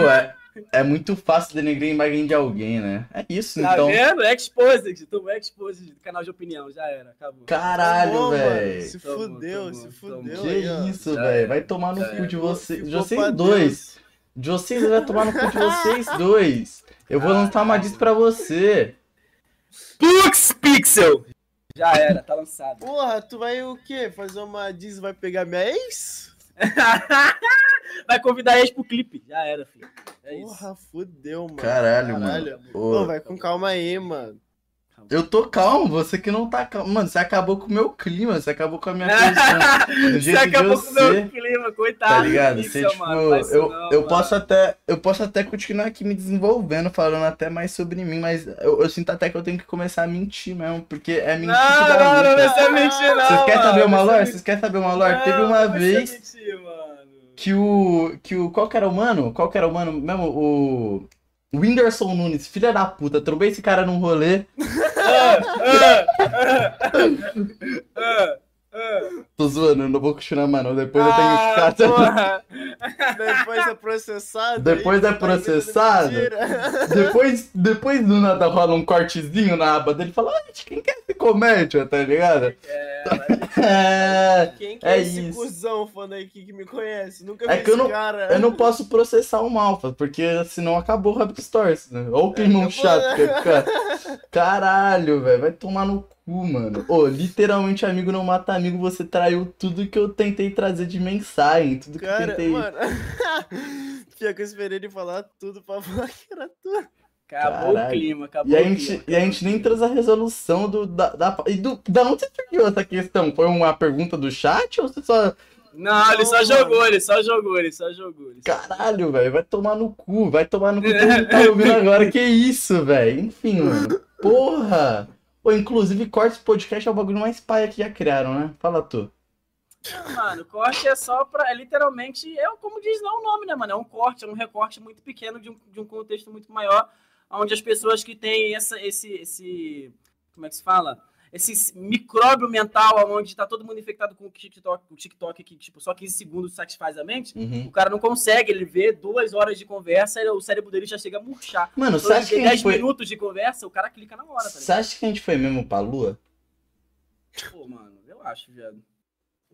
é, muito fácil denegrir a imagem de alguém, né? É isso, Tá então. vendo? Exposed. Tu é exposed do canal de opinião. Já era. Acabou. Caralho, Tá velho. Se Tomou, fudeu, tomou, se fudeu. Que aí, isso, velho. Vai tomar no cu de De vocês dois. De vocês vai tomar no cu de vocês (laughs) dois. Eu vou lançar uma diss pra você. Pux Pixel! Já era, tá lançado. Porra, tu vai o quê? Fazer uma diz vai pegar minha ex? (laughs) Vai convidar a ex pro clipe. Já era, filho. É isso. Porra, fudeu, mano. Caralho, mano. Pô, vai com calma aí, mano. eu tô calmo, você que não tá calmo. Mano, você acabou com o meu clima, você acabou com a minha posição. Você acabou com o meu clima, coitado. Tá ligado? do Você, tipo, mano. Isso eu, não, eu mano. posso até. Eu posso até continuar aqui me desenvolvendo, falando até mais sobre mim, mas eu, eu sinto até que eu tenho que começar a mentir mesmo, porque é mentir que Não, dá não, não lucro. vai ser mentir, não. Vocês querem mano. saber uma Vai ser lore? mentir. Vocês querem saber uma lore? Não, Teve uma vai ser vez mentir, mano. Que o. Que o. Qual que era o mano? Qual que era o mano? Mesmo o. Whindersson Nunes, filha da puta, trombei esse cara num rolê. Ah, ah, ah, ah, ah. Tô zoando, eu não vou continuar, mano. Depois eu tenho que Ah, ficar. porra. Depois é processado. Depois é processado? Depois, depois do nada rola um cortezinho na aba dele e fala, "Ai, quem quer esse comédia, tá ligado? É, É, Quem que É é, esse isso. cuzão fã aqui que me conhece? Nunca É vi que eu não- cara. eu não posso processar o Malfa, porque senão acabou o Rabbit Stories, né? Ou o climão acabou, chato que ficar. Caralho, velho, vai tomar no cu, mano. Ô, literalmente, amigo não mata amigo, você traiu tudo que eu tentei trazer de mensagem, tudo que eu Cara, tentei. mano. Pior que eu esperei ele falar tudo pra falar que era tu. Acabou Caralho. o clima, acabou E a, o gente, clima. e a gente nem trouxe a resolução do, da, da, e do. Da onde você surgiu essa questão? Foi uma pergunta do chat ou você só. Não, ele só jogou, ele só jogou, ele só jogou. Ele só... Caralho, velho, vai tomar no cu, vai tomar no cu todo tá (laughs) ouvindo agora. Que isso, velho? Enfim, mano. Porra! Pô, inclusive, corte podcast é o bagulho mais paia que já criaram, né? Fala tu. Mano, corte é só pra. É literalmente. É como diz lá o nome, né, mano? É um corte, é um recorte muito pequeno de um, de um contexto muito maior, onde as pessoas que têm essa, esse, esse. Como é que se fala? Esse micróbio mental, onde tá todo mundo infectado com o TikTok, o TikTok que, tipo, só 15 segundos satisfaz a mente. Uhum. O cara não consegue, ele vê duas horas de conversa e o cérebro dele já chega a murchar. Mano, você Então, acha que a 10 gente foi. minutos de conversa, o cara clica na hora, tá Você acha que a gente foi mesmo pra lua? Pô, mano, eu acho, viado.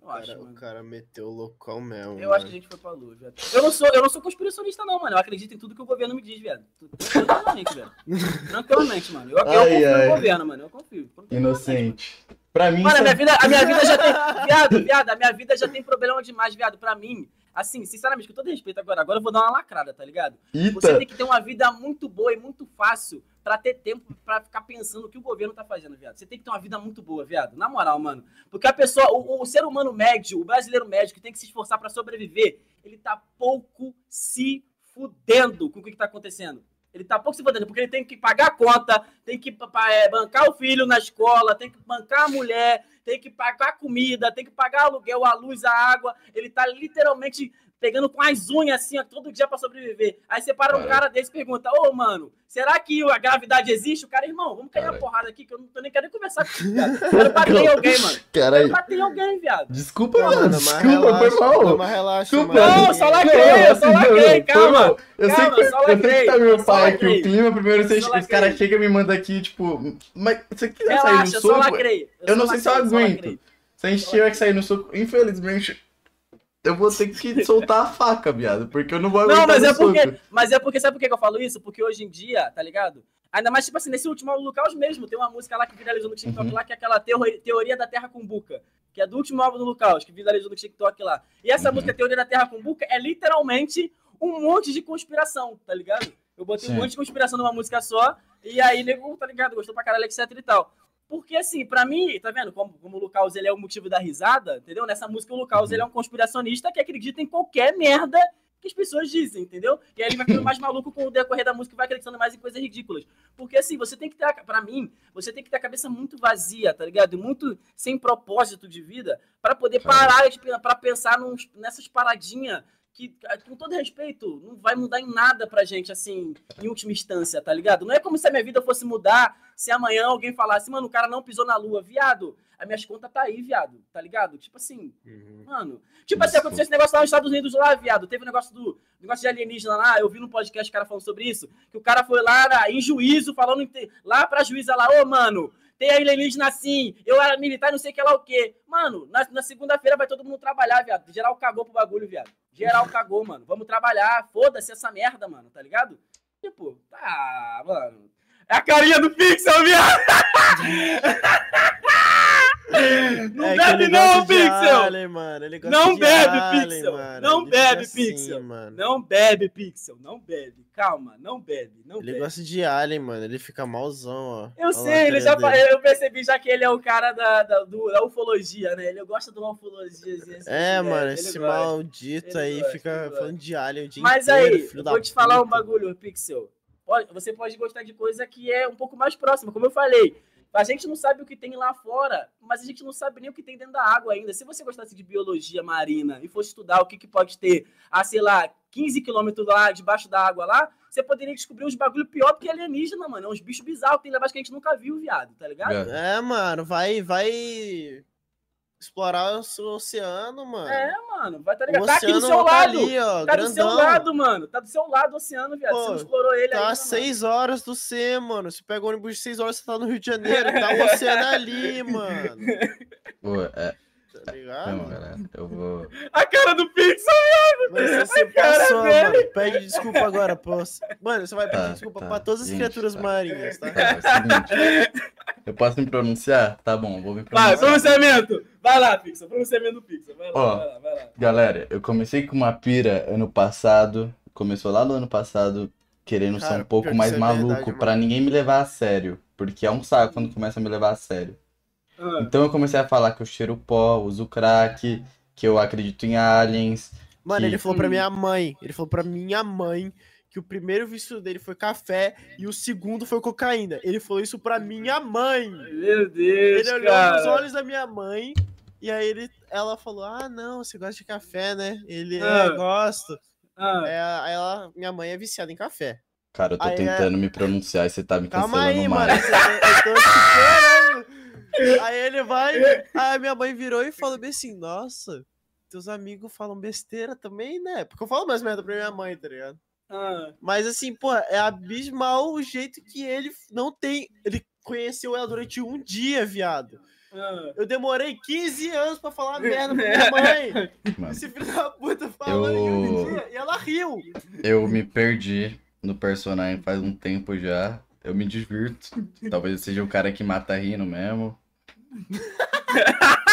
Eu Cara, acho, o mano. cara meteu o local mesmo. Eu acho que a gente foi pra lua, viado. Eu não sou, eu não sou conspiracionista, não, mano. Eu acredito em tudo que o governo me diz, viado. Tranquilamente, velho. Tranquilamente, mano. Eu, eu Ai, confio ai. no governo, mano. Eu confio. Inocente. Pra mim, Mano, a isso minha é- vida, a minha vida já tem. (laughs) Viado, viado, a minha vida já tem problema demais, viado. Pra mim, assim, sinceramente, com todo respeito agora, agora eu vou dar uma lacrada, tá ligado? Você Eita! tem que ter uma vida muito boa e muito fácil pra ter tempo pra ficar pensando o que o governo tá fazendo, viado. Você tem que ter uma vida muito boa, viado. Na moral, mano. Porque a pessoa, o, o ser humano médio, o brasileiro médio que tem que se esforçar pra sobreviver, ele tá pouco se fudendo com o que, que tá acontecendo. Ele tá pouco se fudendo, porque ele tem que pagar a conta, tem que é, bancar o filho na escola, tem que bancar a mulher, tem que pagar a comida, tem que pagar aluguel, a luz, a água. Ele tá literalmente pegando com as unhas assim, ó, todo dia pra sobreviver. Aí você para um cara desse e pergunta, ô, mano, será que a gravidade existe? O cara, irmão, vamos cair a porrada aqui, que eu não tô nem querendo conversar com você, viado. Quero (laughs) bater em alguém, mano. Caralho. Quero bater em alguém, viado. Desculpa, Não, mano. Desculpa, relaxa, foi mal. não, mas relaxa. Não, só lacrei, eu só lacrei, calma. Eu sei Calma, que, só eu sei que tá meu pai aqui, o clima. Primeiro os caras chegam e me mandam aqui, tipo. Mas você quiser sair no Relaxa, só soco? lacrei. Eu não sei se eu aguento. Se a gente tiver que sair no soco, infelizmente. Eu vou ter que (laughs) soltar a faca, viado, porque eu não vou Não, mas é porque, mas é porque, sabe por que eu falo isso? Porque hoje em dia, tá ligado? Ainda mais, tipo assim, nesse último álbum do Caos mesmo, tem uma música lá que viralizou no TikTok Uhum. lá, que é aquela teori- Teoria da Terra com Buca, que é do último álbum do Lucas, que viralizou no TikTok lá. E essa Uhum. música Teoria da Terra com Buca é literalmente um monte de conspiração, tá ligado? Eu botei Sim. um monte de conspiração numa música só, e aí, nego, tá ligado? Gostou pra caralho, etc e tal. Porque, assim, pra mim, tá vendo? Como, como o Lucas ele é o motivo da risada, entendeu? Nessa música, o Lucas Uhum. ele é um conspiracionista que acredita em qualquer merda que as pessoas dizem, entendeu? E aí ele vai ficando (clears throat) mais maluco com o decorrer da música e vai acreditando mais em coisas ridículas. Porque assim, você tem que ter, a- pra mim, você tem que ter a cabeça muito vazia, tá ligado? E muito sem propósito de vida pra poder parar pra pensar nos- nessas paradinhas que, com todo respeito, não vai mudar em nada pra gente, assim, em última instância, tá ligado? Não é como se a minha vida fosse mudar se amanhã alguém falasse, mano, o cara não pisou na lua, viado. As minhas contas tá aí, viado, tá ligado? Tipo assim, Uhum. Mano, tipo assim, aconteceu esse negócio lá nos Estados Unidos lá, viado. Teve um negócio do negócio de alienígena lá, eu vi no podcast o cara falando sobre isso, que o cara foi lá em juízo, falando lá pra juíza lá, ô, mano, tem alienígena assim, eu era militar e não sei o que lá o quê. Mano, na, na segunda-feira vai todo mundo trabalhar, viado. Geral cagou pro bagulho, viado. Geral cagou, mano. Vamos trabalhar, foda-se essa merda, mano, tá ligado? Tipo, tá, mano. É a carinha do Pixel, viado! Não É bebe não, Pixel! Alien, Não bebe, Alien, Pixel! mano. Não Ele bebe, assim, Pixel! mano. Não bebe, Pixel! Não bebe! Calma, não bebe, não Ele bebe. gosta de Alien, mano. Ele fica malzão, ó. Eu Olha sei, ele já, dele. eu percebi já que ele é o cara da, da, do- da ufologia, né? Ele gosta de uma ufologia. assim, assim, É, né? mano, Ele esse maldito aí gosta, fica falando de Alien o dia Mas inteiro, aí, vou te falar um bagulho, Pixel. Pode- Você pode gostar de coisa que é um pouco mais próxima, como eu falei. A gente não sabe o que tem lá fora, mas a gente não sabe nem o que tem dentro da água ainda. Se você gostasse de biologia marina e fosse estudar o que, que pode ter a, sei lá, 15 quilômetros lá debaixo da água lá, você poderia descobrir uns bagulho pior do que alienígena, mano. É uns bichos bizarros que tem lá embaixo que a gente nunca viu, viado, tá ligado? É. É, mano, vai, vai explorar o seu oceano, mano. É, mano, vai tá o ligado? Tá aqui do oceano seu tá lado. ali, ó, Tá do seu lado, mano. Tá do seu lado o oceano, viado. você Pô, não explorou ele Tá ainda, mano. 6 horas do C, mano. Você pega o ônibus de 6 horas, você tá no Rio de (laughs) Janeiro. Tá o oceano ali, mano. Pô, é. Tá ligado? Não, galera, eu vou. A cara do Pixel! Mas você cara passou, dele. mano. Pede desculpa agora, pô. Mano, você vai pedir Tá, desculpa tá. pra todas as Gente, criaturas tá. marinhas, tá? Tá, é o seguinte. Eu posso me pronunciar? Tá bom, vou me Vai, pronunciar. pronunciamento! Vai lá, Pixel. Pronunciamento do Pixel. Vai lá, Ó. vai lá, vai lá. Galera, eu comecei com uma pira ano passado. Começou lá no ano passado, querendo ser Cara, um pouco mais é maluco, verdade, pra ninguém me levar a sério. Porque é um saco quando começa a me levar a sério. Ah, Então eu comecei a falar que eu cheiro pó, uso crack, que eu acredito em aliens. Mano, Que- ele falou pra Hum. minha mãe. Ele falou pra minha mãe que o primeiro vício dele foi café e o segundo foi cocaína. Ele falou isso pra minha mãe. Meu Deus, Ele olhou cara. nos olhos da minha mãe e aí ele, ela falou: Ah, não, você gosta de café, né? Ele, Ah. é, gosto. Ah, É, aí ela, minha mãe é viciada em café. Cara, eu tô Aí é- tentando me pronunciar e você tá me Calma cancelando aí, mano. mais. Eu, eu tô te esperando. (laughs) Aí ele vai. Aí a minha mãe virou e falou bem assim: Nossa, teus amigos falam besteira também, né? Porque eu falo mais merda pra minha mãe, tá ligado? ah. Mas assim, pô, é abismal o jeito que ele não tem. Ele conheceu ela durante um dia, viado. ah. Eu demorei 15 anos pra falar (laughs) merda pra minha mãe. Mano, Esse filho da puta falando em um Eu- dia. E ela riu. eu me perdi no personagem faz um tempo já. Eu me divirto. Talvez eu seja o cara que mata rindo mesmo. (laughs)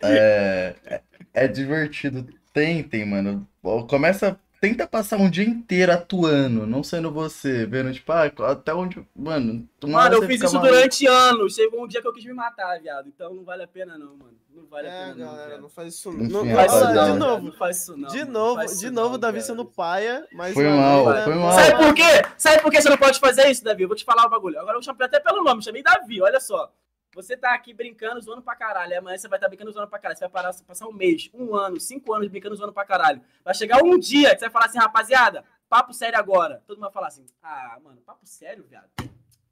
É, é, é divertido. Tentem, mano. Começa. Tenta passar um dia inteiro atuando, não sendo você, vendo, tipo, ah, até onde. Mano, Mano, eu fiz isso maluco. durante anos. Chegou um dia que eu quis me matar, viado. Então não vale a pena, não, mano. Não vale a É, pena, não. galera, viado. não faz isso Enfim, não. Não faz isso, não. de novo. Não faz isso, não. De novo, Não de isso novo, não, Davi sendo paia. Mais Foi uma mal, né? foi mal. Sabe por quê? Sabe por que você não pode fazer isso, Davi? Eu vou te falar o bagulho. Agora eu chamei até pelo nome, chamei Davi, olha só. Você tá aqui brincando, zoando pra caralho. Amanhã você vai estar tá brincando, zoando pra caralho. Você vai parar, passar um mês, um ano, cinco anos brincando, zoando pra caralho. Vai chegar um dia que você vai falar assim, rapaziada, papo sério agora. Todo mundo vai falar assim, ah, mano, papo sério, viado?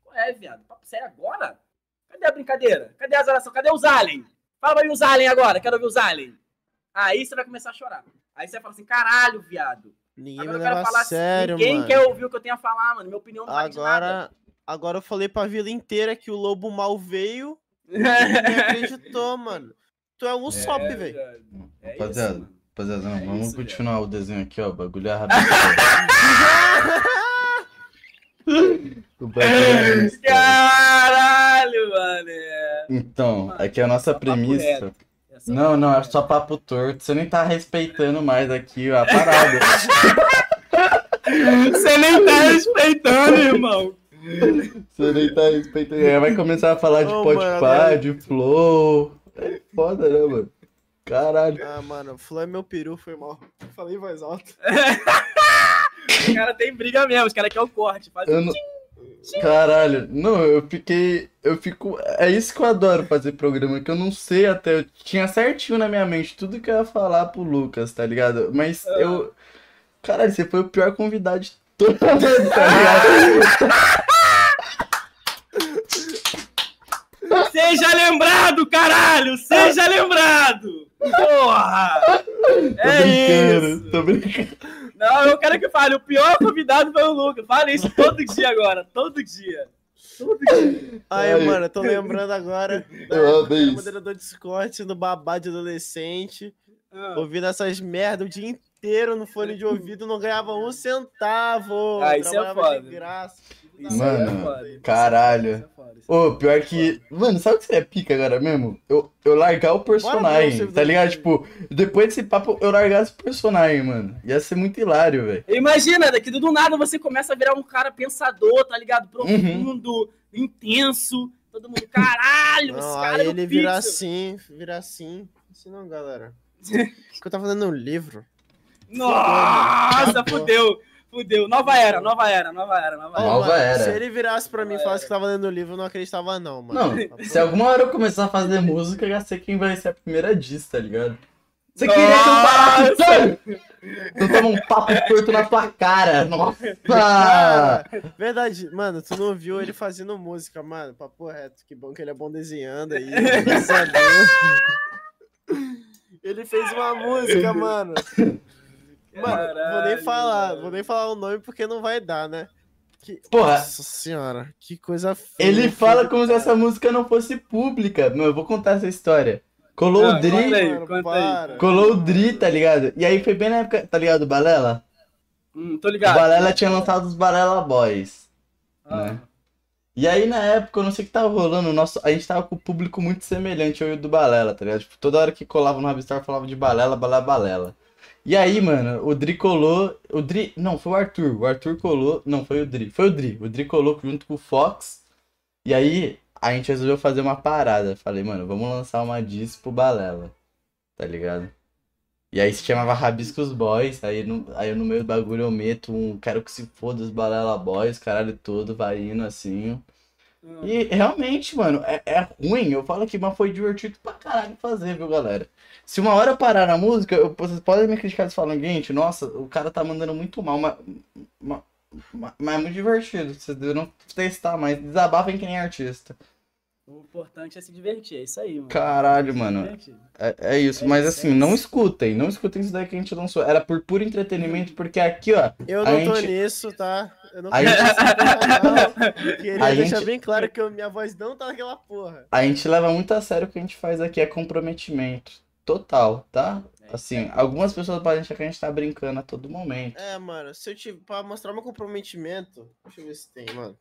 Qual é, viado? Papo sério agora? Cadê a brincadeira? Cadê as orações? Cadê os aliens? Fala aí os aliens agora, quero ouvir os aliens. Aí você vai começar a chorar. Aí você vai falar assim, caralho, viado. Ninguém Agora eu quero falar a sério, assim, ninguém mano. quer ouvir o que eu tenho a falar, mano. Minha opinião não vale de nada. Agora, eu falei pra vila inteira que o lobo mal veio (laughs) e ninguém acreditou, mano. Tu é o Usopp, É, velho. É isso, Rapaziada, mano. rapaziada, não, É vamos isso, continuar o desenho aqui, ó. O bagulho é (laughs) rápido. (laughs) o bagulho é. Caralho, mano. é. Então, Mano, aqui é a nossa premissa. Não, não, é papo só papo torto. Você nem tá respeitando mais aqui a parada. Você nem tá respeitando, irmão. Você nem tá respeitando. Aí vai começar a falar de agora- de flow. É foda, né, mano? Caralho. Ah, mano, Flo é meu peru, foi mal. Falei em voz alta. Os caras tem briga mesmo, os caras querem o corte. Faz Eu um não... Caralho, não, eu fiquei. Eu fico. É isso que eu adoro fazer programa, que eu não sei até. Eu tinha certinho na minha mente tudo que eu ia falar pro Lucas, tá ligado? Mas Ah. eu. Caralho, você foi o pior convidado de a (laughs) vez, tá ligado? (laughs) Seja lembrado, caralho! Seja lembrado! Porra! tô É brincando, isso! tô brincando. Não, eu quero que fale. O pior convidado foi o Lucas. Fale isso todo dia agora. Todo dia. Todo dia. Aí, Ai. mano, eu tô lembrando agora. (laughs) era isso. moderador de Discord, no babá de adolescente. Ah, Ouvindo essas merda o dia inteiro no fone de ouvido, não ganhava um centavo. Ah, isso é trabalhava foda. de graça. Isso Mano, é foda. Isso caralho. é foda, isso é Ô, pior que. Mano, sabe o que seria pica agora mesmo? Eu, eu largar o Bora personagem, servidor tá ligado? Tipo, depois desse papo, eu largasse o personagem, mano. Ia ser muito hilário, velho. Imagina, daqui do nada você começa a virar um cara pensador, tá ligado? Uhum. Profundo, intenso. Todo mundo, caralho, esse Não, cara aí é ele do vira Pixel. assim, vira assim. Assim não, galera. (laughs) Acho que eu tava fazendo um livro. Nossa, fudeu. Fudeu. Nova era, nova era, nova era, nova era. Nova era. Se ele virasse pra mim e falasse que tava lendo o livro, eu não acreditava, não, mano. Não, Papo se alguma hora eu começar a fazer música, eu já sei quem vai ser a primeira diss, tá ligado? Você queria que eu falasse sério? Eu tomo um papo torto na tua cara. Nossa! Cara, verdade, mano, tu não viu ele fazendo música, mano. Papo reto, que bom que ele é bom desenhando aí. (laughs) Ele fez uma música, mano. Mano, vou nem Caralho, falar, mano. vou nem falar o nome porque não vai dar, né? Que... Porra. Nossa senhora, que coisa feia. Ele fala como se essa música não fosse pública. Não, eu vou contar essa história. Colou Ah, o Dri. conta aí, Mano, conta aí. para. Colou o Dri, tá ligado? E aí foi bem na época, tá ligado? O Balela? Hum, tô O ligado. Balela tinha lançado os Balela Boys. Ah. né? E aí, na época, eu não sei o que tava rolando, o nosso, a gente tava com o público muito semelhante ao do Balela, tá ligado? Tipo, toda hora que colava no Rabistar falava de Balela, Balela, Balela. E aí, mano, o Dri colou. O Dri. Não, foi o Arthur. O Arthur colou. Não, foi o Dri. Foi o Dri. O Dri colou junto com o Fox. E aí, a gente resolveu fazer uma parada. Falei, mano, vamos lançar uma diss pro Balela. Tá ligado? E aí se chamava Rabiscos Boys. Aí no, aí no meio do bagulho eu meto um. Quero que se foda os Balela Boys, caralho todo, vai indo assim. Ah. E realmente, mano, é, é ruim. Eu falo aqui, mas foi divertido pra caralho fazer, viu, galera? Se uma hora eu parar na música, eu- vocês podem me criticar falando, gente, nossa, o cara tá mandando muito mal, mas, mas, mas é muito divertido. Vocês deveriam testar, mas desabafem que nem artista. O importante é se divertir, é isso aí, mano. Caralho, mano. É, é isso, É mas isso, assim, é não isso. escutem, não escutem isso daí que a gente lançou. Era por puro entretenimento, porque aqui, ó, Eu não tô gente- nisso, tá? Eu não A quero gente-. Eu (laughs) Queria A deixar gente- bem claro que eu- minha voz não tá naquela porra. a gente leva muito a sério o que a gente faz aqui, é comprometimento. Total, tá? É Assim, aí. algumas pessoas podem achar que a gente tá brincando a todo momento. É, mano, se eu tiver. Pra mostrar meu comprometimento. Deixa eu ver se tem, mano.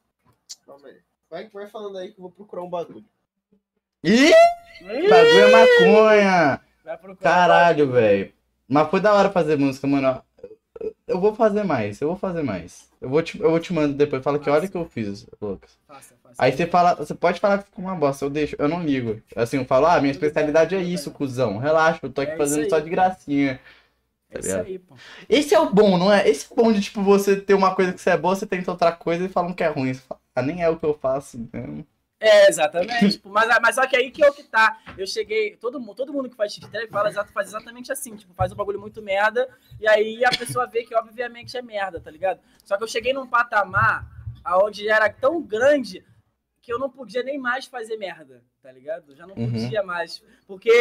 Calma aí. Vai, vai falando aí que eu vou procurar um bagulho. Ih, Ih, bagulho é maconha! vai procurar Caralho, velho. Mas foi da hora fazer música, mano. Eu vou fazer mais, eu vou fazer mais. Eu vou te, eu vou te mando depois. Fala que olha o que eu fiz, Lucas. Faça. Aí você fala, você pode falar que ficou uma bosta, eu deixo, eu não ligo. Assim, eu falo, ah, minha especialidade é isso, cuzão. Relaxa, eu tô aqui É fazendo isso só de gracinha. É isso ligado? aí, pô. Esse é o bom, não é? Esse é o bom de, tipo, você ter uma coisa que você é boa, você tenta outra coisa e falam que é ruim. Você fala, ah, nem é o que eu faço mesmo. É, exatamente. tipo, mas, mas só que aí que é o que tá. Eu cheguei. Todo, mundo- todo mundo que faz TikTok fala, faz exatamente assim. Tipo, faz um bagulho muito merda. E aí a pessoa vê que obviamente é merda, tá ligado? Só que eu cheguei num patamar aonde era tão grande que eu não podia nem mais fazer merda, tá ligado? Eu já não Uhum. podia mais. Porque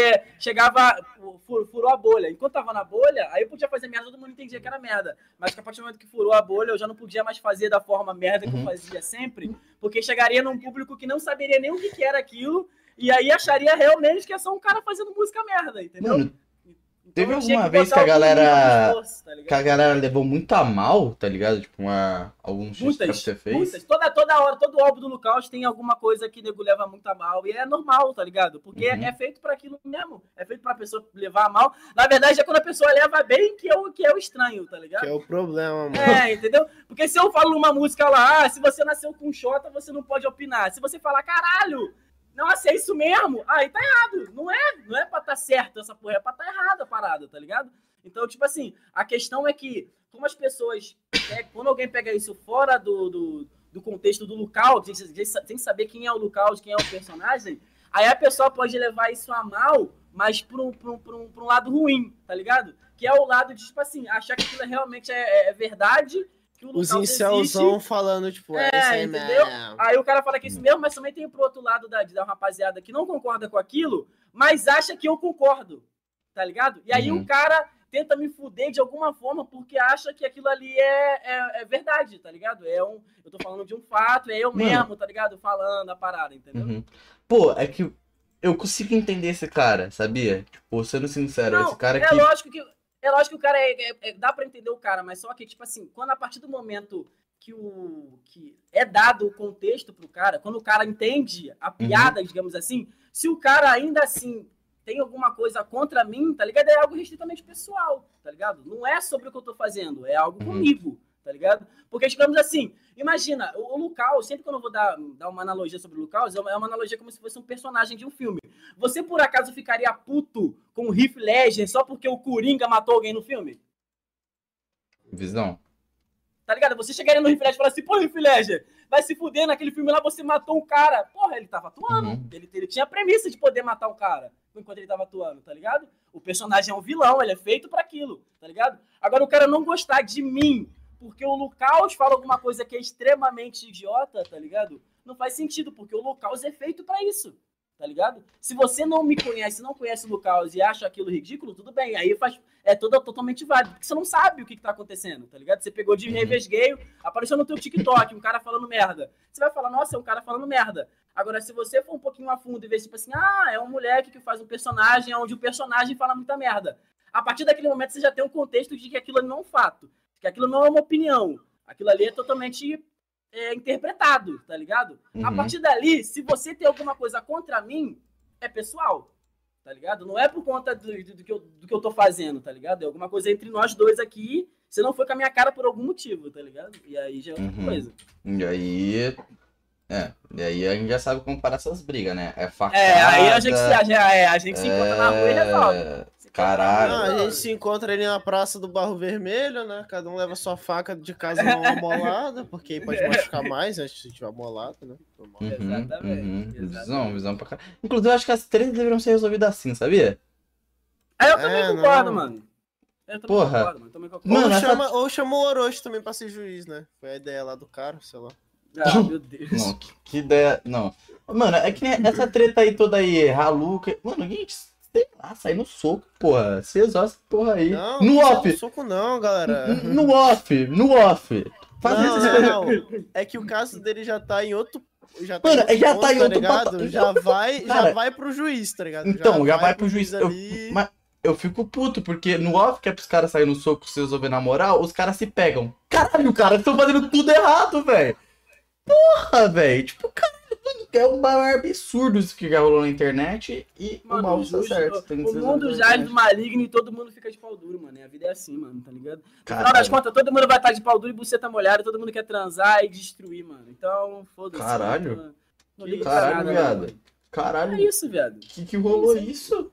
chegava, fu- furou a bolha. Enquanto tava na bolha, aí eu podia fazer merda, todo mundo entendia que era merda. Mas que a partir do momento que furou a bolha, eu já não podia mais fazer da forma merda que Uhum. eu fazia sempre. Porque chegaria num público que não saberia nem o que, que era aquilo. E aí acharia realmente que é só um cara fazendo música merda, entendeu? Mano, teve tinha alguma vez que a galera- esforço, tá que a galera levou muito a mal, tá ligado? Tipo, uma, alguns X que Muitas, você fez. muitas. Toda, toda hora, todo álbum do Lucas tem alguma coisa que o nego leva muito a mal. E é normal, tá ligado? Porque Uhum. é feito pra aquilo mesmo. É feito pra pessoa levar a mal. Na verdade, é quando a pessoa leva bem que é o, que é o estranho, tá ligado? Que é o problema, mano. É, entendeu? Porque se eu falo numa música lá, ah, se você nasceu com Xota, você não pode opinar. Se você falar, caralho, nossa, é isso mesmo? Aí tá errado. Não é, não é pra tá certo essa porra, é pra tá errada a parada, tá ligado? Então, tipo assim, a questão é que, como as pessoas, quando alguém pega isso fora do, do, do contexto do local, sem, sem- sem saber quem é o local, quem é o personagem, aí a pessoa pode levar isso a mal, mas pra um, pra um, pra um, pra um lado ruim, tá ligado? Que é o lado de, tipo assim, achar que aquilo realmente é, é verdade, que o Os incelzão falando, tipo, é, É, isso aí entendeu? mesmo. Aí o cara fala que é isso mesmo, mas também tem pro outro lado da, da rapaziada que não concorda com aquilo, mas acha que eu concordo, tá ligado? E aí Uhum. o cara tenta me fuder de alguma forma porque acha que aquilo ali é, é, é verdade, tá ligado? É um, eu tô falando de um fato, é eu Mano. mesmo, tá ligado? Falando a parada, entendeu? Uhum. Pô, é que eu consigo entender esse cara, sabia? Tipo, sendo sincero, Não, esse cara é que. lógico que é lógico que o cara é, é- é- dá pra entender o cara, mas só que tipo assim, quando a partir do momento que o que é dado o contexto pro cara, quando o cara entende a piada, digamos assim, se o cara ainda assim tem alguma coisa contra mim, tá ligado? É algo restritamente pessoal, tá ligado? Não é sobre o que eu tô fazendo, é algo Uhum. comigo, tá ligado? Porque, digamos assim, imagina, o, o sempre quando eu vou dar, dar uma analogia sobre o Lucas, é uma, é uma analogia como se fosse um personagem de um filme. Você, por acaso, ficaria puto com o Heath Ledger só porque o Coringa matou alguém no filme? Visão. Tá ligado? Você chegaria no Heath Ledger e falaria assim, pô, Heath Ledger, vai se fuder naquele filme lá, você matou um cara. Porra, ele tava atuando. Uhum. Ele, ele tinha a premissa de poder matar um cara enquanto ele tava atuando, tá ligado? O personagem é um vilão, ele é feito pra aquilo, tá ligado? Agora, o cara não gostar de mim porque o Lucas fala alguma coisa que é extremamente idiota, tá ligado? Não faz sentido, porque o Lucas é feito pra isso, tá ligado? Se você não me conhece, não conhece o Lucas e acha aquilo ridículo, tudo bem, aí faz, é toda, totalmente válido, porque você não sabe o que, que tá acontecendo, tá ligado? Você pegou de Uhum. revesgueio, apareceu no teu TikTok, um cara falando merda. Você vai falar, nossa, é um cara falando merda. Agora, se você for um pouquinho a fundo e ver, tipo assim, ah, é um moleque que faz um personagem onde o personagem fala muita merda. A partir daquele momento, você já tem um contexto de que aquilo não é um fato, que aquilo não é uma opinião. Aquilo ali é totalmente é, interpretado, tá ligado? A Uhum. partir dali, se você tem alguma coisa contra mim, é pessoal, tá ligado? Não é por conta do, do- do que eu, do que eu tô fazendo, tá ligado? É alguma coisa entre nós dois aqui. Você não foi com a minha cara por algum motivo, tá ligado? E aí já é outra Uhum. coisa. E aí. É, e aí a gente já sabe como parar essas brigas, né? É facada. É, aí a gente, se- a, é, a gente se encontra na rua e resolve. É, Caralho. e Ah, a gente se encontra ali na Praça do Barro Vermelho, né? Cada um leva sua faca de casa não (laughs) amolada, porque aí pode machucar mais antes de tiver amolado, né? Uhum, Exatamente, uhum. exatamente. Visão, visão pra caralho. Inclusive, eu acho que as três deveriam ser resolvidas assim, sabia? Aí eu também É, concordo, não. mano. Eu também Porra. concordo, mano. Também concordo. Mano, ou, essa- chama, ou chama o Orochi também pra ser juiz, né? Foi a ideia lá do cara, sei lá. Ah, meu Deus. Não, que, que ideia. Não. Mano, é que nem essa treta aí toda aí, Haluca. Mano, gente, sei lá, sai no soco, porra. Resolve essa porra aí. Não, no não off. no soco não, galera. No off, no off. Faz Não, coisas. não, não. É que o caso dele já tá em outro. Já tá Mano, outro já ponto, tá em outro ligado? patamar. Já vai, Cara, já vai pro juiz, tá ligado? Então, já vai pro juiz. Eu- ali. mas eu fico puto, porque no off que é pros caras saírem no soco se resolver na moral, os caras se pegam. Caralho, cara, estão fazendo tudo errado, velho. Porra, velho. Tipo, caralho, é um absurdo isso que já rolou na internet e o Mano, mal o, está justo- certo. tem o mundo jaz do internet. maligno e todo mundo fica de pau duro, mano. A vida é assim, mano, tá ligado? No final das Caralho. contas, todo mundo vai estar de pau duro e buceta molhada, todo mundo quer transar e destruir, mano. Então, foda-se. Caralho. Não, não Caralho, nada, viado. mano. Caralho, É isso, viado. que que rolou isso?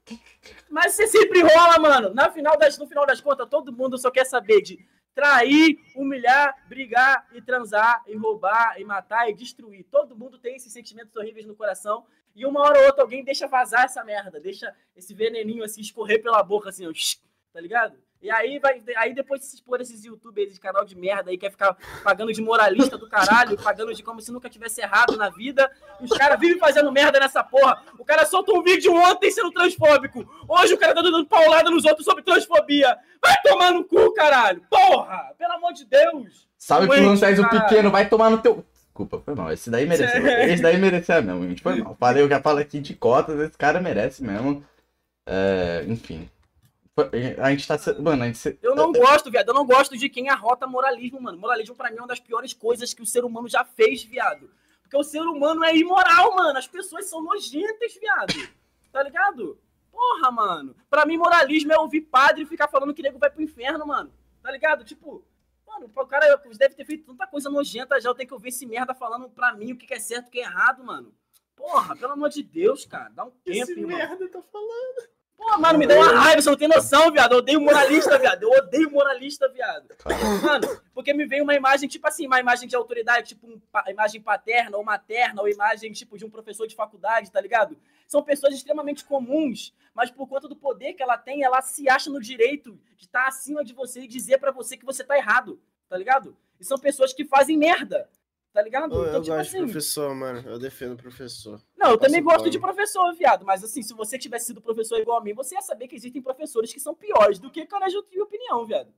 Mas você sempre rola, mano. Na final das, no final das contas, todo mundo só quer saber de trair, humilhar, brigar e transar e roubar e matar e destruir. Todo mundo tem esses sentimentos horríveis no coração e uma hora ou outra alguém deixa vazar essa merda, deixa esse veneninho assim escorrer pela boca assim, ó, tá ligado? E aí vai, aí depois de se expor esses youtubers de canal de merda aí, quer ficar pagando de moralista do caralho, pagando de como se nunca tivesse errado na vida. E os caras vivem fazendo merda nessa porra. O cara soltou um vídeo ontem sendo transfóbico. Hoje o cara tá dando paulada nos outros sobre transfobia. Vai tomar no cu, caralho! Porra! Pelo amor de Deus! Sabe que o Doente, Lances o caralho. pequeno vai tomar no teu. Desculpa, foi mal. Esse daí mereceu. (laughs) Esse daí mereceu mesmo, gente. Foi mal. Falei o que eu falo aqui de cotas, esse cara merece mesmo. É, enfim. A gente tá. Mano, a gente. Eu não gosto, viado. Eu não gosto de quem arrota moralismo, mano. Moralismo pra mim é uma das piores coisas que o ser humano já fez, viado. Porque o ser humano é imoral, mano. As pessoas são nojentas, viado. Tá ligado? Porra, mano. Pra mim, moralismo é ouvir padre ficar falando que nego vai pro inferno, mano. Tá ligado? Tipo, mano, o cara deve ter feito tanta coisa nojenta já. Eu tenho que ouvir esse merda falando pra mim o que que é certo e o que é errado, mano. Porra, pelo amor de Deus, cara. Dá um tempo, Esse irmão. merda tá falando. Pô, mano, me dá uma raiva, você não tem noção, viado. Eu odeio moralista, viado. Eu odeio moralista, viado. Mano, porque me vem uma imagem, tipo assim, uma imagem de autoridade, tipo uma imagem paterna ou materna, ou imagem, tipo, de um professor de faculdade, tá ligado? São pessoas extremamente comuns, mas por conta do poder que ela tem, ela se acha no direito de estar acima de você e dizer pra você que você tá errado, tá ligado? E são pessoas que fazem merda, tá ligado? Ô, eu então, tipo gosto de assim. professor, mano. Eu defendo o professor. Não, eu Passa também gosto de professor, viado. Mas assim, se você tivesse sido professor igual a mim, você ia saber que existem professores que são piores do que colégio de opinião, viado.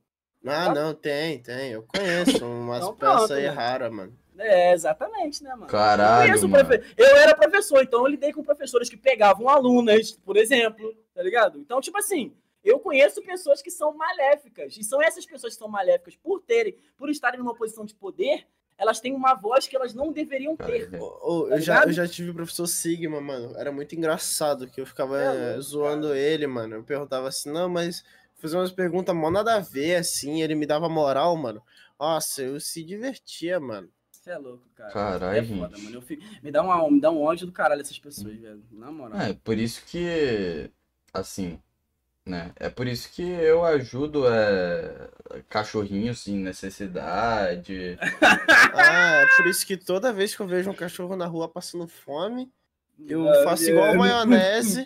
Ah, não, tem, tem. Eu conheço (coughs) umas Então peças aí né? raras, mano. É, exatamente, né, mano? Caralho, eu, conheço mano. profe- eu era professor, então eu lidei com professores que pegavam alunas, por exemplo, tá ligado? Então, tipo assim, eu conheço pessoas que são maléficas. E são essas pessoas que são maléficas por terem, por estarem numa posição de poder, elas têm uma voz que elas não deveriam ter. Tá eu, já, eu já tive o professor Sigma, mano. Era muito engraçado que eu ficava É eh, zoando ele, mano. Eu perguntava assim, não, mas fazia umas perguntas mó nada a ver, assim. Ele me dava moral, mano. Nossa, eu se divertia, mano. Você é louco, cara. Caralho, é foda, gente. mano. Eu fico- me, dá uma, me dá um ódio do caralho essas pessoas, velho. Na moral. É, por isso que, assim, né? É por isso que eu ajudo é, cachorrinhos sem necessidade. (laughs) Ah, é por isso que toda vez que eu vejo um cachorro na rua passando fome, eu Ah, faço igual viado. maionese.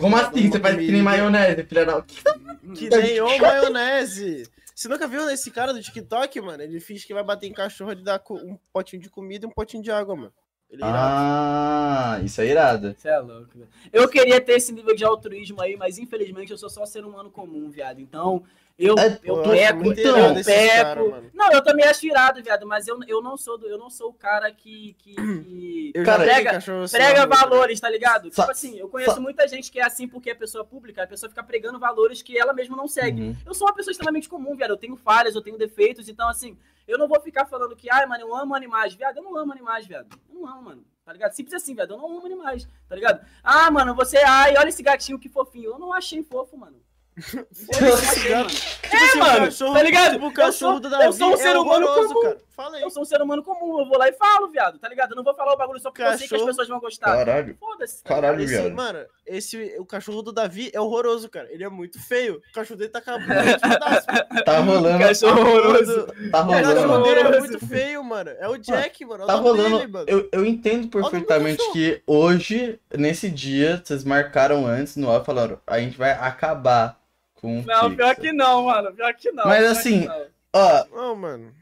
Como vou dar assim? Você faz que nem maionese, filha da. Que nem eu, maionese. Você nunca viu esse cara do TikTok, mano? Ele finge que vai bater em cachorro, ele dá co- um potinho de comida e um potinho de água, mano. Ele é irado. Ah, isso é irado. Você é louco, velho. Eu queria ter esse nível de altruísmo aí, mas infelizmente eu sou só ser humano comum, viado. Então, eu, É, eu peco, muito eu peco. cara, mano. não, eu também acho irado, viado, mas eu, eu não sou do, eu não sou o cara que, que, que (clears throat) Cara, prega, assim prega cara. valores, tá ligado? Tipo assim, eu conheço muita gente que é assim porque é pessoa pública, a pessoa fica pregando valores que ela mesma não segue. Uhum. Eu sou uma pessoa extremamente comum, viado. Eu tenho falhas, eu tenho defeitos, então assim, eu não vou ficar falando que, ai, mano, eu amo animais, viado. Eu não amo animais, viado. Eu não amo, mano. Tá ligado? Simples assim, viado. Eu não amo animais, tá ligado? Ah, mano, você, ai, olha esse gatinho que fofinho. Eu não achei fofo, mano. Eu mano. Tipo É, assim, mano, cachorro- tá ligado? tipo, o Eu cachorro sou- do eu Davi sou um ser é humano horroroso, comum. cara. Fala aí. Eu sou um ser humano comum, eu vou lá e falo, viado, tá ligado? Eu não vou falar o bagulho só porque eu sei que as Cachorro- pessoas vão gostar. Caralho. Foda-se. tá Caralho, Esse, viado. mano, esse, o cachorro do Davi é horroroso, cara. Ele é muito feio. O cachorro dele tá acabando (laughs) de pedaço. Tá rolando. Cachorro horroroso. Tá O cachorro rolando. dele é muito feio, mano. É o Jack, mano. É o Tá rolando. dele, mano. Eu, eu entendo perfeitamente cachorro. que hoje, nesse dia, vocês marcaram antes no ar e falaram, a gente vai acabar com Não, pior que não, mano. Pior que não. Mas assim, não. Ó, Não, mano.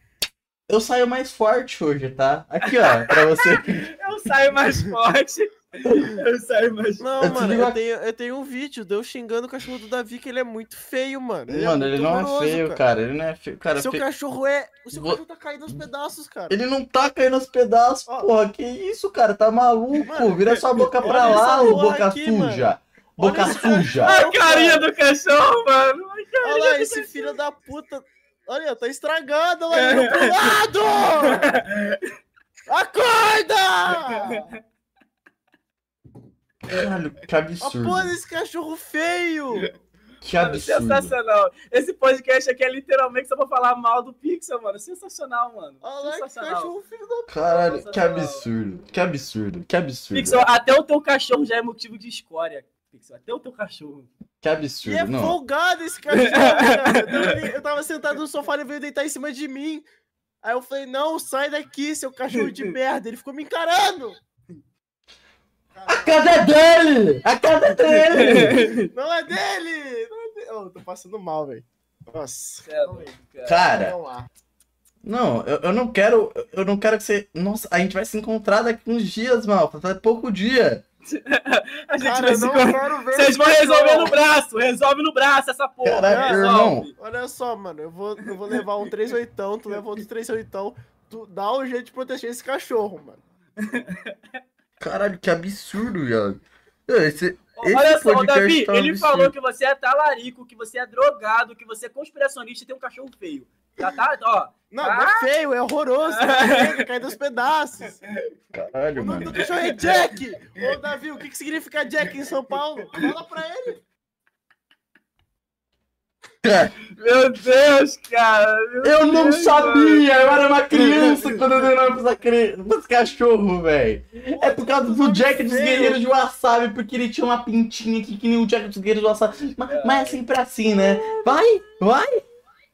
eu saio mais forte hoje, tá? Aqui, ó, pra você. (laughs) Eu saio mais forte. Eu saio mais Não, Eu mano, eu tenho, eu tenho um vídeo de eu xingando o cachorro do Davi, que ele é muito feio, mano. Mano, é ele não é feio, cara. Ele não é feio. Cara, seu fe- cachorro é. O seu Vo- cachorro tá caindo aos pedaços, cara. Ele não tá caindo aos pedaços, Ó. porra. Que isso, cara? Tá maluco? Mano, Vira sua boca pra lá, ô boca aqui, suja. Boca Olha esse- suja. A carinha do cachorro, mano. Olha lá, esse cachorro. filho da puta. Olha, tá estragado lá indo pro lado! Acorda! Caralho, que absurdo. porra desse cachorro feio! Que Mano, absurdo. Sensacional. Esse podcast aqui é literalmente só pra falar mal do Pixel, mano. Sensacional, mano. Olha lá que Sensacional. cachorro filho da Caralho, que Sensacional. absurdo. Que absurdo. Que absurdo. Pixel, até o teu cachorro já é motivo de escória. Pixel, até o teu cachorro. Que E absurdo, é não. folgado esse cachorro, (laughs) cara. Eu tava, sentado no sofá, ele veio deitar em cima de mim. Aí eu falei, não, sai daqui, seu cachorro de merda. Ele ficou me encarando. A casa é dele! A casa é dele! (laughs) Não é dele! Não é dele. Oh, tô passando mal, velho. Nossa. É cara. Cara, Vamos lá. Não, eu, eu não quero. Eu não quero que você. Nossa, a gente vai se encontrar daqui uns dias, mal. Faz pouco dia. (laughs) A gente Cara, vai eu se não con- quero ver Vocês vão resolver no braço, resolve no braço essa porra. Caraca, resolve. irmão. Olha só, mano, eu vou, eu vou levar um 3 oitão, tu leva outro 3 oitão. Tu dá um jeito de proteger esse cachorro, mano. Caralho, que absurdo, viado. Esse, esse Olha só, Davi, tá ele absurdo. falou que você é talarico, que você é drogado, que você é conspiracionista e tem um cachorro feio. Já tá, ó. Não, Ah! não é feio, é horroroso. (laughs) Cai, cai dos pedaços. Caralho, O nome mano. do cachorro é Jack. Ô, Davi, o que, que significa Jack em São Paulo? Fala pra ele. Meu Deus, cara. meu Eu não Deus, mano. sabia! Eu era uma criança quando eu dei nome pra essa cri- pra esse cachorro, velho. É por causa do Jack dos Guerreiros de Wasabi, porque ele tinha uma pintinha aqui que nem o Jack dos Guerreiros de Wasabi. Mas, mas é sempre assim, né? Vai, vai!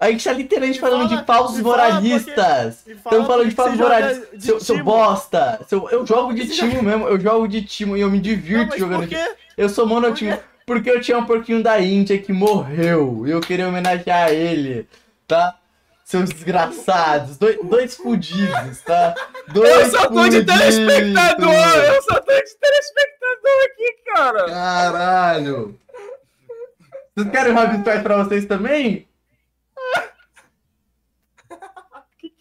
A gente tá literalmente Me falando fala- de falsos moralistas. Estamos falando de falsos moralistas. de Seu, seu bosta! Seu, eu jogo de timo mesmo, eu jogo de timo e eu me Não, divirto mas jogando de? Eu sou monotimo. Porque eu tinha um porquinho da Índia que morreu. E eu queria homenagear ele, tá? Seus desgraçados. Dois, dois fudidos, tá? (laughs) Dois Eu só tô de fudidos. telespectador! Eu só tô de telespectador aqui, cara! Caralho! Vocês querem um Rabiscois pra vocês também?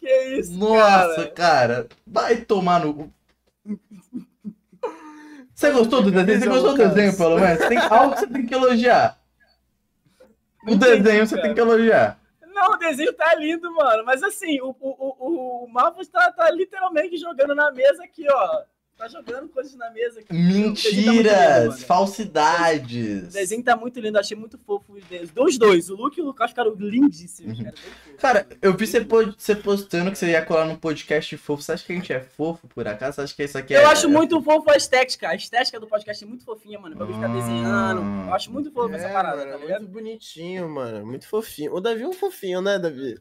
Que isso, Nossa, cara? cara. Vai tomar no. Você gostou do desenho? Você gostou do desenho, pelo menos? Tem algo que você tem que elogiar. O desenho você tem que elogiar. Não, o desenho tá lindo, mano. Mas assim, o, o, o, o Marvel tá, tá literalmente jogando na mesa aqui, ó. Tá jogando coisas na mesa aqui. Desenho tá Mentiras, mano. O falsidades. desenho tá muito lindo, achei muito fofo os desenhos. Dos dois, o Luke e o Lucas ficaram lindíssimos, Uhum. cara. Cara, eu vi você, po- você postando que você ia colar num podcast fofo. Você acha que a gente é fofo, por acaso? Você acha que isso aqui é... Eu acho muito fofo a estética. A estética do podcast é muito fofinha, mano. Pra eu ficar Ah. desenhando. Eu acho muito fofo essa É, parada, mano, tá é ligado? muito bonitinho, mano. Muito fofinho. O Davi é um fofinho, né, Davi?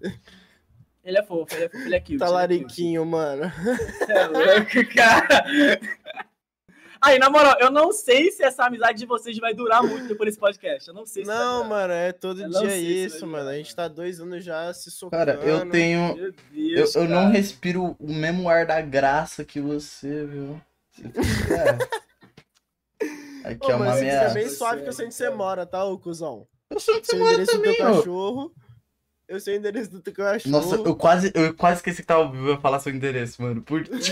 Ele é fofo, ele é fofo, ele é cute. é. Talariquinho, mano. Cê (laughs) é louco, cara. Aí, na moral, eu não sei se essa amizade de vocês vai durar muito depois desse podcast. Eu não sei se vai Não, mano, é todo Eu dia sei isso, mano. durar, A gente tá dois anos já se socando. Cara, eu tenho... Meu Eu, Deus, eu não respiro o mesmo ar da graça que você, viu? Você (laughs) fica- Aqui Ô, é uma mas isso é ameaça. bem suave que eu sei onde você cara. mora, tá, ô cuzão? Eu sou de Seu São Paulo endereço do também, teu ó. Eu sei o endereço do teu cachorro. Nossa, eu quase, eu quase esqueci que tava vivo eu ia falar seu endereço, mano. Por... (laughs) (laughs)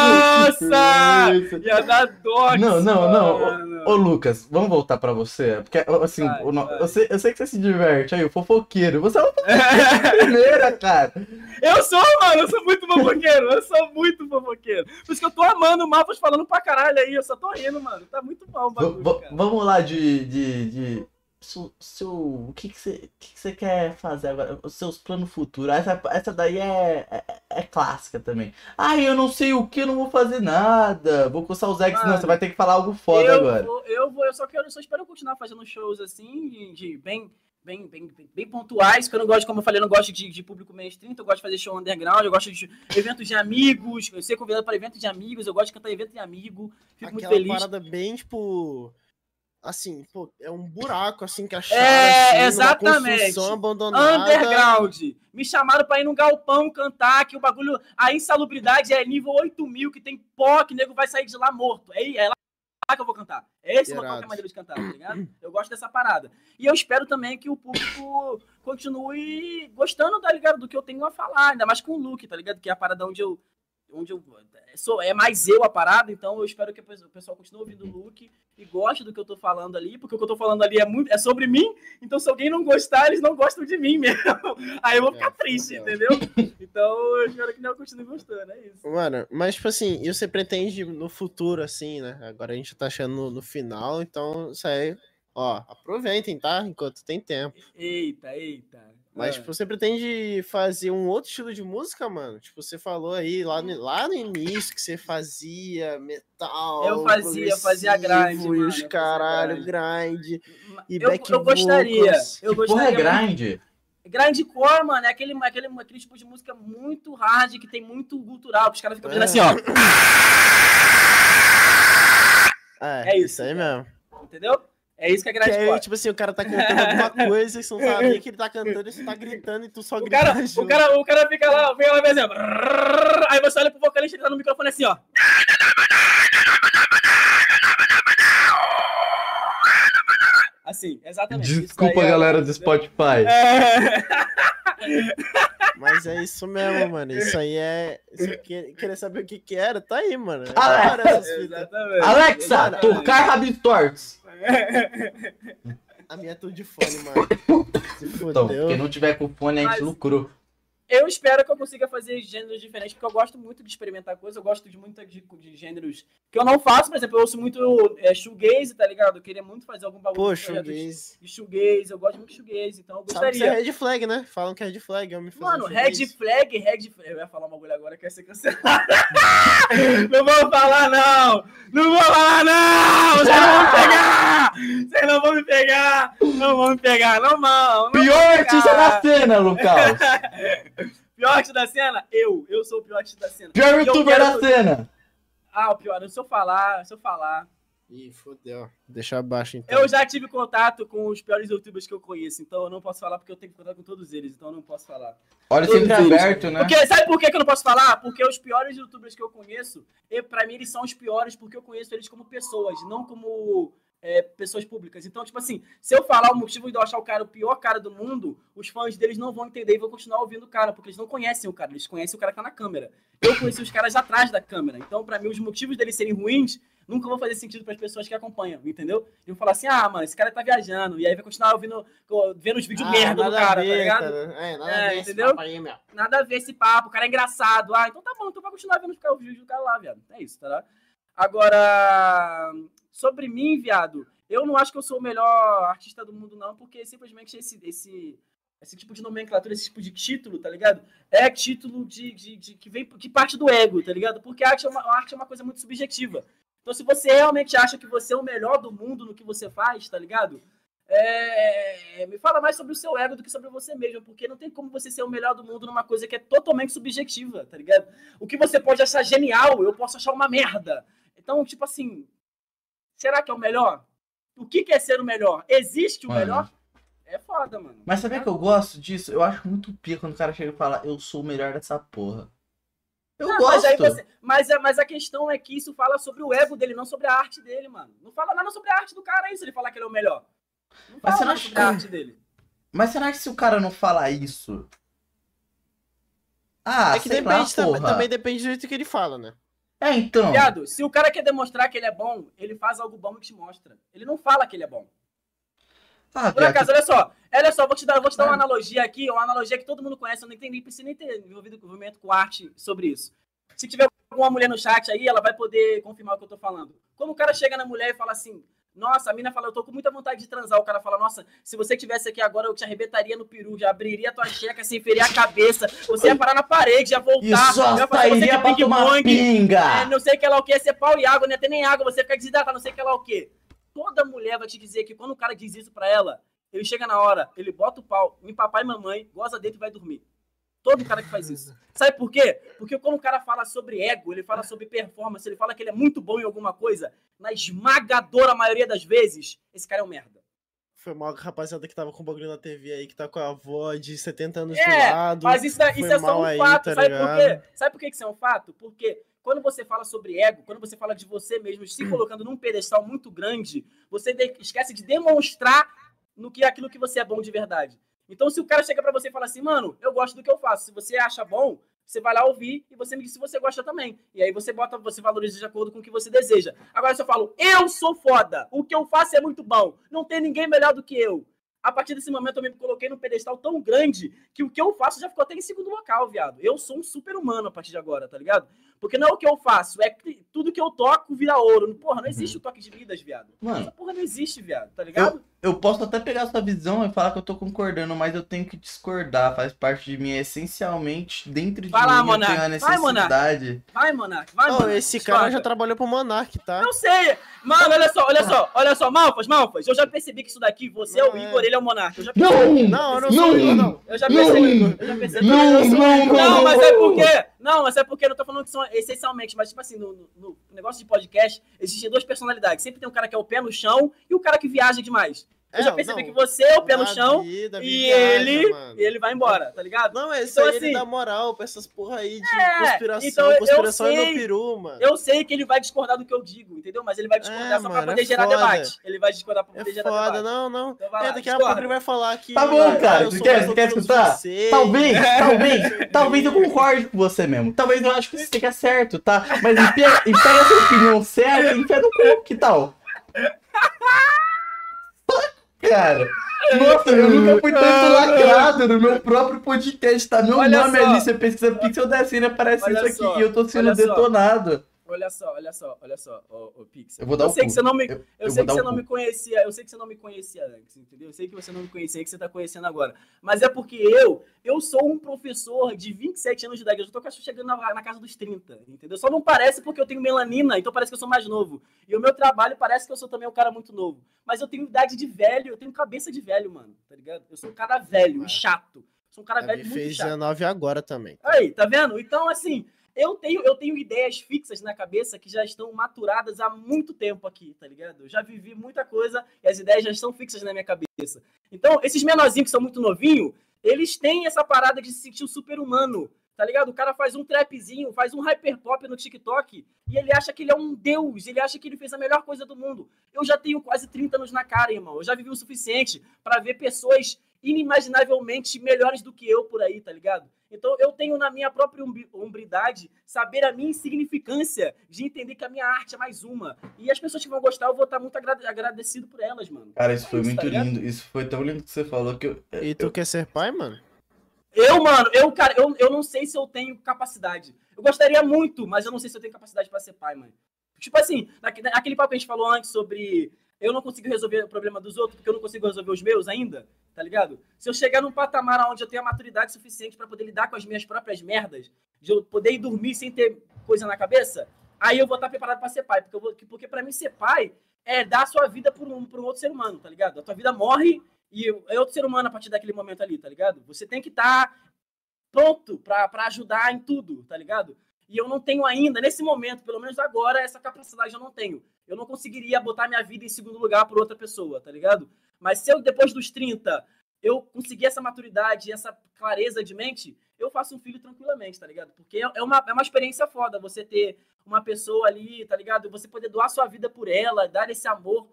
Nossa! Ia dar dó Não, não, não. Ô, Lucas, vamos voltar pra você. Porque, assim, Vai, o vai. Eu, sei, eu sei que você se diverte aí, o fofoqueiro. Você é uma fofoqueira (laughs) primeira, cara. Eu sou, mano, eu sou muito fofoqueiro. Eu sou muito fofoqueiro. Por isso que eu tô amando o Mapas falando pra caralho aí. Eu só tô rindo, mano. Tá muito bom o bagulho, v- cara. vamos lá de. de, de... Seu, seu- o que que você que que quer fazer agora? Os seus planos futuros. Essa, essa daí é, é, é clássica também. Ah, eu não sei o que, eu não vou fazer nada. Vou coçar os ex. Não, você vai ter que falar algo foda eu agora. Vou, eu vou, eu só quero, eu só espero continuar fazendo shows assim, de, de bem, bem, bem, bem, bem pontuais, que eu não gosto, como eu falei, eu não gosto de, de público mainstream, então eu gosto de fazer show underground, eu gosto de eventos de amigos, eu ser convidado para eventos de amigos, eu gosto de cantar evento de amigo, fico muito Aquela feliz. parada bem, tipo. Assim, pô, é um buraco assim que acharam. É, assim, exatamente. abandonada. Underground. Me chamaram pra ir num galpão cantar, que o bagulho. A insalubridade é nível 8 mil, que tem pó, que nego vai sair de lá morto. É, é lá que eu vou cantar. É esse local que é Irado. maneiro de cantar, tá ligado? Eu gosto dessa parada. E eu espero também que o público continue gostando, tá ligado? Do que eu tenho a falar, ainda mais com o Luke, tá ligado? Que é a parada onde eu. Onde eu sou, é mais eu a parada, então eu espero que o pessoal continue ouvindo o Luke e goste do que eu tô falando ali, porque o que eu tô falando ali é, muito, é sobre mim, então se alguém não gostar, eles não gostam de mim (laughs) mesmo. Aí eu vou ficar É, triste, legal. entendeu? (laughs) Então eu espero que não continue gostando, é isso. Mano, mas tipo assim, e você pretende no futuro, assim, né? Agora a gente tá achando no, no final, então isso aí, ó, aproveitem, tá? Enquanto tem tempo. Eita, eita. Mas, É. tipo, você pretende fazer um outro estilo de música, mano? Tipo, você falou aí lá no, lá no início que você fazia metal. Eu fazia, fazia grind, mano, os fazia caralho, grind. grind. E eu, back eu gostaria. vocals. Eu Que porra é gostaria grind? Grindcore, mano, é aquele, aquele, aquele tipo de música muito hard, que tem muito cultural, que os caras ficam fazendo É. assim, ó. É, É isso, isso, aí mesmo. Entendeu? É isso que é Que grindcore. aí, tipo assim, o cara tá cantando alguma (laughs) coisa e você não sabe nem que ele tá cantando e você tá gritando e tu só O grita cara, o, cara, o cara fica lá, vem lá, exemplo. Aí você olha pro vocalista e ele tá no microfone assim, ó. Assim, exatamente. isso Desculpa, daí é- galera do Spotify. É. (laughs) Mas é isso mesmo, mano. Isso aí é. Que- querer saber o que que era, tá aí, mano. É. Exatamente. Alexa, Exatamente. tocar tortos. A minha é tudo de fone, mano. (laughs) Se Então, quem não tiver com fone, a gente Mas- lucrou. Eu espero que eu consiga fazer gêneros diferentes, porque eu gosto muito de experimentar coisas, eu gosto de muito de, de gêneros que eu não faço, por exemplo, eu ouço muito é, shoegaze, tá ligado? Eu queria muito fazer algum bagulho Pô, shoegaze. de shoegaze, eu gosto muito de shoegaze, então eu Sabe que isso gostaria. é red flag, né? Falam que é red flag. Eu me Mano, um red flag, red flag. Eu ia falar uma bagulho agora que ia ser cancelado. (laughs) não vou falar, não! Não vou falar, não! Vocês não vão me pegar! Vocês não vão me pegar! Não vão me pegar, não não Pior artista da cena, Lucas. (laughs) Pior artista da cena? Eu. Eu sou o pior artista da cena. Pior E youtuber da cena. Ah, o pior. Se eu falar, se eu falar. Ih, fudeu. Deixa abaixo então. Eu já tive contato com os piores youtubers que eu conheço, então eu não posso falar porque eu tenho contato com todos eles, então eu não posso falar. Olha Todos sempre eles. aberto, né? Porque, sabe por que que eu não posso falar? Porque os piores youtubers que eu conheço, e pra mim eles são os piores porque eu conheço eles como pessoas, não como é, pessoas públicas. Então, tipo assim, se eu falar o motivo de eu achar o cara o pior cara do mundo, os fãs deles não vão entender e vão continuar ouvindo o cara, porque eles não conhecem o cara, eles conhecem o cara que tá na câmera. Eu conheci os caras atrás da câmera. Então, pra mim, os motivos deles serem ruins nunca vão fazer sentido para as pessoas que acompanham, entendeu? E vão falar assim, ah, mano, esse cara tá viajando. E aí vai continuar ouvindo, vendo os vídeos Ah, merda do cara, ver, tá ligado? É, nada É, a ver entendeu? aí. Nada a ver esse papo, o cara é engraçado. Ah, então tá bom, então vai continuar vendo os vídeos do cara lá, viado. É isso, tá? Agora, sobre mim, viado, eu não acho que eu sou o melhor artista do mundo, não, porque simplesmente esse, esse, esse tipo de nomenclatura, esse tipo de título, tá ligado? É título de, de, de- que vem que parte do ego, tá ligado? Porque a arte, é uma, a arte é uma coisa muito subjetiva. Então, se você realmente acha que você é o melhor do mundo no que você faz, tá ligado? É, me fala mais sobre o seu ego do que sobre você mesmo, porque não tem como você ser o melhor do mundo numa coisa que é totalmente subjetiva, tá ligado? O que você pode achar genial, eu posso achar uma merda. Então, tipo assim, será que é o melhor? O que que é ser o melhor? Existe o Mano. melhor? É foda, mano. Mas sabia que eu gosto disso? Eu acho muito pica quando o cara chega e fala, eu sou o melhor dessa porra. Eu Ah, gosto. Mas, aí você, mas, a- mas a questão é que isso fala sobre o ego dele, não sobre a arte dele, mano. Não fala nada sobre a arte do cara aí, se ele falar que ele é o melhor. Não Mas fala você não nada acha sobre a que- arte dele. Mas será que se o cara não falar isso... Ah, é que sei lá, depende também, também depende do jeito que ele fala, né? É, então. Viado, se o cara quer demonstrar que ele é bom, ele faz algo bom e te mostra. Ele não fala que ele é bom. Ah, Por acaso, olha só, olha só, vou te dar, vou te dar uma analogia aqui, uma analogia que todo mundo conhece, eu não entendi, precisa nem ter envolvido envolvimento com arte sobre isso. Se tiver alguma mulher no chat aí, ela vai poder confirmar o que eu tô falando. Quando o cara chega na mulher e fala assim, nossa, a mina fala, eu tô com muita vontade de transar, o cara fala, nossa, se você tivesse aqui agora, eu te arrebentaria no peru, já abriria tua checa, se enferia a cabeça, você ia parar na parede, ia voltar, E só ia fazer você pra tomar ping-pong, pinga. é, não sei o que lá o que, ser pau e água, não ia ter nem água, você fica desidratado, não sei que lá o que. Toda mulher vai te dizer que quando o cara diz isso pra ela, ele chega na hora, ele bota o pau em papai e mamãe, goza dentro e vai dormir. Todo cara que faz isso. Sabe por quê? Porque quando o cara fala sobre ego, ele fala sobre performance, ele fala que ele é muito bom em alguma coisa, na esmagadora maioria das vezes, esse cara é um merda. Foi mal rapaziada que tava com o bagulho na TV aí, que tá com a avó de 70 anos É, do lado. Mas isso, isso foi é só um aí, fato. tá sabe por ligado? quê? Sabe por que isso é um fato? Porque quando você fala sobre ego, quando você fala de você mesmo, se (clears throat) colocando num pedestal muito grande, você esquece de demonstrar no que aquilo que você é bom de verdade. Então, se o cara chega pra você e fala assim, mano, eu gosto do que eu faço. Se você acha bom, você vai lá ouvir e você me diz se você gosta também. E aí você bota, você valoriza de acordo com o que você deseja. Agora, se eu falo, eu sou foda, o que eu faço é muito bom, não tem ninguém melhor do que eu. A partir desse momento eu me coloquei num pedestal tão grande que o que eu faço já ficou até em segundo local, viado. Eu sou um super humano a partir de agora, tá ligado? Porque não é o que eu faço, é que tudo que eu toco vira ouro. Porra, não existe o toque de vidas, viado. Mano, Essa porra não existe, viado, tá ligado? eu posso até pegar sua visão e falar que eu tô concordando, mas eu tenho que discordar. Faz parte de mim, é essencialmente dentro de Vai lá, mim eu tenho a Monark. Vai, Monark. necessidade. Vai, Monark, vai, Ô, Monark. esse cara já trabalhou pro Monark, tá? Eu sei. Mano, olha só, olha só, olha só, Malfas, Malfas, eu já percebi que isso daqui, você é o Não, é. Igor, ele é o Monark. Eu já percebi. Não! Não, eu não sou eu, não. Eu já percebi. Eu já percebi. Não, Eu não, não, não. mas é porque. Não, mas é porque eu não tô falando que são essencialmente, mas tipo assim, no, no- no negócio de podcast, existem duas personalidades. Sempre tem um cara que é o pé no chão e o cara que viaja demais. Eu É, já percebi não, que você é o pé no chão vida, e ele, mano. e ele vai embora, tá ligado? Não, esse Então, aí assim- ele dá moral pra essas porra aí de É, conspiração. então eu- conspiração eu é sei. meu peru, mano. Eu sei que ele vai discordar do que eu digo, entendeu? Mas ele vai discordar É, só pra mano, poder é gerar foda. debate. Ele vai discordar pra É poder gerar foda, debate. não, não. Então vai É, daqui a pouco ele vai falar que. Tá bom, cara, sou quer- quer escutar? Talvez, (laughs) talvez, talvez eu concorde com você mesmo. Talvez eu acho que você esteja certo, tá? Mas pega, e pega a sua opinião certa e enfia no cu, que tal? Cara, (laughs) nossa, eu nunca fui tanto lacrado no meu próprio podcast, tá? Meu Olha nome só. ali, você pesquisa Pixel da Cine, aparece Olha isso aqui só, e eu tô sendo olha só. Olha só, olha só, olha só, ô, ô Pixel. Eu vou dar o sei cu. que você não me, Eu- eu, eu sei que você o não cu. me conhecia, eu sei que você não me conhecia antes, entendeu? Eu sei que você não me conhecia, que você tá conhecendo agora. Mas é porque eu, eu sou um professor de 27 anos de idade, eu já tô quase chegando na, na casa dos 30, entendeu? Só não parece porque eu tenho melanina, então parece que eu sou mais novo. E o meu trabalho parece que eu sou também um cara muito novo. Mas eu tenho idade de velho, eu tenho cabeça de velho, mano, tá ligado? Eu sou um cara velho, e chato. Sou um cara velho Ele muito fez chato. 19 agora também. Aí, tá vendo? Então, assim, eu tenho, eu tenho ideias fixas na cabeça que já estão maturadas há muito tempo aqui, tá ligado? Eu já vivi muita coisa e as ideias já estão fixas na minha cabeça. Então, esses menorzinhos que são muito novinhos, eles têm essa parada de se sentir um super-humano, tá ligado? O cara faz um trapzinho, faz um hyperpop no TikTok e ele acha que ele é um deus, ele acha que ele fez a melhor coisa do mundo. Eu já tenho quase 30 anos na cara, irmão. Eu já vivi o suficiente pra ver pessoas inimaginavelmente melhores do que eu por aí, tá ligado? Então eu tenho na minha própria hombridade saber a minha insignificância de entender que a minha arte é mais uma. E as pessoas que vão gostar, eu vou estar muito agra- agradecido por elas, mano. Cara, isso foi Isso, muito tá ligado? lindo. Isso foi tão lindo que você falou que eu. E tu quer ser pai, mano? Eu, mano, eu, cara, eu, eu não sei se eu tenho capacidade. Eu gostaria muito, mas eu não sei se eu tenho capacidade pra ser pai, mano. Tipo assim, naque- naquele papo que a gente falou antes sobre eu não consigo resolver o problema dos outros porque eu não consigo resolver os meus ainda, tá ligado? Se eu chegar num patamar onde eu tenho a maturidade suficiente pra poder lidar com as minhas próprias merdas, de eu poder ir dormir sem ter coisa na cabeça, aí eu vou estar preparado pra ser pai. Porque, eu vou, porque pra mim ser pai é dar a sua vida pra um, pra um outro ser humano, tá ligado? A tua vida morre e é outro ser humano a partir daquele momento ali, tá ligado? Você tem que estar pronto pra pra ajudar em tudo, tá ligado? E eu não tenho ainda, nesse momento, pelo menos agora, essa capacidade eu não tenho. Eu não conseguiria botar minha vida em segundo lugar por outra pessoa, tá ligado? Mas se eu, depois dos 30, eu conseguir essa maturidade, essa clareza de mente, eu faço um filho tranquilamente, tá ligado? Porque é é uma, é uma experiência foda você ter uma pessoa ali, tá ligado? Você poder doar sua vida por ela, dar esse amor,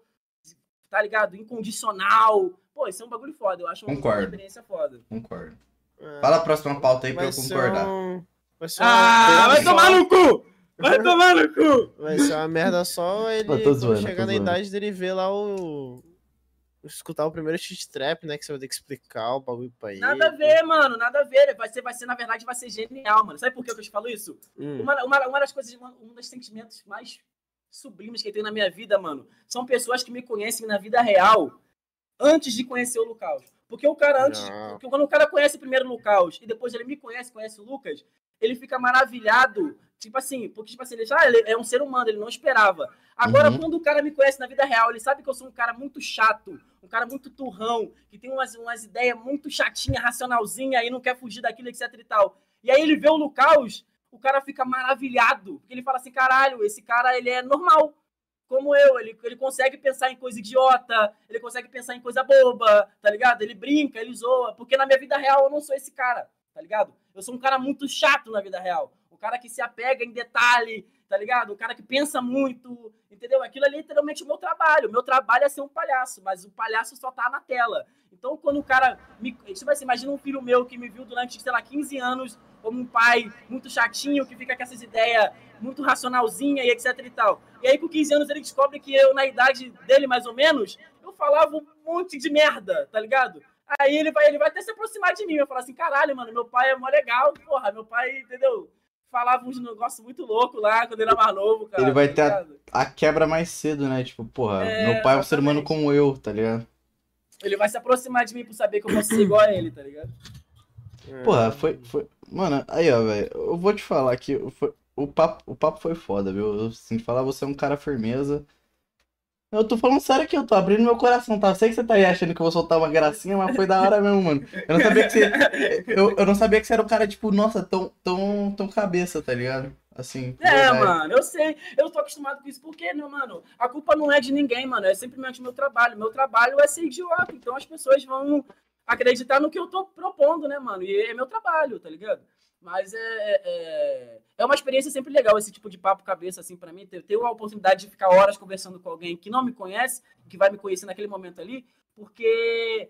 tá ligado? Incondicional. Pô, isso é um bagulho foda. Eu acho uma Concordo. experiência foda. Concordo. É, Fala a próxima pauta aí pra eu concordar. um- uma Ah, vai tomar no cu! Vai tomar no cu! Vai ser uma merda só ele zoando, chegar na zoando. idade dele ver lá o. Escutar o primeiro cheat trap, né? Que você vai ter que explicar o bagulho pra ele. Nada a ver, mano, nada a ver. Vai ser, vai ser, na verdade, vai ser genial, mano. Sabe por que eu te falo isso? Hum. Uma, uma, uma das coisas, um dos sentimentos mais sublimes que eu tenho na minha vida, mano, são pessoas que me conhecem na vida real antes de conhecer o Lucas. Porque o cara antes, porque quando o cara conhece primeiro o Lucas e depois ele me conhece, conhece o Lucas, ele fica maravilhado, tipo assim, porque tipo assim, ele já ele é um ser humano, ele não esperava. Agora Uhum. quando o cara me conhece na vida real, ele sabe que eu sou um cara muito chato, um cara muito turrão, que tem umas, umas ideias muito chatinha, racionalzinha e não quer fugir daquilo, etc e tal. E aí ele vê o Lucas, o cara fica maravilhado, porque ele fala assim, caralho, esse cara ele é normal como eu, ele, ele consegue pensar em coisa idiota, ele consegue pensar em coisa boba, tá ligado? Ele brinca, ele zoa, porque na minha vida real eu não sou esse cara, tá ligado? Eu sou um cara muito chato na vida real, um cara que se apega em detalhe, tá ligado? Um cara que pensa muito, entendeu? Aquilo é literalmente o meu trabalho, o meu trabalho é ser um palhaço, mas o palhaço só tá na tela. Então quando o cara, me, tipo assim, imagina um filho meu que me viu durante, sei lá, 15 anos como um pai muito chatinho, que fica com essas ideias muito racionalzinha e etc e tal. E aí, com 15 anos, ele descobre que eu, na idade dele, mais ou menos, eu falava um monte de merda, tá ligado? Aí ele vai, ele vai até se aproximar de mim, vai falar assim, caralho, mano, meu pai é mó legal, porra, meu pai, entendeu? Falava uns negócios muito loucos lá quando ele era mais novo, cara. Ele vai tá ter a-? A quebra mais cedo, né? Tipo, porra, É, meu pai é um ser humano como eu, tá ligado? Ele vai se aproximar de mim por saber que eu posso ser igual a ele, tá ligado? É. Porra, foi, foi. Mano, aí, ó, velho. Eu vou te falar que foi- o, papo, o papo foi foda, viu? Eu sinto falar, você é um cara firmeza. Eu tô falando sério aqui, eu tô abrindo meu coração, tá? Eu sei que você tá aí achando que eu vou soltar uma gracinha, mas foi da hora mesmo, mano. Eu não sabia que você. Eu, eu não sabia que você era um cara, tipo, nossa, tão, tão, tão cabeça, tá ligado? Assim. É, verdade. mano, eu sei. Eu tô acostumado com isso. Porque, meu mano, a culpa não é de ninguém, mano. É simplesmente meu trabalho. Meu trabalho é ser idiota. Então as pessoas vão acreditar no que eu tô propondo, né, mano? E é meu trabalho, tá ligado? Mas é, é, é uma experiência sempre legal esse tipo de papo cabeça, assim, pra mim. Ter, ter a oportunidade de ficar horas conversando com alguém que não me conhece, que vai me conhecer naquele momento ali, porque,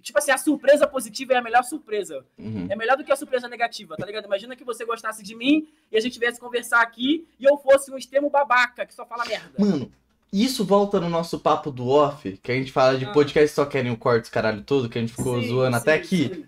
tipo assim, a surpresa positiva é a melhor surpresa. Uhum. É melhor do que a surpresa negativa, tá ligado? Imagina que você gostasse de mim e a gente viesse conversar aqui e eu fosse um extremo babaca que só fala merda. Mano, isso volta no nosso papo do off, que a gente fala de Ah. podcast só querem o corte, caralho todo, que a gente ficou Sim, zoando até sim, aqui. sim.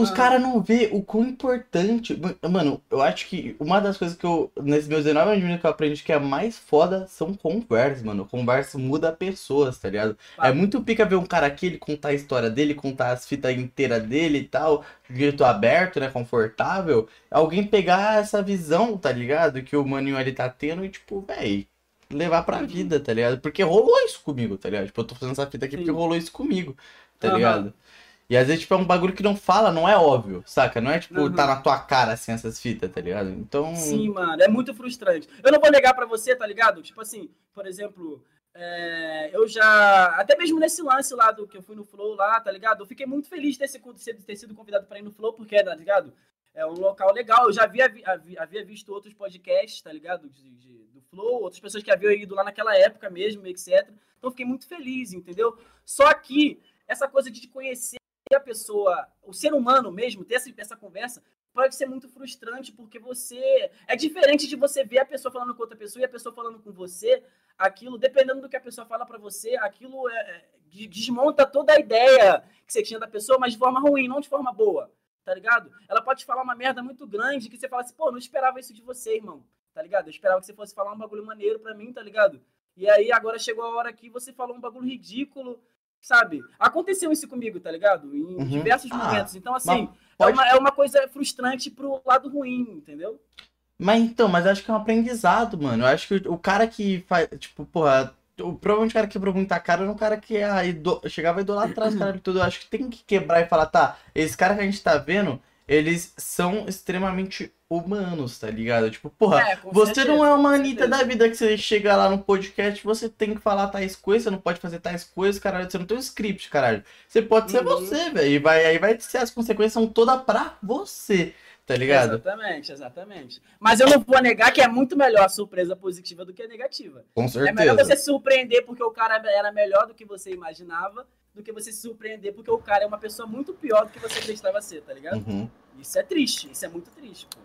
Os Ah. caras não vê o quão importante. Mano, eu acho que uma das coisas que eu, nesses meus 19 anos de vida que eu aprendi que é mais foda são conversas, mano. Conversa muda pessoas, tá ligado? Claro. É muito pica ver um cara aqui, ele contar a história dele, contar as fitas inteiras dele e tal, de jeito aberto, né, confortável. Alguém pegar essa visão, tá ligado? Que o maninho ali tá tendo e, tipo, véi, levar pra Uhum. vida, tá ligado? Porque rolou isso comigo, tá ligado? Tipo, eu tô fazendo essa fita aqui Sim. porque rolou isso comigo, tá ligado? E às vezes, tipo, é um bagulho que não fala, não é óbvio, saca? Não é, tipo, Uhum. tá na tua cara, assim, essas fitas, tá ligado? Então... Sim, mano, é muito frustrante. Eu não vou negar pra você, tá ligado? Tipo assim, por exemplo, é, eu já. Até mesmo nesse lance lá do que eu fui no Flow lá, tá ligado? Eu fiquei muito feliz de ter, se- de ter sido convidado pra ir no Flow, porque, tá ligado? É um local legal. Eu já havia, vi- havia, havia visto outros podcasts, tá ligado? De- de- do Flow, outras pessoas que haviam ido lá naquela época mesmo, etc. Então eu fiquei muito feliz, entendeu? Só que essa coisa de te conhecer a pessoa, o ser humano mesmo, ter essa, essa conversa, pode ser muito frustrante, porque você. É diferente de você ver a pessoa falando com outra pessoa e a pessoa falando com você. Aquilo, dependendo do que a pessoa fala pra você, aquilo é- é- de- desmonta toda a ideia que você tinha da pessoa, mas de forma ruim, não de forma boa. Tá ligado? Ela pode falar uma merda muito grande que você fala assim, pô, não esperava isso de você, irmão. Tá ligado? Eu esperava que você fosse falar um bagulho maneiro pra mim, tá ligado? E aí agora chegou a hora que você falou um bagulho ridículo, sabe? Aconteceu isso comigo, tá ligado? Em Uhum. diversos Ah, momentos. Então, assim, pode- é, uma, é uma coisa frustrante pro lado ruim, entendeu? Mas então, mas acho que é um aprendizado, mano. Eu acho que o cara que faz, tipo, porra, o, provavelmente o cara que quebrou muita cara era um cara que a ido- chegava a idolatrar os (clears throat) caras e tudo. Eu acho que tem que quebrar e falar, tá, esse cara que a gente tá vendo, eles são extremamente humanos, tá ligado? Tipo, porra, É, você certeza, não é uma Anitta certeza. da vida que você chega lá no podcast, você tem que falar tais coisas, você não pode fazer tais coisas, caralho. Você não tem um script, caralho. Você pode ser Uhum. você, velho. E vai, aí vai ser as consequências são todas pra você, tá ligado? Exatamente, exatamente. Mas eu não vou negar que é muito melhor a surpresa positiva do que a negativa. Com É melhor certeza. você surpreender porque o cara era melhor do que você imaginava, do que você se surpreender porque o cara é uma pessoa muito pior do que você acreditava ser, tá ligado? Uhum. Isso é triste, isso é muito triste, pô.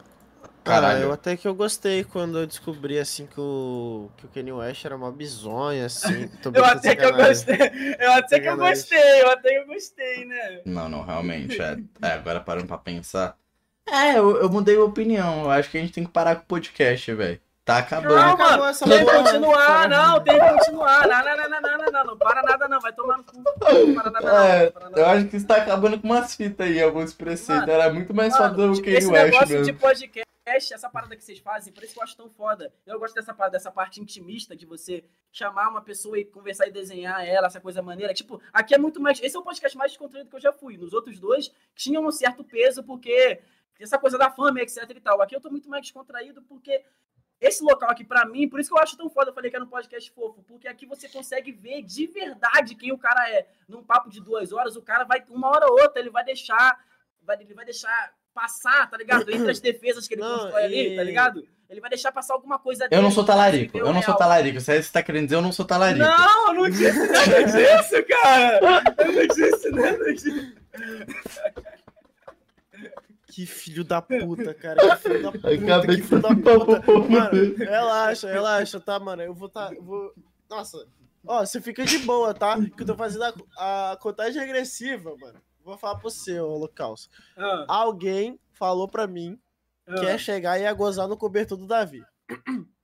Cara, Caralho. eu até que eu gostei quando eu descobri, assim, que o, que o Kanye West era uma bizonha, assim. (laughs) Tô Eu até que eu gostei, eu até que eu gostei, eu até que eu gostei, né? Não, não, realmente. É, é, agora parando pra pensar. É, eu, eu mudei a opinião. Eu acho que a gente tem que parar com o podcast, velho. Tá acabando. Não, acabou mano, essa tem que continuar, né? não, tem que continuar. Não, não, não, não, não, não, não, não, para nada não, vai tomar no cu. Não para nada não, É, não para nada Eu não. acho que isso tá acabando com umas fitas aí, alguns preceitos. Mano, Era muito mais Mano, foda do que esse o West negócio mesmo. de podcast, essa parada que vocês fazem, por isso que eu acho tão foda. Eu gosto dessa parada, dessa parte intimista de você chamar uma pessoa e conversar e desenhar ela, essa coisa maneira. Tipo, aqui é muito mais. Esse é o podcast mais descontraído que eu já fui. Nos outros dois tinham um certo peso, porque essa coisa da fama, etc e tal. Aqui eu tô muito mais descontraído porque. Esse local aqui, pra mim, por isso que eu acho tão foda, eu falei que era um podcast fofo, porque aqui você consegue ver de verdade quem o cara é. Num papo de duas horas, o cara vai, uma hora ou outra, ele vai deixar. Vai, ele vai deixar passar, tá ligado? Entre as defesas que ele Não, constrói ali, e- tá ligado? Ele vai deixar passar alguma coisa Eu não dele, sou talarico, eu não sou real. talarico. Se você tá querendo dizer, eu não sou talarico. Não, eu não disse nada disso, cara! Eu não disse nada disso. Que filho da puta, cara. Que filho da (laughs) puta, Acabei que filho da puta. Mano, relaxa, relaxa, tá, mano? Eu vou tá. eu Vou... Nossa. Ó, você fica de boa, tá? Que eu tô fazendo a, a contagem regressiva, mano. Vou falar pra você, ô Holocausto. Ah, Alguém falou pra mim Ah. quer chegar e ia gozar no cobertor do Davi.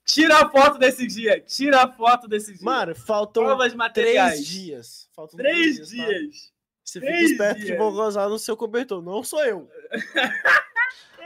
Tira a foto desse dia. Tira a foto desse dia. Mano, faltam provas materiais. três dias. Faltam Três tá? dias. Você fica esperto dias. vão gozar no seu cobertor. Não sou eu. (laughs)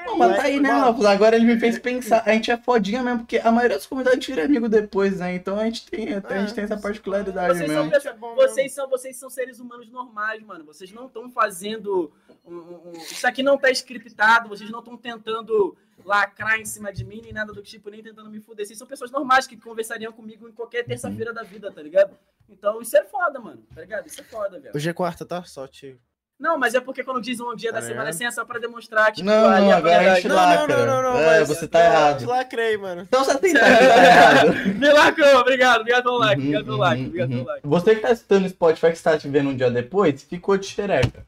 Não, mas tá aí, né. Lopes? Agora ele me fez (laughs) pensar. A gente é fodinha mesmo, porque a maioria dos convidados a gente vira amigo depois, né? Então a gente tem, a gente tem essa particularidade Vocês são, mesmo. pessoas- É vocês, são, vocês são seres humanos normais, mano. Vocês não estão fazendo. um- um- um- Isso aqui não tá scriptado, vocês não estão tentando lacrar em cima de mim, nem nada do tipo, nem tentando me fuder. Vocês são pessoas normais que conversariam comigo em qualquer terça-feira da vida, tá ligado? Então isso é foda, mano. Tá ligado? Isso é foda, velho. Hoje é quarta, tá? Só te. Não, mas é porque quando dizem um dia da Tá semana assim, é só pra demonstrar, tipo, Não, não, agora a gente Não, lacra. não, não, não, não, é, você tá Eu errado. te lacrei, mano. Então você tem que tá (laughs) errado. Me lacrou, obrigado, obrigado pelo like, Uhum, obrigado pelo uhum, like, obrigado uhum. pelo like. Você que tá assistindo no Spotify, que está te vendo um dia depois, ficou de xereca.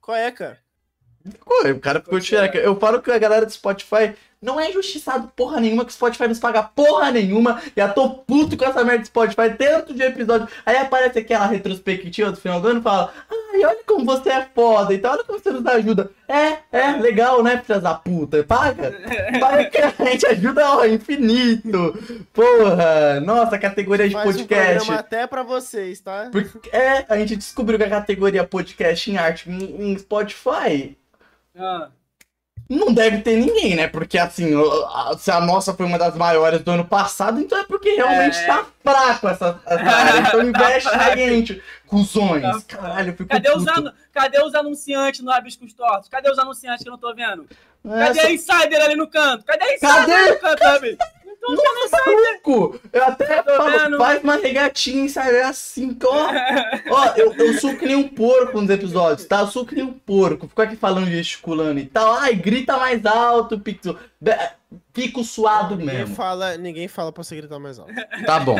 Qual é, cara? Ficou, o cara ficou de xereca. Eu falo que a galera do Spotify não é injustiçado porra nenhuma, que o Spotify nos paga porra nenhuma. Já tô puto com essa merda do Spotify, tanto de episódio. Aí aparece aquela retrospectiva do final do ano e fala: Ai, olha como você é foda, então olha como você nos ajuda. É, é, legal, né, filhas da puta? Paga. (laughs) Paga que a gente ajuda ao infinito. Porra, nossa, categoria de Faz um podcast. programa até pra vocês, tá? Porque é, a gente descobriu que a categoria podcast em arte em, em Spotify Ah, não deve ter ninguém, né? Porque assim, se a nossa foi uma das maiores do ano passado, então é porque realmente É. tá fraco essa, essa área. Então (laughs) investe Tá na gente. Cuzões. Tá. Caralho, eu fico Cadê os, puto. anu- Cadê os anunciantes no Rabiscos Tortos? Cadê os anunciantes que eu não tô vendo? Cadê só- a Insider ali no canto? Cadê a Insider Cadê? no canto, Davi? Não tô vendo uma regatinha e sai assim, ó. Ó, eu, eu sou que nem um porco nos episódios, tá? Eu sou que nem um porco. Fico aqui falando, gesticulando e tal. Ai, grita mais alto, Pixel. Be- Fico suado Ninguém mesmo. fala, ninguém fala pra você gritar mais alto. Tá bom,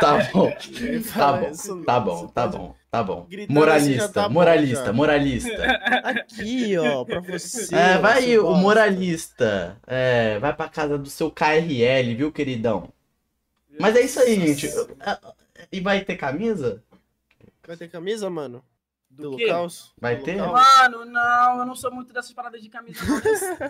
tá (laughs) bom. Ninguém Tá fala bom, isso, não. tá bom, tá pode- bom, tá bom. Gritando Moralista, tá bom, moralista, já. moralista. Aqui, ó, pra você. É, vai o moralista. É, vai pra casa do seu KRL, viu, queridão? Mas é isso aí, gente. E vai ter camisa? Vai ter camisa, mano? Do Do? Lucas? Vai Do ter? Lucas? Mano, não, eu não sou muito dessas paradas de camisa,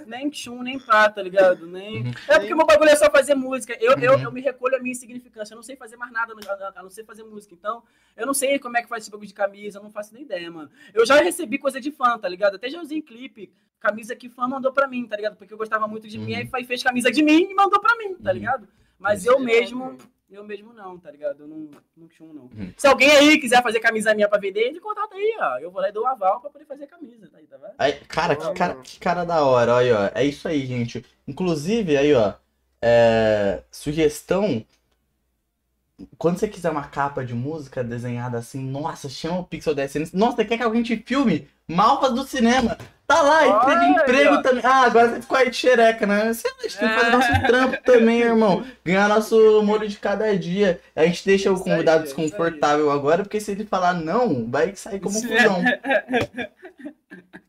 nem, (laughs) nem chum, nem pá, tá ligado? Nem... Uhum. É porque meu bagulho é só fazer música. Eu, eu, Uhum. eu me recolho a minha insignificância. Eu não sei fazer mais nada a- não ser fazer música. Então, eu não sei como é que faz esse bagulho de camisa, eu não faço nem ideia, mano. Eu já recebi coisa de fã, tá ligado? Até já usei em clipe, camisa que fã mandou pra mim, tá ligado? Porque eu gostava muito de mim, Uhum. aí fa- fez camisa de mim e mandou pra mim, tá Uhum. ligado? Mas Isso eu é mesmo, eu mesmo não, tá ligado? Eu não, não não. Uhum. Se alguém aí quiser fazer camisa minha pra vender, ele contato aí, ó. Eu vou lá e dou o aval pra poder fazer camisa, tá aí, tá vendo? Aí, cara, que cara, que cara da hora, olha, ó. É isso aí, gente. Inclusive, aí, ó. é, sugestão. Quando você quiser uma capa de música desenhada assim, nossa, chama o Pixel DSN. Nossa, quer que alguém te filme? Malvas do cinema. Tá lá, Olha, emprego também. Ah, agora você ficou aí de xereca, né? Você tem que fazer É. nosso trampo também, irmão. Ganhar nosso molho de cada dia. A gente deixa o convidado desconfortável agora, porque se ele falar não, vai sair como Isso fusão.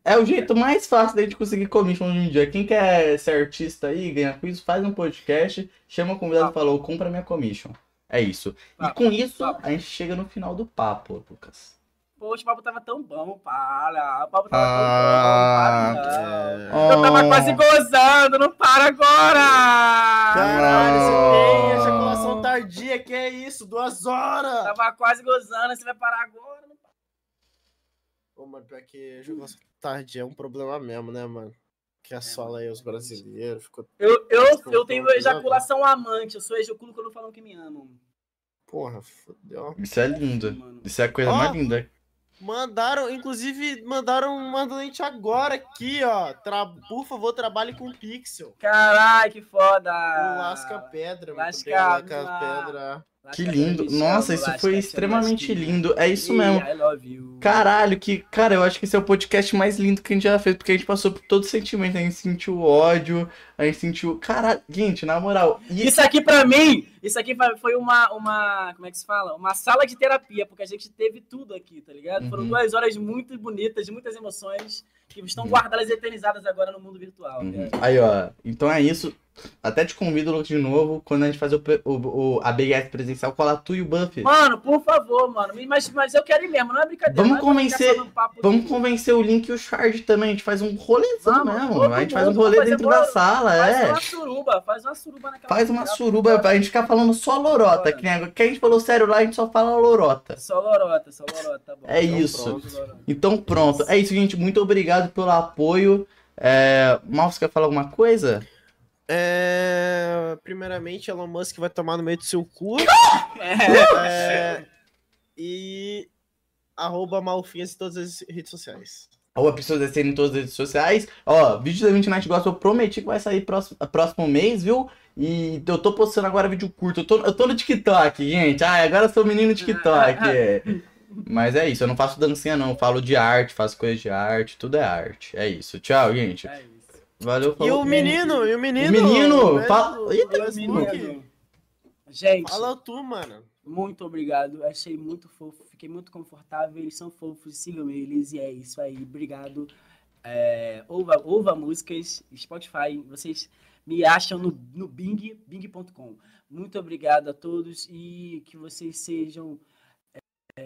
É o jeito mais fácil da gente conseguir commission hoje em dia. Quem quer ser artista aí, ganhar com isso, faz um podcast, chama o convidado e fala, "Ô, compra minha commission. É isso. E Papo, com isso, papo. a gente chega no final do papo, Lucas. Poxa, o papo tava tão bom, para. O papo Ah, tava tão bom, para. não. É... Eu tava quase gozando, não para agora! Caralho, você tem Ah. ejaculação tardia, que é isso? Duas horas! Tava quase gozando, você vai parar agora? Não para. Pô, mas pior que ejaculação tardia é um problema mesmo, né, mano? Que assola aí os brasileiros. Ficou... Eu, eu, eu tenho ejaculação amante, eu sou ejaculo quando falam que me amam. Porra, fodeu. Isso é lindo. Mano. Isso é a coisa Ó. mais linda. Mandaram, inclusive, mandaram um donate agora aqui, ó. Tra... Por favor, trabalhe com pixel. Caralho, que foda! O Lasca Pedra. muito Lasca- bem, Lasca Pedra. Que lindo. Nossa, isso foi extremamente lindo. É isso mesmo. Caralho, que. Cara, eu acho que esse é o podcast mais lindo que a gente já fez, porque a gente passou por todo sentimento. A gente sentiu ódio, a gente sentiu. Caralho, gente, na moral. E Isso aqui pra mim, isso aqui foi- uma, uma, como é que se fala? Uma sala de terapia, porque a gente teve tudo aqui, tá ligado? Foram Uhum. duas horas muito bonitas, de muitas emoções, que estão Uhum. guardadas e eternizadas agora no mundo virtual. Uhum. né? Aí, ó. Então é isso. Até te convido de novo, quando a gente fazer o, o, o- a BGS presencial, cola tu e o Buff. Mano, por favor, mano. Mas, mas eu quero ir mesmo, não é brincadeira. Vamos é convencer- Vamos de- convencer o Link e o Shard também. A gente faz um rolezão Vamos, mesmo. todo A gente faz um mundo, rolê dentro bora- da sala, Faz é. uma suruba, faz uma suruba naquela Faz uma suruba bora. pra gente ficar falando só lorota. Que, nem, que a gente falou sério lá, a gente só fala lorota. Só lorota, só lorota, tá bom. É Então isso. pronto. Então pronto. É isso, gente. Muito obrigado pelo apoio. É... Mal, você quer falar alguma coisa? É... Primeiramente, Elon Musk vai tomar no meio do seu cu. (laughs) É. É, E arroba malfinhas em todas as redes sociais. Ou a pessoa descendo em todas as redes sociais. Ó, vídeo da 29 Night Gospel eu prometi que vai sair próximo, próximo mês, viu? E eu tô postando agora vídeo curto. Eu tô, eu tô no TikTok, gente. Ah, agora eu sou menino TikTok. (laughs) Mas é isso, eu não faço dancinha não. Eu falo de arte, faço coisa de arte. Tudo é arte. É isso. Tchau, gente. É isso. Valeu, E falou. o menino, e o menino? O menino, o fala- Eita, menino. Gente, Fala tu, mano. muito obrigado. Achei muito fofo, fiquei muito confortável. Eles são fofos, sigam eles. E é isso aí, obrigado. É, ouva, ouva músicas, Spotify. Vocês me acham no, no Bing, bing.com. Muito obrigado a todos e que vocês sejam